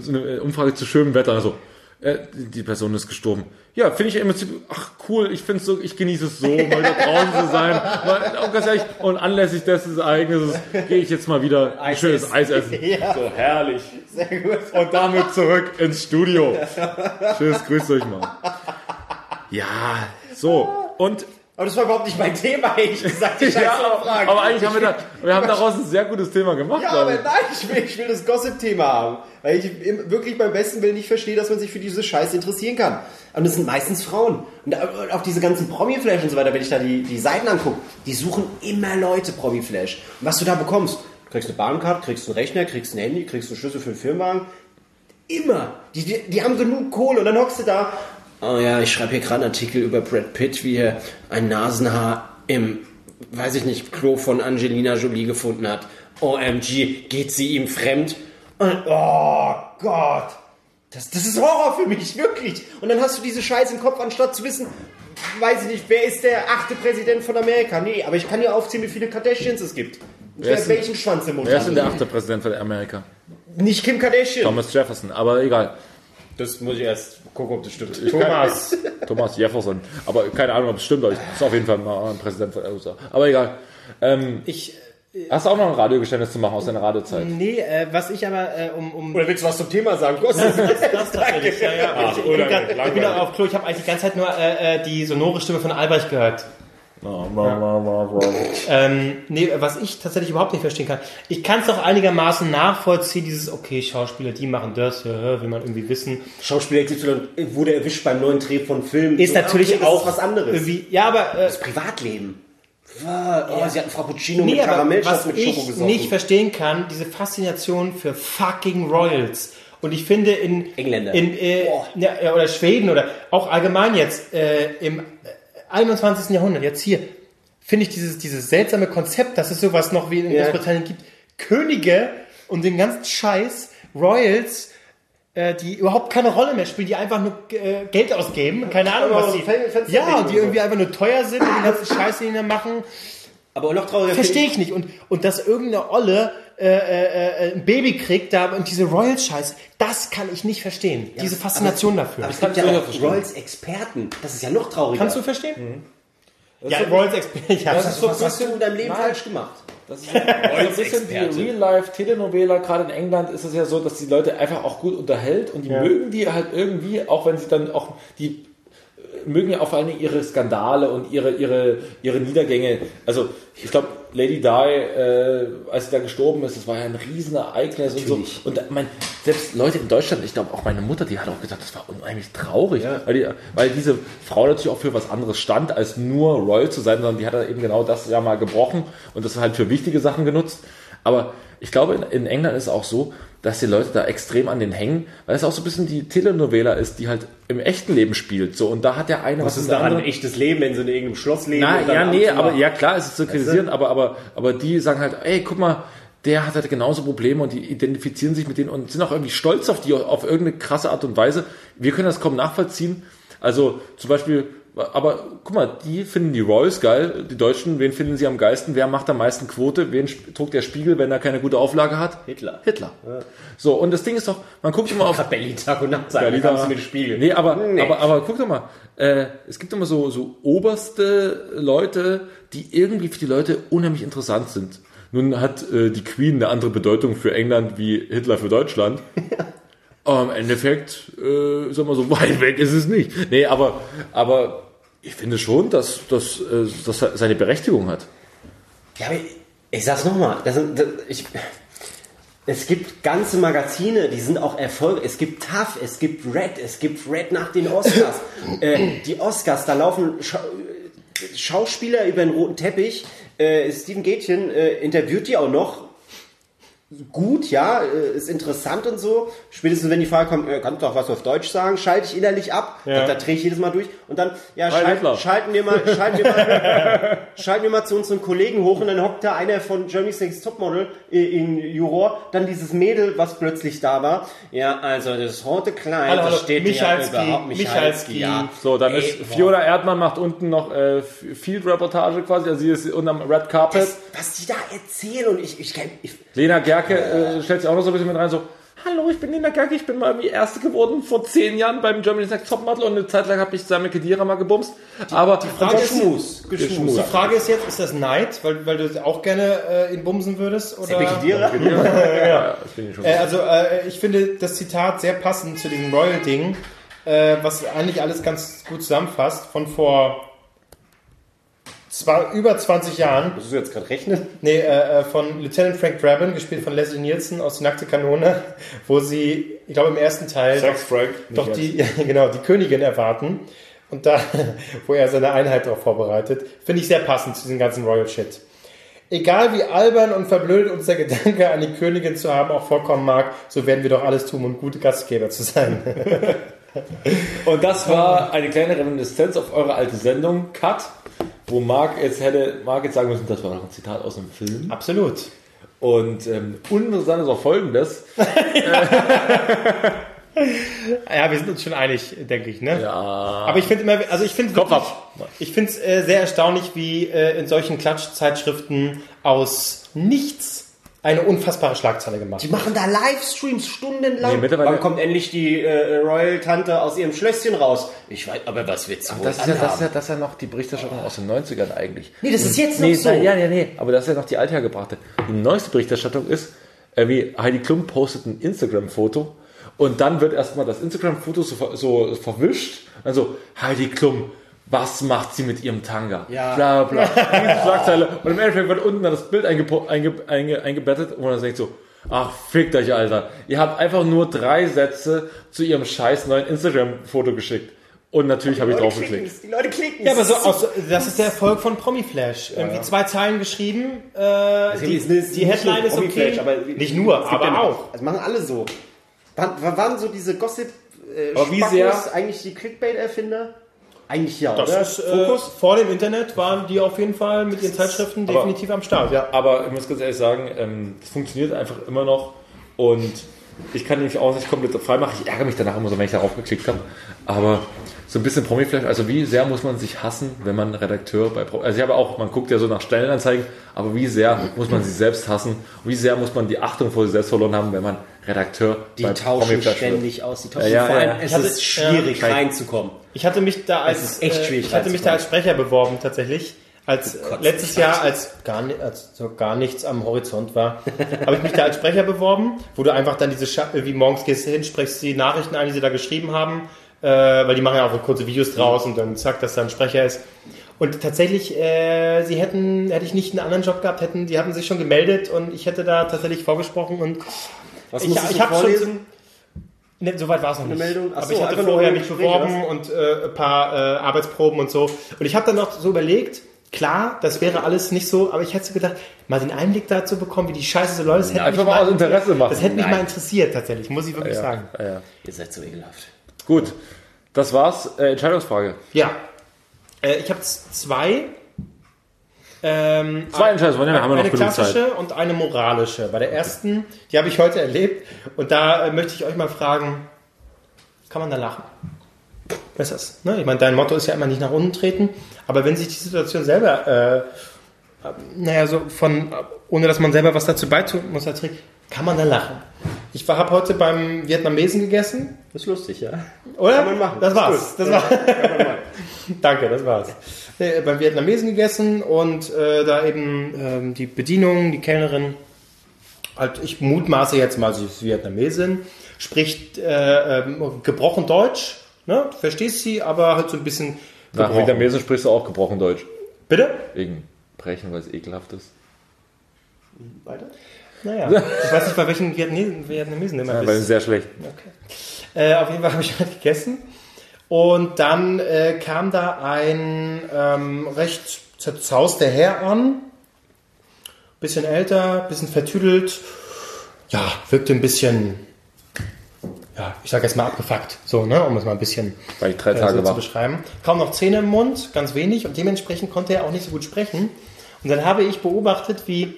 so eine äh, Umfrage zu schönem Wetter, also, äh, die Person ist gestorben. Ja, finde ich im Prinzip, ach cool, ich finde so, ich genieße es so, mal da draußen zu sein. Mal, auch ganz ehrlich, und anlässlich des Ereignisses gehe ich jetzt mal wieder ein Eis schönes essen. Eis essen. *laughs* Ja. So herrlich. Sehr gut. Und damit zurück ins Studio. *laughs* Tschüss, grüßt euch mal. Ja, so. Und Aber das war überhaupt nicht mein Thema, ehrlich gesagt, die *laughs* ja, Umfragen. aber eigentlich haben wir, da, wir haben *laughs* daraus ein sehr gutes Thema gemacht, Ja, aber nein, ich will, ich will das Gossip-Thema haben. Weil ich wirklich beim besten Willen nicht verstehe, dass man sich für diese Scheiße interessieren kann. Und das sind meistens Frauen. Und da- und auch diese ganzen Promi-Flash und so weiter, wenn ich da die, die Seiten angucke, die suchen immer Leute Promi-Flash. Und was du da bekommst, du kriegst eine Bahncard, kriegst einen Rechner, kriegst ein Handy, kriegst einen Schlüssel für den Firmenwagen. Immer. Die, die, die haben genug Kohle und dann hockst du da. Oh ja, ich schreibe hier gerade einen Artikel über Brad Pitt, wie er ein Nasenhaar im, weiß ich nicht, Klo von Angelina Jolie gefunden hat. OMG, geht sie ihm fremd? Und, oh Gott. Das, das ist Horror für mich, wirklich. Und dann hast du diese Scheiße im Kopf, anstatt zu wissen, weiß ich nicht, wer ist der achte Präsident von Amerika? Nee, aber ich kann dir aufzählen, wie viele Kardashians es gibt. Wer ist welchen Schwanz im Mund Wer ist denn der achte Präsident von Amerika? Nicht Kim Kardashian. Thomas Jefferson, aber egal. Das muss ich erst gucken, ob das stimmt. Thomas. Thomas Jefferson. Aber keine Ahnung, ob es stimmt, aber ich ist auf jeden Fall mal ein Präsident von der USA. Aber egal. Ähm, Ich, hast du auch noch ein Radiogeständnis zu machen aus deiner Radiozeit? nee, äh, was ich aber, äh, um, um Oder willst du was zum Thema sagen? Gott, das tatsächlich, ja, ja. ich, ich, bin grad, ich bin auch auf Klo, ich habe eigentlich die ganze Zeit nur äh, äh, die sonore Stimme von Albrecht gehört. Ähm, nee, was ich tatsächlich überhaupt nicht verstehen kann. Ich kann es doch einigermaßen nachvollziehen, dieses, okay, Schauspieler, die machen das, ja, ja, will man irgendwie wissen. Schauspieler XY wurde erwischt beim neuen Dreh von Filmen. Ist So, natürlich okay, auch ist was anderes. Ja, aber äh, Das Privatleben. Oh, sie hatten Frappuccino Nee, mit Karamellschatz was mit Schoko ich gesoffen. nicht verstehen kann, diese Faszination für fucking Royals. Und ich finde in Engländer. in äh, ja, ja, oder Schweden oder auch allgemein jetzt äh, im 21. Jahrhundert jetzt hier finde ich dieses dieses seltsame Konzept, dass es sowas noch wie in Ja. Großbritannien gibt, Könige und den ganzen Scheiß Royals äh, die überhaupt keine Rolle mehr spielen, die einfach nur äh, Geld ausgeben, keine Ahnung, Aber was Fenster ja, und die irgendwie einfach nur teuer sind und den ganzen Scheiß, den die da machen, Aber noch trauriger Verstehe ich nicht. Und, und dass irgendeine Olle äh, äh, äh, ein Baby kriegt da und diese Royals-Scheiß, das kann ich nicht verstehen. diese Faszination dafür. Aber es gibt ja auch. Royals-Experten. Das ist ja noch trauriger. Kannst du verstehen? Ja, so- Royals-Experte. *laughs* Ja, Das ist so ein was hast du bisschen- in deinem Leben Nein. falsch gemacht? Das ist so ein bisschen die Real-Life-Telenovela, gerade in England ist es ja so, dass die Leute einfach auch gut unterhält und die mögen die halt irgendwie, auch wenn sie dann auch, die mögen ja auch vor allem ihre Skandale und ihre, ihre, ihre Niedergänge. Also ich glaube, Lady Di, äh, als sie da gestorben ist, das war ja ein Riesenereignis und so. Und mein, selbst Leute in Deutschland, ich glaube auch meine Mutter, die hat auch gesagt, das war unheimlich traurig, weil, die, weil diese Frau natürlich auch für was anderes stand, als nur Royal zu sein, sondern die hat eben genau das ja mal gebrochen und das halt für wichtige Sachen genutzt. Aber ich glaube, in, England ist es auch so, dass die Leute da extrem an den hängen, weil es auch so ein bisschen die Telenovela ist, die halt im echten Leben spielt. So, und da hat der eine Was mit ist daran ein echtes Leben, wenn sie in irgendeinem Schloss leben? na, ja, nee, aber ja klar, es ist zu kritisieren, aber, aber, aber die sagen halt, ey, guck mal, der hat halt genauso Probleme und die identifizieren sich mit denen und sind auch irgendwie stolz auf die, auf irgendeine krasse Art und Weise. Wir können das kaum nachvollziehen. Also zum Beispiel, aber guck mal, die finden die Royals geil, die Deutschen, wen finden sie am geilsten, wer macht am meisten Quote, wen druckt der Spiegel, wenn er keine gute Auflage hat? Hitler. Hitler. So, und das Ding ist doch, man guckt immer auf, *laughs* Berlin Tag und Nacht sagen, Berliner- mit Spiegel. Nee, aber, Nee. aber, aber guck doch mal, äh, es gibt immer so, so oberste Leute, die irgendwie für die Leute unheimlich interessant sind. Nun hat äh, die Queen eine andere Bedeutung für England wie Hitler für Deutschland. *laughs* Aber im Endeffekt, äh, sag mal so, weit weg ist es nicht. Nee, aber, aber ich finde schon, dass, dass, äh, dass seine Berechtigung hat. Ja, aber ich, ich sag's nochmal, das das, ich, es gibt ganze Magazine, die sind auch Erfolg. Es gibt TAF, es gibt Red, es gibt Red nach den Oscars. *laughs* äh, die Oscars, da laufen Schau Schauspieler über den roten Teppich. Äh, Steven Gätchen äh, interviewt die auch noch. Gut, ja, äh, ist interessant und so. Spätestens wenn die Frage kommt, äh, kannst du doch was auf Deutsch sagen, schalte ich innerlich ab. Ja. Da, da drehe ich jedes Mal durch. Und dann, ja, schalt, schalten wir mal, schalten wir mal, *laughs* schalten wir mal zu unseren Kollegen hoch und dann hockt da einer von Germany's Next Topmodel äh, in Juror, dann dieses Mädel, was plötzlich da war. Ja, also das rote Kleid, Hallo, hallo, das steht Michalski, ja überhaupt Michalski. Ja. So, dann Ey, ist boah. Fiona Erdmann macht unten noch äh, Field-Reportage quasi, also sie ist unterm Red Carpet. was, was die da erzählen und ich, ich, ich Lena Gerke äh, stellt sich auch noch so ein bisschen mit rein, so, hallo, ich bin Lena Gerke, ich bin mal irgendwie Erste geworden vor zehn Jahren beim Germany's Next Topmodel und eine Zeit lang habe ich Sammy Kedira mal gebumst. Aber die Frage ist- Geschmus, Geschmus. Die Frage ist jetzt, ist das Neid, weil, weil du auch gerne äh, ihn bumsen würdest? Oder? Bekidierer? *laughs* ja, das finde ich schon. Äh, also äh, ich finde das Zitat sehr passend zu diesem Royal-Ding, äh, was eigentlich alles ganz gut zusammenfasst, von vor zwar über 20 Jahren. Musst du jetzt gerade rechnen? Nee, äh, äh, von Lieutenant Frank Drabin, gespielt von Leslie Nielsen aus Die nackte Kanone, wo sie, ich glaube im ersten Teil Sex Frank. doch die, ja, *laughs* genau, die Königin erwarten. Und da, *laughs* wo er seine Einheit darauf vorbereitet, finde ich sehr passend zu diesem ganzen Royal Shit. Egal wie albern und verblödet uns der Gedanke, eine Königin zu haben, auch vorkommen mag, so werden wir doch alles tun, um gute Gastgeber zu sein. *laughs* Und das war eine kleine Reminiszenz auf eure alte Sendung, Cut, wo Marc jetzt hätte, Marc jetzt sagen müssen, das war noch ein Zitat aus einem Film. Absolut. Und ähm, uninteressant ist auch folgendes. *laughs* Ja, wir sind uns schon einig, denke ich, ne? Ja. Aber ich finde immer, also ich finde Kopf wirklich- ab. Ich finde es äh, sehr erstaunlich, wie äh, in solchen Klatschzeitschriften aus nichts eine unfassbare Schlagzeile gemacht Die machen da Livestreams stundenlang. Nee, mittlerweile- Wann kommt endlich die äh, Royal-Tante aus ihrem Schlösschen raus? Ich weiß, aber was wird's wohl Das ist, ja, das, ist ja, das ist ja noch die Berichterstattung aus den 90ern eigentlich. Nee, das ist jetzt noch Nee, so. nein, ja, ja, nee, aber das ist ja noch die althergebrachte. Die neueste Berichterstattung ist, äh, wie Heidi Klum postet ein Instagram-Foto und dann wird erstmal das Instagram-Foto so, so verwischt. Also, Heidi Klum, was macht sie mit ihrem Tanga? Ja. Bla, bla. *laughs* Diese Schlagzeile. Und im Endeffekt wird unten dann das Bild einge, einge, eingebettet und man denkt so, ach, fickt euch, Alter. Ihr habt einfach nur drei Sätze zu ihrem scheiß neuen Instagram-Foto geschickt. Und natürlich habe ich Die draufgeklickt. klicken's, Die Leute klicken Ja, aber so, aus, das ist der Erfolg von Promiflash. Irgendwie zwei Zeilen geschrieben, äh, die, die Headline ist okay. aber nicht nur, aber ja- auch. Das machen alle so. Wann, wann waren so diese Gossip äh, Aber wie Spackos sehr- eigentlich die Clickbait-Erfinder? Eigentlich ja, Das oder? ist, äh, vor dem Internet waren die auf jeden Fall mit ihren Zeitschriften definitiv am Start. Ja. Aber ich muss ganz ehrlich sagen, ähm, es funktioniert einfach immer noch und ich kann mich auch nicht komplett frei machen. Ich ärgere mich danach immer so, wenn ich darauf geklickt habe. Aber so ein bisschen Promi-Flash, also wie sehr muss man sich hassen, wenn man Redakteur bei Promi... Also ich habe auch, man guckt ja so nach Stellenanzeigen, aber wie sehr muss man sich selbst hassen? Wie sehr muss man die Achtung vor sich selbst verloren haben, wenn man Redakteur die tauschen ständig aus. Die tauschen Ja, ja, vor allem, ja. es hatte- ist schwierig ja, reinzukommen. Ich hatte mich da als, ist echt äh, schwierig, ich hatte mich da als Sprecher beworben tatsächlich. Als kotzt letztes Jahr, als gar, als so gar nichts am Horizont war, habe ich mich da als Sprecher beworben, wo du einfach dann diese Scha wie morgens gehst du hin, sprichst die Nachrichten ein, die sie da geschrieben haben, äh, weil die machen ja auch so kurze Videos draus und dann zack, dass da ein Sprecher ist. Und tatsächlich, äh, sie hätten, hätte ich nicht einen anderen Job gehabt, hätten, die haben sich schon gemeldet und ich hätte da tatsächlich vorgesprochen und Was ich, musstest ich du habe schon vorlesen? Ne, soweit war es noch nicht. Meldung? Ach Aber ich hatte vorher mich beworben und äh, ein paar äh, Arbeitsproben und so. Und ich habe dann noch so überlegt, klar, das wäre alles nicht so, aber ich hätte so gedacht, mal den Einblick dazu bekommen, wie die Scheiße so läuft, das hätte Einfach mich mal aus Interesse machen. Das hätte mich Nein. mal interessiert, tatsächlich, muss ich wirklich sagen. Ja, ja. Ihr seid so ekelhaft. Gut, das war's. Äh, Entscheidungsfrage. Ja. Äh, ich habe zwei. Ähm, Zwei Entscheidungsfragen, ja, haben wir noch eine klassische und eine moralische. Bei der ersten, die habe ich heute erlebt und da äh, möchte ich euch mal fragen, kann man da lachen? Was ist das? Ne? Ich meine, dein Motto ist ja immer nicht nach unten treten, aber wenn sich die Situation selber, äh, äh, naja, so von, äh, ohne dass man selber was dazu beitun muss, als Trick, kann man da lachen? Ich habe heute beim Vietnamesen gegessen, Das ist lustig, ja. oder? Kann man machen. Das war's. Das Ja, war's. kann man machen. *laughs* Danke, das war's. Nee, beim Vietnamesen gegessen und äh, da eben ähm, die Bedienung, die Kellnerin, halt, ich mutmaße jetzt mal, sie ist Vietnamesin, spricht äh, ähm, gebrochen Deutsch, ne? Du verstehst sie, aber halt so ein bisschen Nach. Vietnamesen sprichst du auch gebrochen Deutsch. Bitte? Wegen Brechen, weil es ekelhaft ist. Weiter? Naja, ich weiß nicht, bei welchen Vietnamesen, immer Ja, bist. weil sehr schlecht. Äh, auf jeden Fall habe ich halt *laughs* gegessen. Und dann äh, kam da ein ähm, recht zerzauster Herr an. Bisschen älter, bisschen vertüdelt. ja, wirkte ein bisschen, ja, ich sage jetzt mal abgefuckt, so, ne, um es mal ein bisschen Weil ich drei äh, Tage so zu beschreiben. Kaum noch Zähne im Mund, ganz wenig und dementsprechend konnte er auch nicht so gut sprechen. Und dann habe ich beobachtet, wie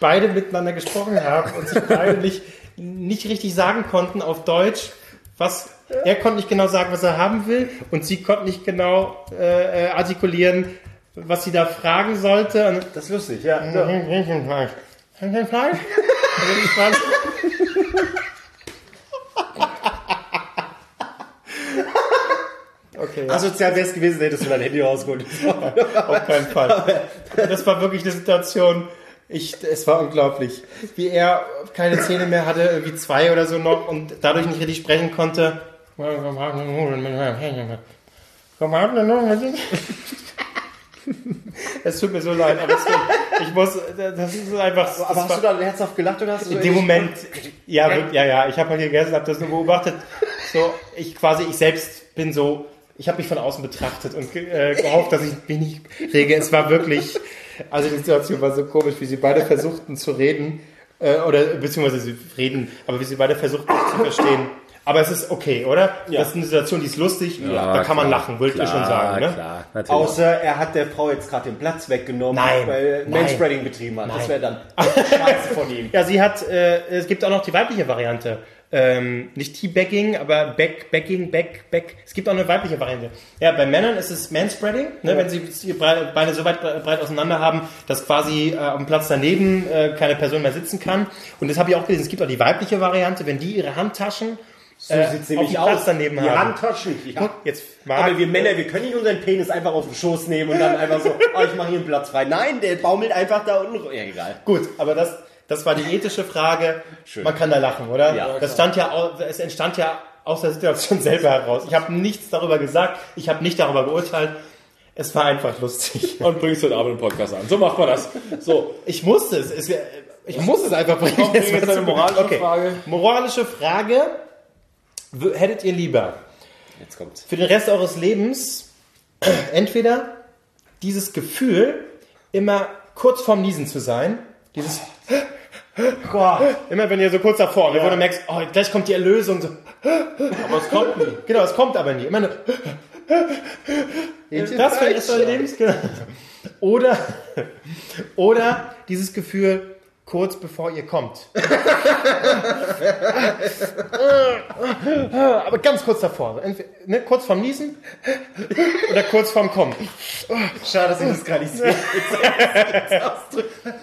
beide miteinander gesprochen haben und sich beide nicht, nicht richtig sagen konnten auf Deutsch, was er konnte nicht genau sagen, was er haben will und sie konnte nicht genau äh, artikulieren, was sie da fragen sollte. Und Das ist lustig, ja. Hähnchenfleisch. Hähnchenfleisch? Also ich fand- *laughs* Okay, Asozial wäre es gewesen, hättest du dein Handy rausgeholt. auf keinen Fall. *laughs* Das war wirklich eine Situation, ich, es war unglaublich. Wie er keine Zähne mehr hatte, irgendwie zwei oder so noch und dadurch nicht richtig sprechen konnte. Es tut mir so leid, aber es, ich muss, das ist einfach, das Aber hast war- du da herzhaft gelacht oder hast du in dem Moment, ja, ja, ja, ich habe mal gegessen, habe das nur beobachtet. So, ich quasi, ich selbst bin so, ich habe mich von außen betrachtet und äh, gehofft, dass ich mich nicht rege. Es war wirklich, also die Situation war so komisch, wie sie beide versuchten zu reden, äh, oder beziehungsweise sie reden, aber wie sie beide versuchten sich zu verstehen. Aber es ist okay, oder? Das ist eine Situation, die ist lustig, da kann man lachen, wollte ich schon sagen. Ne? Klar, natürlich. Außer er hat der Frau jetzt gerade den Platz weggenommen, Nein, weil er. Manspreading betrieben hat. Das Nein. wäre dann scheiße von ihm. *laughs* Ja, sie hat, äh, es gibt auch noch die weibliche Variante. Ähm, nicht Teabagging, aber Back, Backing, Back, Back. Es gibt auch eine weibliche Variante. Ja, bei Männern ist es Manspreading, ne, wenn sie die Bre- Beine so weit bre- breit auseinander haben, dass quasi äh, dem Platz daneben äh, keine Person mehr sitzen kann. Und das habe ich auch gelesen. Es gibt auch die weibliche Variante, wenn die ihre Handtaschen So äh, nämlich dem Platz aus. daneben die haben. Handtaschen. Ja. Guck, jetzt Aber mag wir Männer, wir können nicht unseren Penis einfach auf den Schoß nehmen und dann einfach so, *laughs* oh, ich mache hier einen Platz frei. Nein, der baumelt einfach da unten. Ja, egal. Gut, aber das, das war die ethische Frage. Schön. Man kann da lachen, oder? Ja, das stand ja, es entstand ja aus der Situation *laughs* selber heraus. Ich habe nichts darüber gesagt, ich habe nicht darüber geurteilt. Es war einfach lustig. *laughs* Und bringst heute Abend einen Podcast an. So macht man das. So, Ich musste es. es wär- ich muss es einfach bringen. Komm, jetzt war eine moralische Frage. Moralische Frage. Hättet ihr lieber Jetzt kommt's. für den Rest eures Lebens *clears throat* entweder dieses Gefühl, immer kurz vorm Niesen zu sein, dieses immer wenn ihr so kurz davor, ja. wo du merkst, oh, gleich kommt die Erlösung, so, aber es kommt nie. genau, es kommt aber nie, immer nur, das für den Rest eures Lebens, genau. Oder, oder dieses Gefühl, kurz bevor ihr kommt. *laughs* Aber ganz kurz davor. Entweder, ne, kurz vorm Niesen oder kurz vorm Kommen. Schade, dass ich das gar nicht sehe.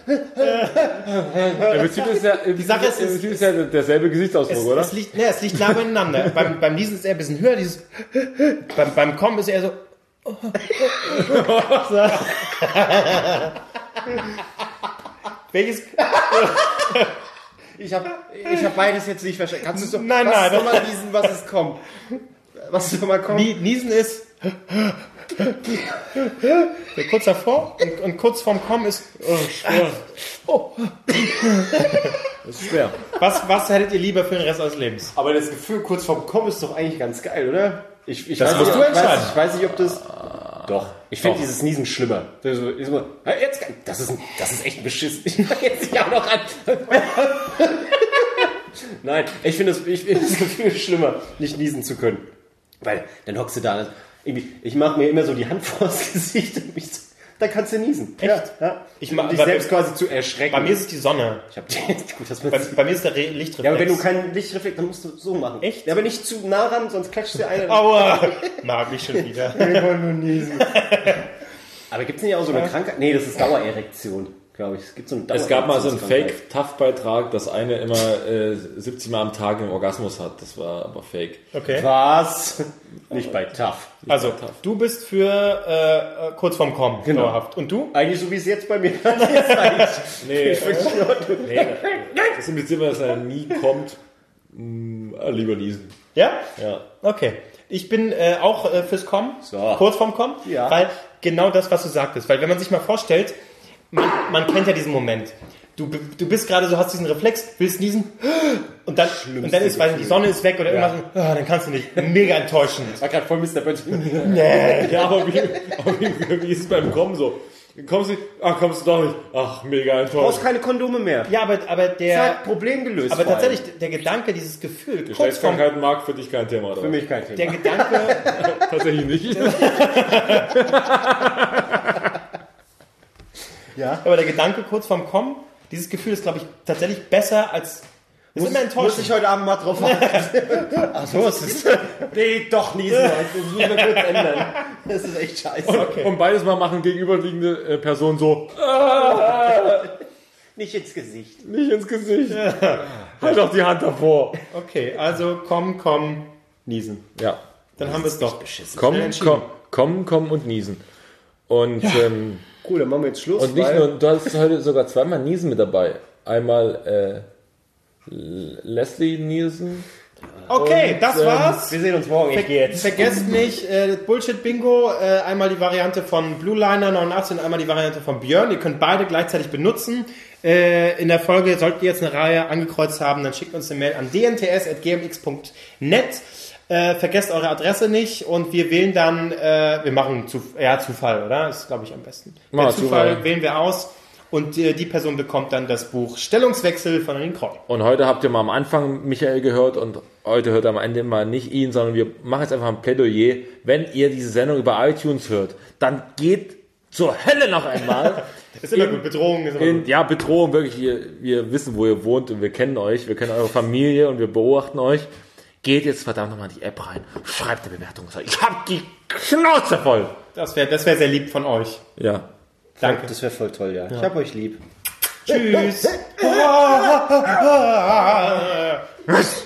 Im Prinzip ist ja, im Sache ist, Prinzip ist ja derselbe Gesichtsausdruck, Es, oder? es, liegt, ne, es liegt nah beieinander. *laughs* beim, beim Niesen ist er ein bisschen höher, dieses, beim, beim Kommen ist er so. *laughs* Welches? Ich habe ich hab beides jetzt nicht verstanden. Kannst du so, Nein, was nein, mal diesen, was es kommt? Was soll mal kommen? Nie- Niesen ist. Der kurz davor und, und kurz vorm Kommen ist. Oh, Das ist schwer. was, was hättet ihr lieber für den Rest eures Lebens? Aber das Gefühl kurz vorm Kommen ist doch eigentlich ganz geil, oder? Ich, ich Das weiß musst nicht, du ich weiß, entscheiden. ich weiß nicht, ob das. Doch. Ich finde dieses Niesen schlimmer. Das ist, immer, "Hey, jetzt, das ist, ein- das ist echt beschissen. Ich mach jetzt nicht auch noch an. *laughs* Nein, ich finde ich finde das Gefühl schlimmer, nicht niesen zu können. Weil dann hockst du da. Irgendwie, ich mache mir immer so die Hand *laughs* vors Gesicht und mich so, da kannst du niesen. Echt? Ja, ja. Ich um mach- dich aber- selbst quasi zu erschrecken. Bei mir ist es die Sonne. ich hab die, *laughs* gut, das Bei, bei mir ist der Re Lichtreflex. ja, aber wenn du kein Lichtreflekt, dann musst du so machen. Echt? Ja, aber nicht zu nah ran, sonst klatscht dir einer. Aua! Mag ich schon wieder. *laughs* Aber gibt es nicht auch so eine Krankheit? Nee, das ist Dauererektion, glaube ich. Es gibt so eine Es gab mal so einen. Fake-Tough-Beitrag, dass eine immer äh, 70 Mal am Tag einen Orgasmus hat. Das war aber fake. Okay. Was? Nicht bei TAF. Also, du bist für äh, äh, kurz vorm Kommen Genau. dauerhaft. Und du? Eigentlich so wie es jetzt bei mir *laughs* ist. Nee, Ich Ordnung. nee, das impliziert immer, dass er nie kommt. Hm, äh, lieber niesen. Ja? Ja. Okay. Ich bin äh, auch äh, fürs Kommen, So. kurz vorm Kommen, Ja. weil genau das, was du sagtest. Weil wenn man sich mal vorstellt, man, man kennt ja diesen Moment. Du, du bist gerade so, hast diesen Reflex, willst niesen *gasps* und dann, und dann ist, weil die Sonne ist weg oder irgendwas, und, ah, dann kannst du nicht. Mega enttäuschend. Das war gerade voll Mr. Burns. *laughs* Ja, aber wie, aber wie, wie ist es beim Kommen so? Kommst du, ach, kommst du doch nicht. Ach, mega Du brauchst enttäuscht. keine Kondome mehr. Ja, aber, aber Das der, hat Problem gelöst. aber vor allem. tatsächlich, der Gedanke, dieses Gefühl, Geschlechtskrankheiten mag für dich kein Thema, oder? Für mich kein der Thema. Gedanke, *laughs* Tatsächlich nicht. *laughs* ja, aber der Gedanke kurz vorm Kommen, dieses Gefühl ist, glaube ich, tatsächlich besser als, ist immer Muss enttäuschend. ich heute Abend mal drauf *laughs* achten. Ach so, es ist, *laughs* nee, doch niesen. Das muss ich mal kurz ändern. Das ist echt scheiße. Und beides mal machen gegenüberliegende äh, Personen so, *laughs* Nicht ins Gesicht. nicht ins Gesicht. Halt doch die Hand davor. okay, also komm, komm, niesen. Ja. Dann haben wir es doch. Komm, komm, komm, komm und niesen. Und, ähm, Cool, dann machen wir jetzt Schluss. und nicht nur, du hast heute sogar zweimal Niesen mit dabei. Einmal äh, Leslie Nielsen. Okay, das ähm, war's. Wir sehen uns morgen. Ich gehe jetzt. Vergesst nicht, äh, Bullshit Bingo, äh, einmal die Variante von Blue Liner 89 und einmal die Variante von Björn. Ihr könnt beide gleichzeitig benutzen. Äh, in der Folge solltet ihr jetzt eine Reihe angekreuzt haben, dann schickt uns eine Mail an dnts.gmx.net. Äh, vergesst eure Adresse nicht und wir wählen dann, äh, wir machen zu, ja, Zufall, oder? Ist, glaube ich, am besten. Wir Zufall Zufall. wählen wir aus und äh, die Person bekommt dann das Buch Stellungswechsel von Kroll. Und heute habt ihr mal am Anfang Michael gehört und heute hört ihr am Ende mal nicht ihn, sondern wir machen jetzt einfach ein Plädoyer. Wenn ihr diese Sendung über iTunes hört, dann geht zur Hölle noch einmal. *laughs* Ist immer gut, Bedrohung ist immer In, ja, Bedrohung, wirklich. Wir, wir wissen, wo ihr wohnt und wir kennen euch. Wir kennen eure Familie und wir beobachten euch. Geht jetzt verdammt nochmal in die App rein. Schreibt eine Bewertung. Ich hab die Schnauze voll. Das wäre das wär sehr lieb von euch. Ja. Danke. Das wäre voll toll, ja. Ich hab euch lieb. Tschüss. *laughs* *laughs*